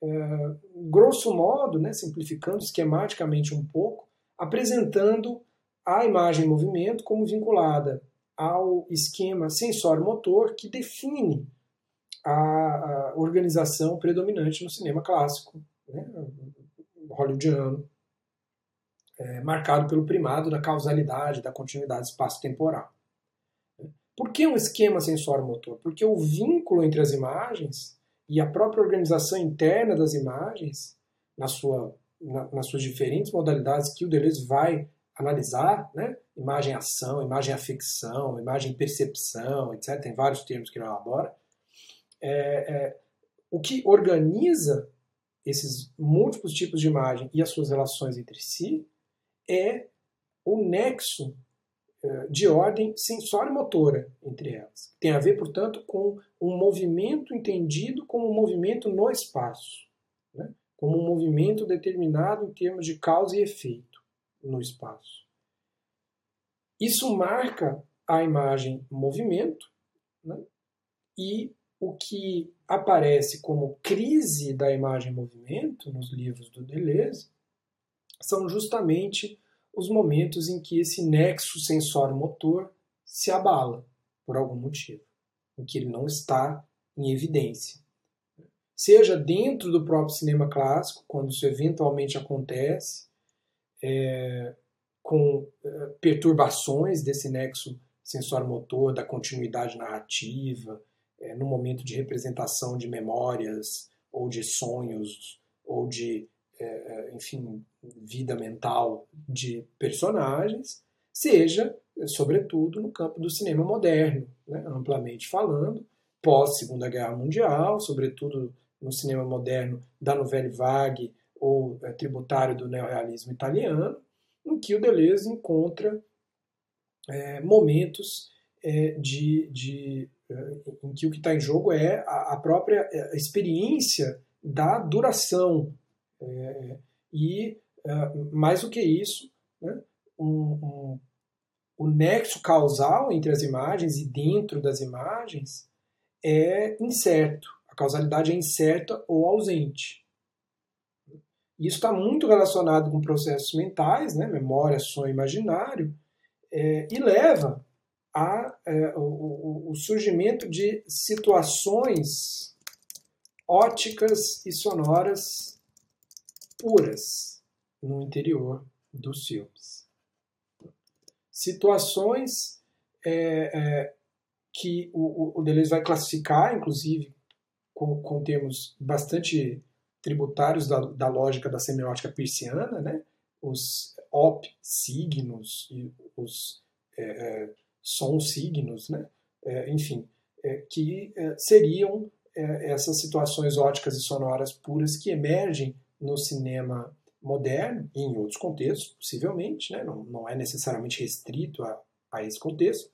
é, grosso modo, né, simplificando esquematicamente um pouco, apresentando a imagem em movimento como vinculada ao esquema sensório-motor que define a, organização predominante no cinema clássico, né, hollywoodiano. é, marcado pelo primado da causalidade, da continuidade espaço-temporal. Por que um esquema sensório-motor? Porque o vínculo entre as imagens e a própria organização interna das imagens, na sua, na, nas suas diferentes modalidades que o Deleuze vai analisar, né? imagem-ação, imagem-afecção, imagem-percepção, etc., tem vários termos que ele elabora, é, é, o que organiza esses múltiplos tipos de imagem e as suas relações entre si é o nexo é, de ordem sensório-motora entre elas. Tem a ver, portanto, com um movimento entendido como um movimento no espaço, né? como um movimento determinado em termos de causa e efeito no espaço. Isso marca a imagem movimento né? e o que aparece como crise da imagem-movimento nos livros do Deleuze são justamente os momentos em que esse nexo sensório-motor se abala por algum motivo, em que ele não está em evidência. Seja dentro do próprio cinema clássico, quando isso eventualmente acontece, é, com é, perturbações desse nexo sensório-motor, da continuidade narrativa, é, no momento de representação de memórias ou de sonhos ou de, é, é, enfim, vida mental de personagens, seja, sobretudo, no campo do cinema moderno, né, amplamente falando, pós Segunda Guerra Mundial, sobretudo no cinema moderno da Nouvelle Vague ou é, tributário do neorrealismo italiano, em que o Deleuze encontra é, momentos é, de, de em que o que está em jogo é a, própria é, experiência da duração. É, e, é, mais do que isso, né, um, um, o nexo causal entre as imagens e dentro das imagens é incerto. A causalidade é incerta ou ausente. Isso está muito relacionado com processos mentais, né, memória, sonho imaginário, é, e leva a, é, o, o, surgimento de situações óticas e sonoras puras no interior dos filmes. Situações é, é, que o, o Deleuze vai classificar, inclusive, com, com termos bastante tributários da, da lógica da semiótica persiana, né? os op signos e os é, são signos, né? É, enfim, é, que é, seriam é, essas situações óticas e sonoras puras que emergem no cinema moderno e em outros contextos, possivelmente, né? não, não é necessariamente restrito a, a esse contexto,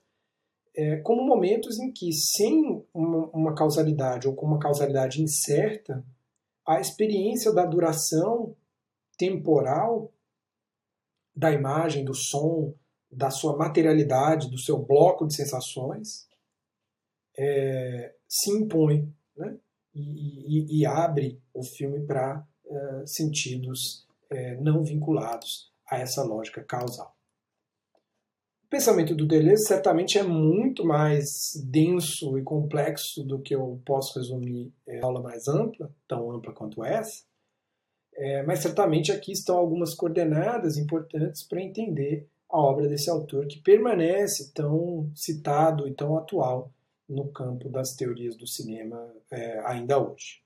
é, como momentos em que, sem uma, uma causalidade ou com uma causalidade incerta, a experiência da duração temporal da imagem, do som, da sua materialidade, do seu bloco de sensações, é, se impõe né? e, e, e, abre o filme para é, sentidos é, não vinculados a essa lógica causal. O pensamento do Deleuze certamente é muito mais denso e complexo do que eu posso resumir em aula mais ampla, tão ampla quanto essa, é, mas certamente aqui estão algumas coordenadas importantes para entender a obra desse autor que permanece tão citado e tão atual no campo das teorias do cinema é, ainda hoje.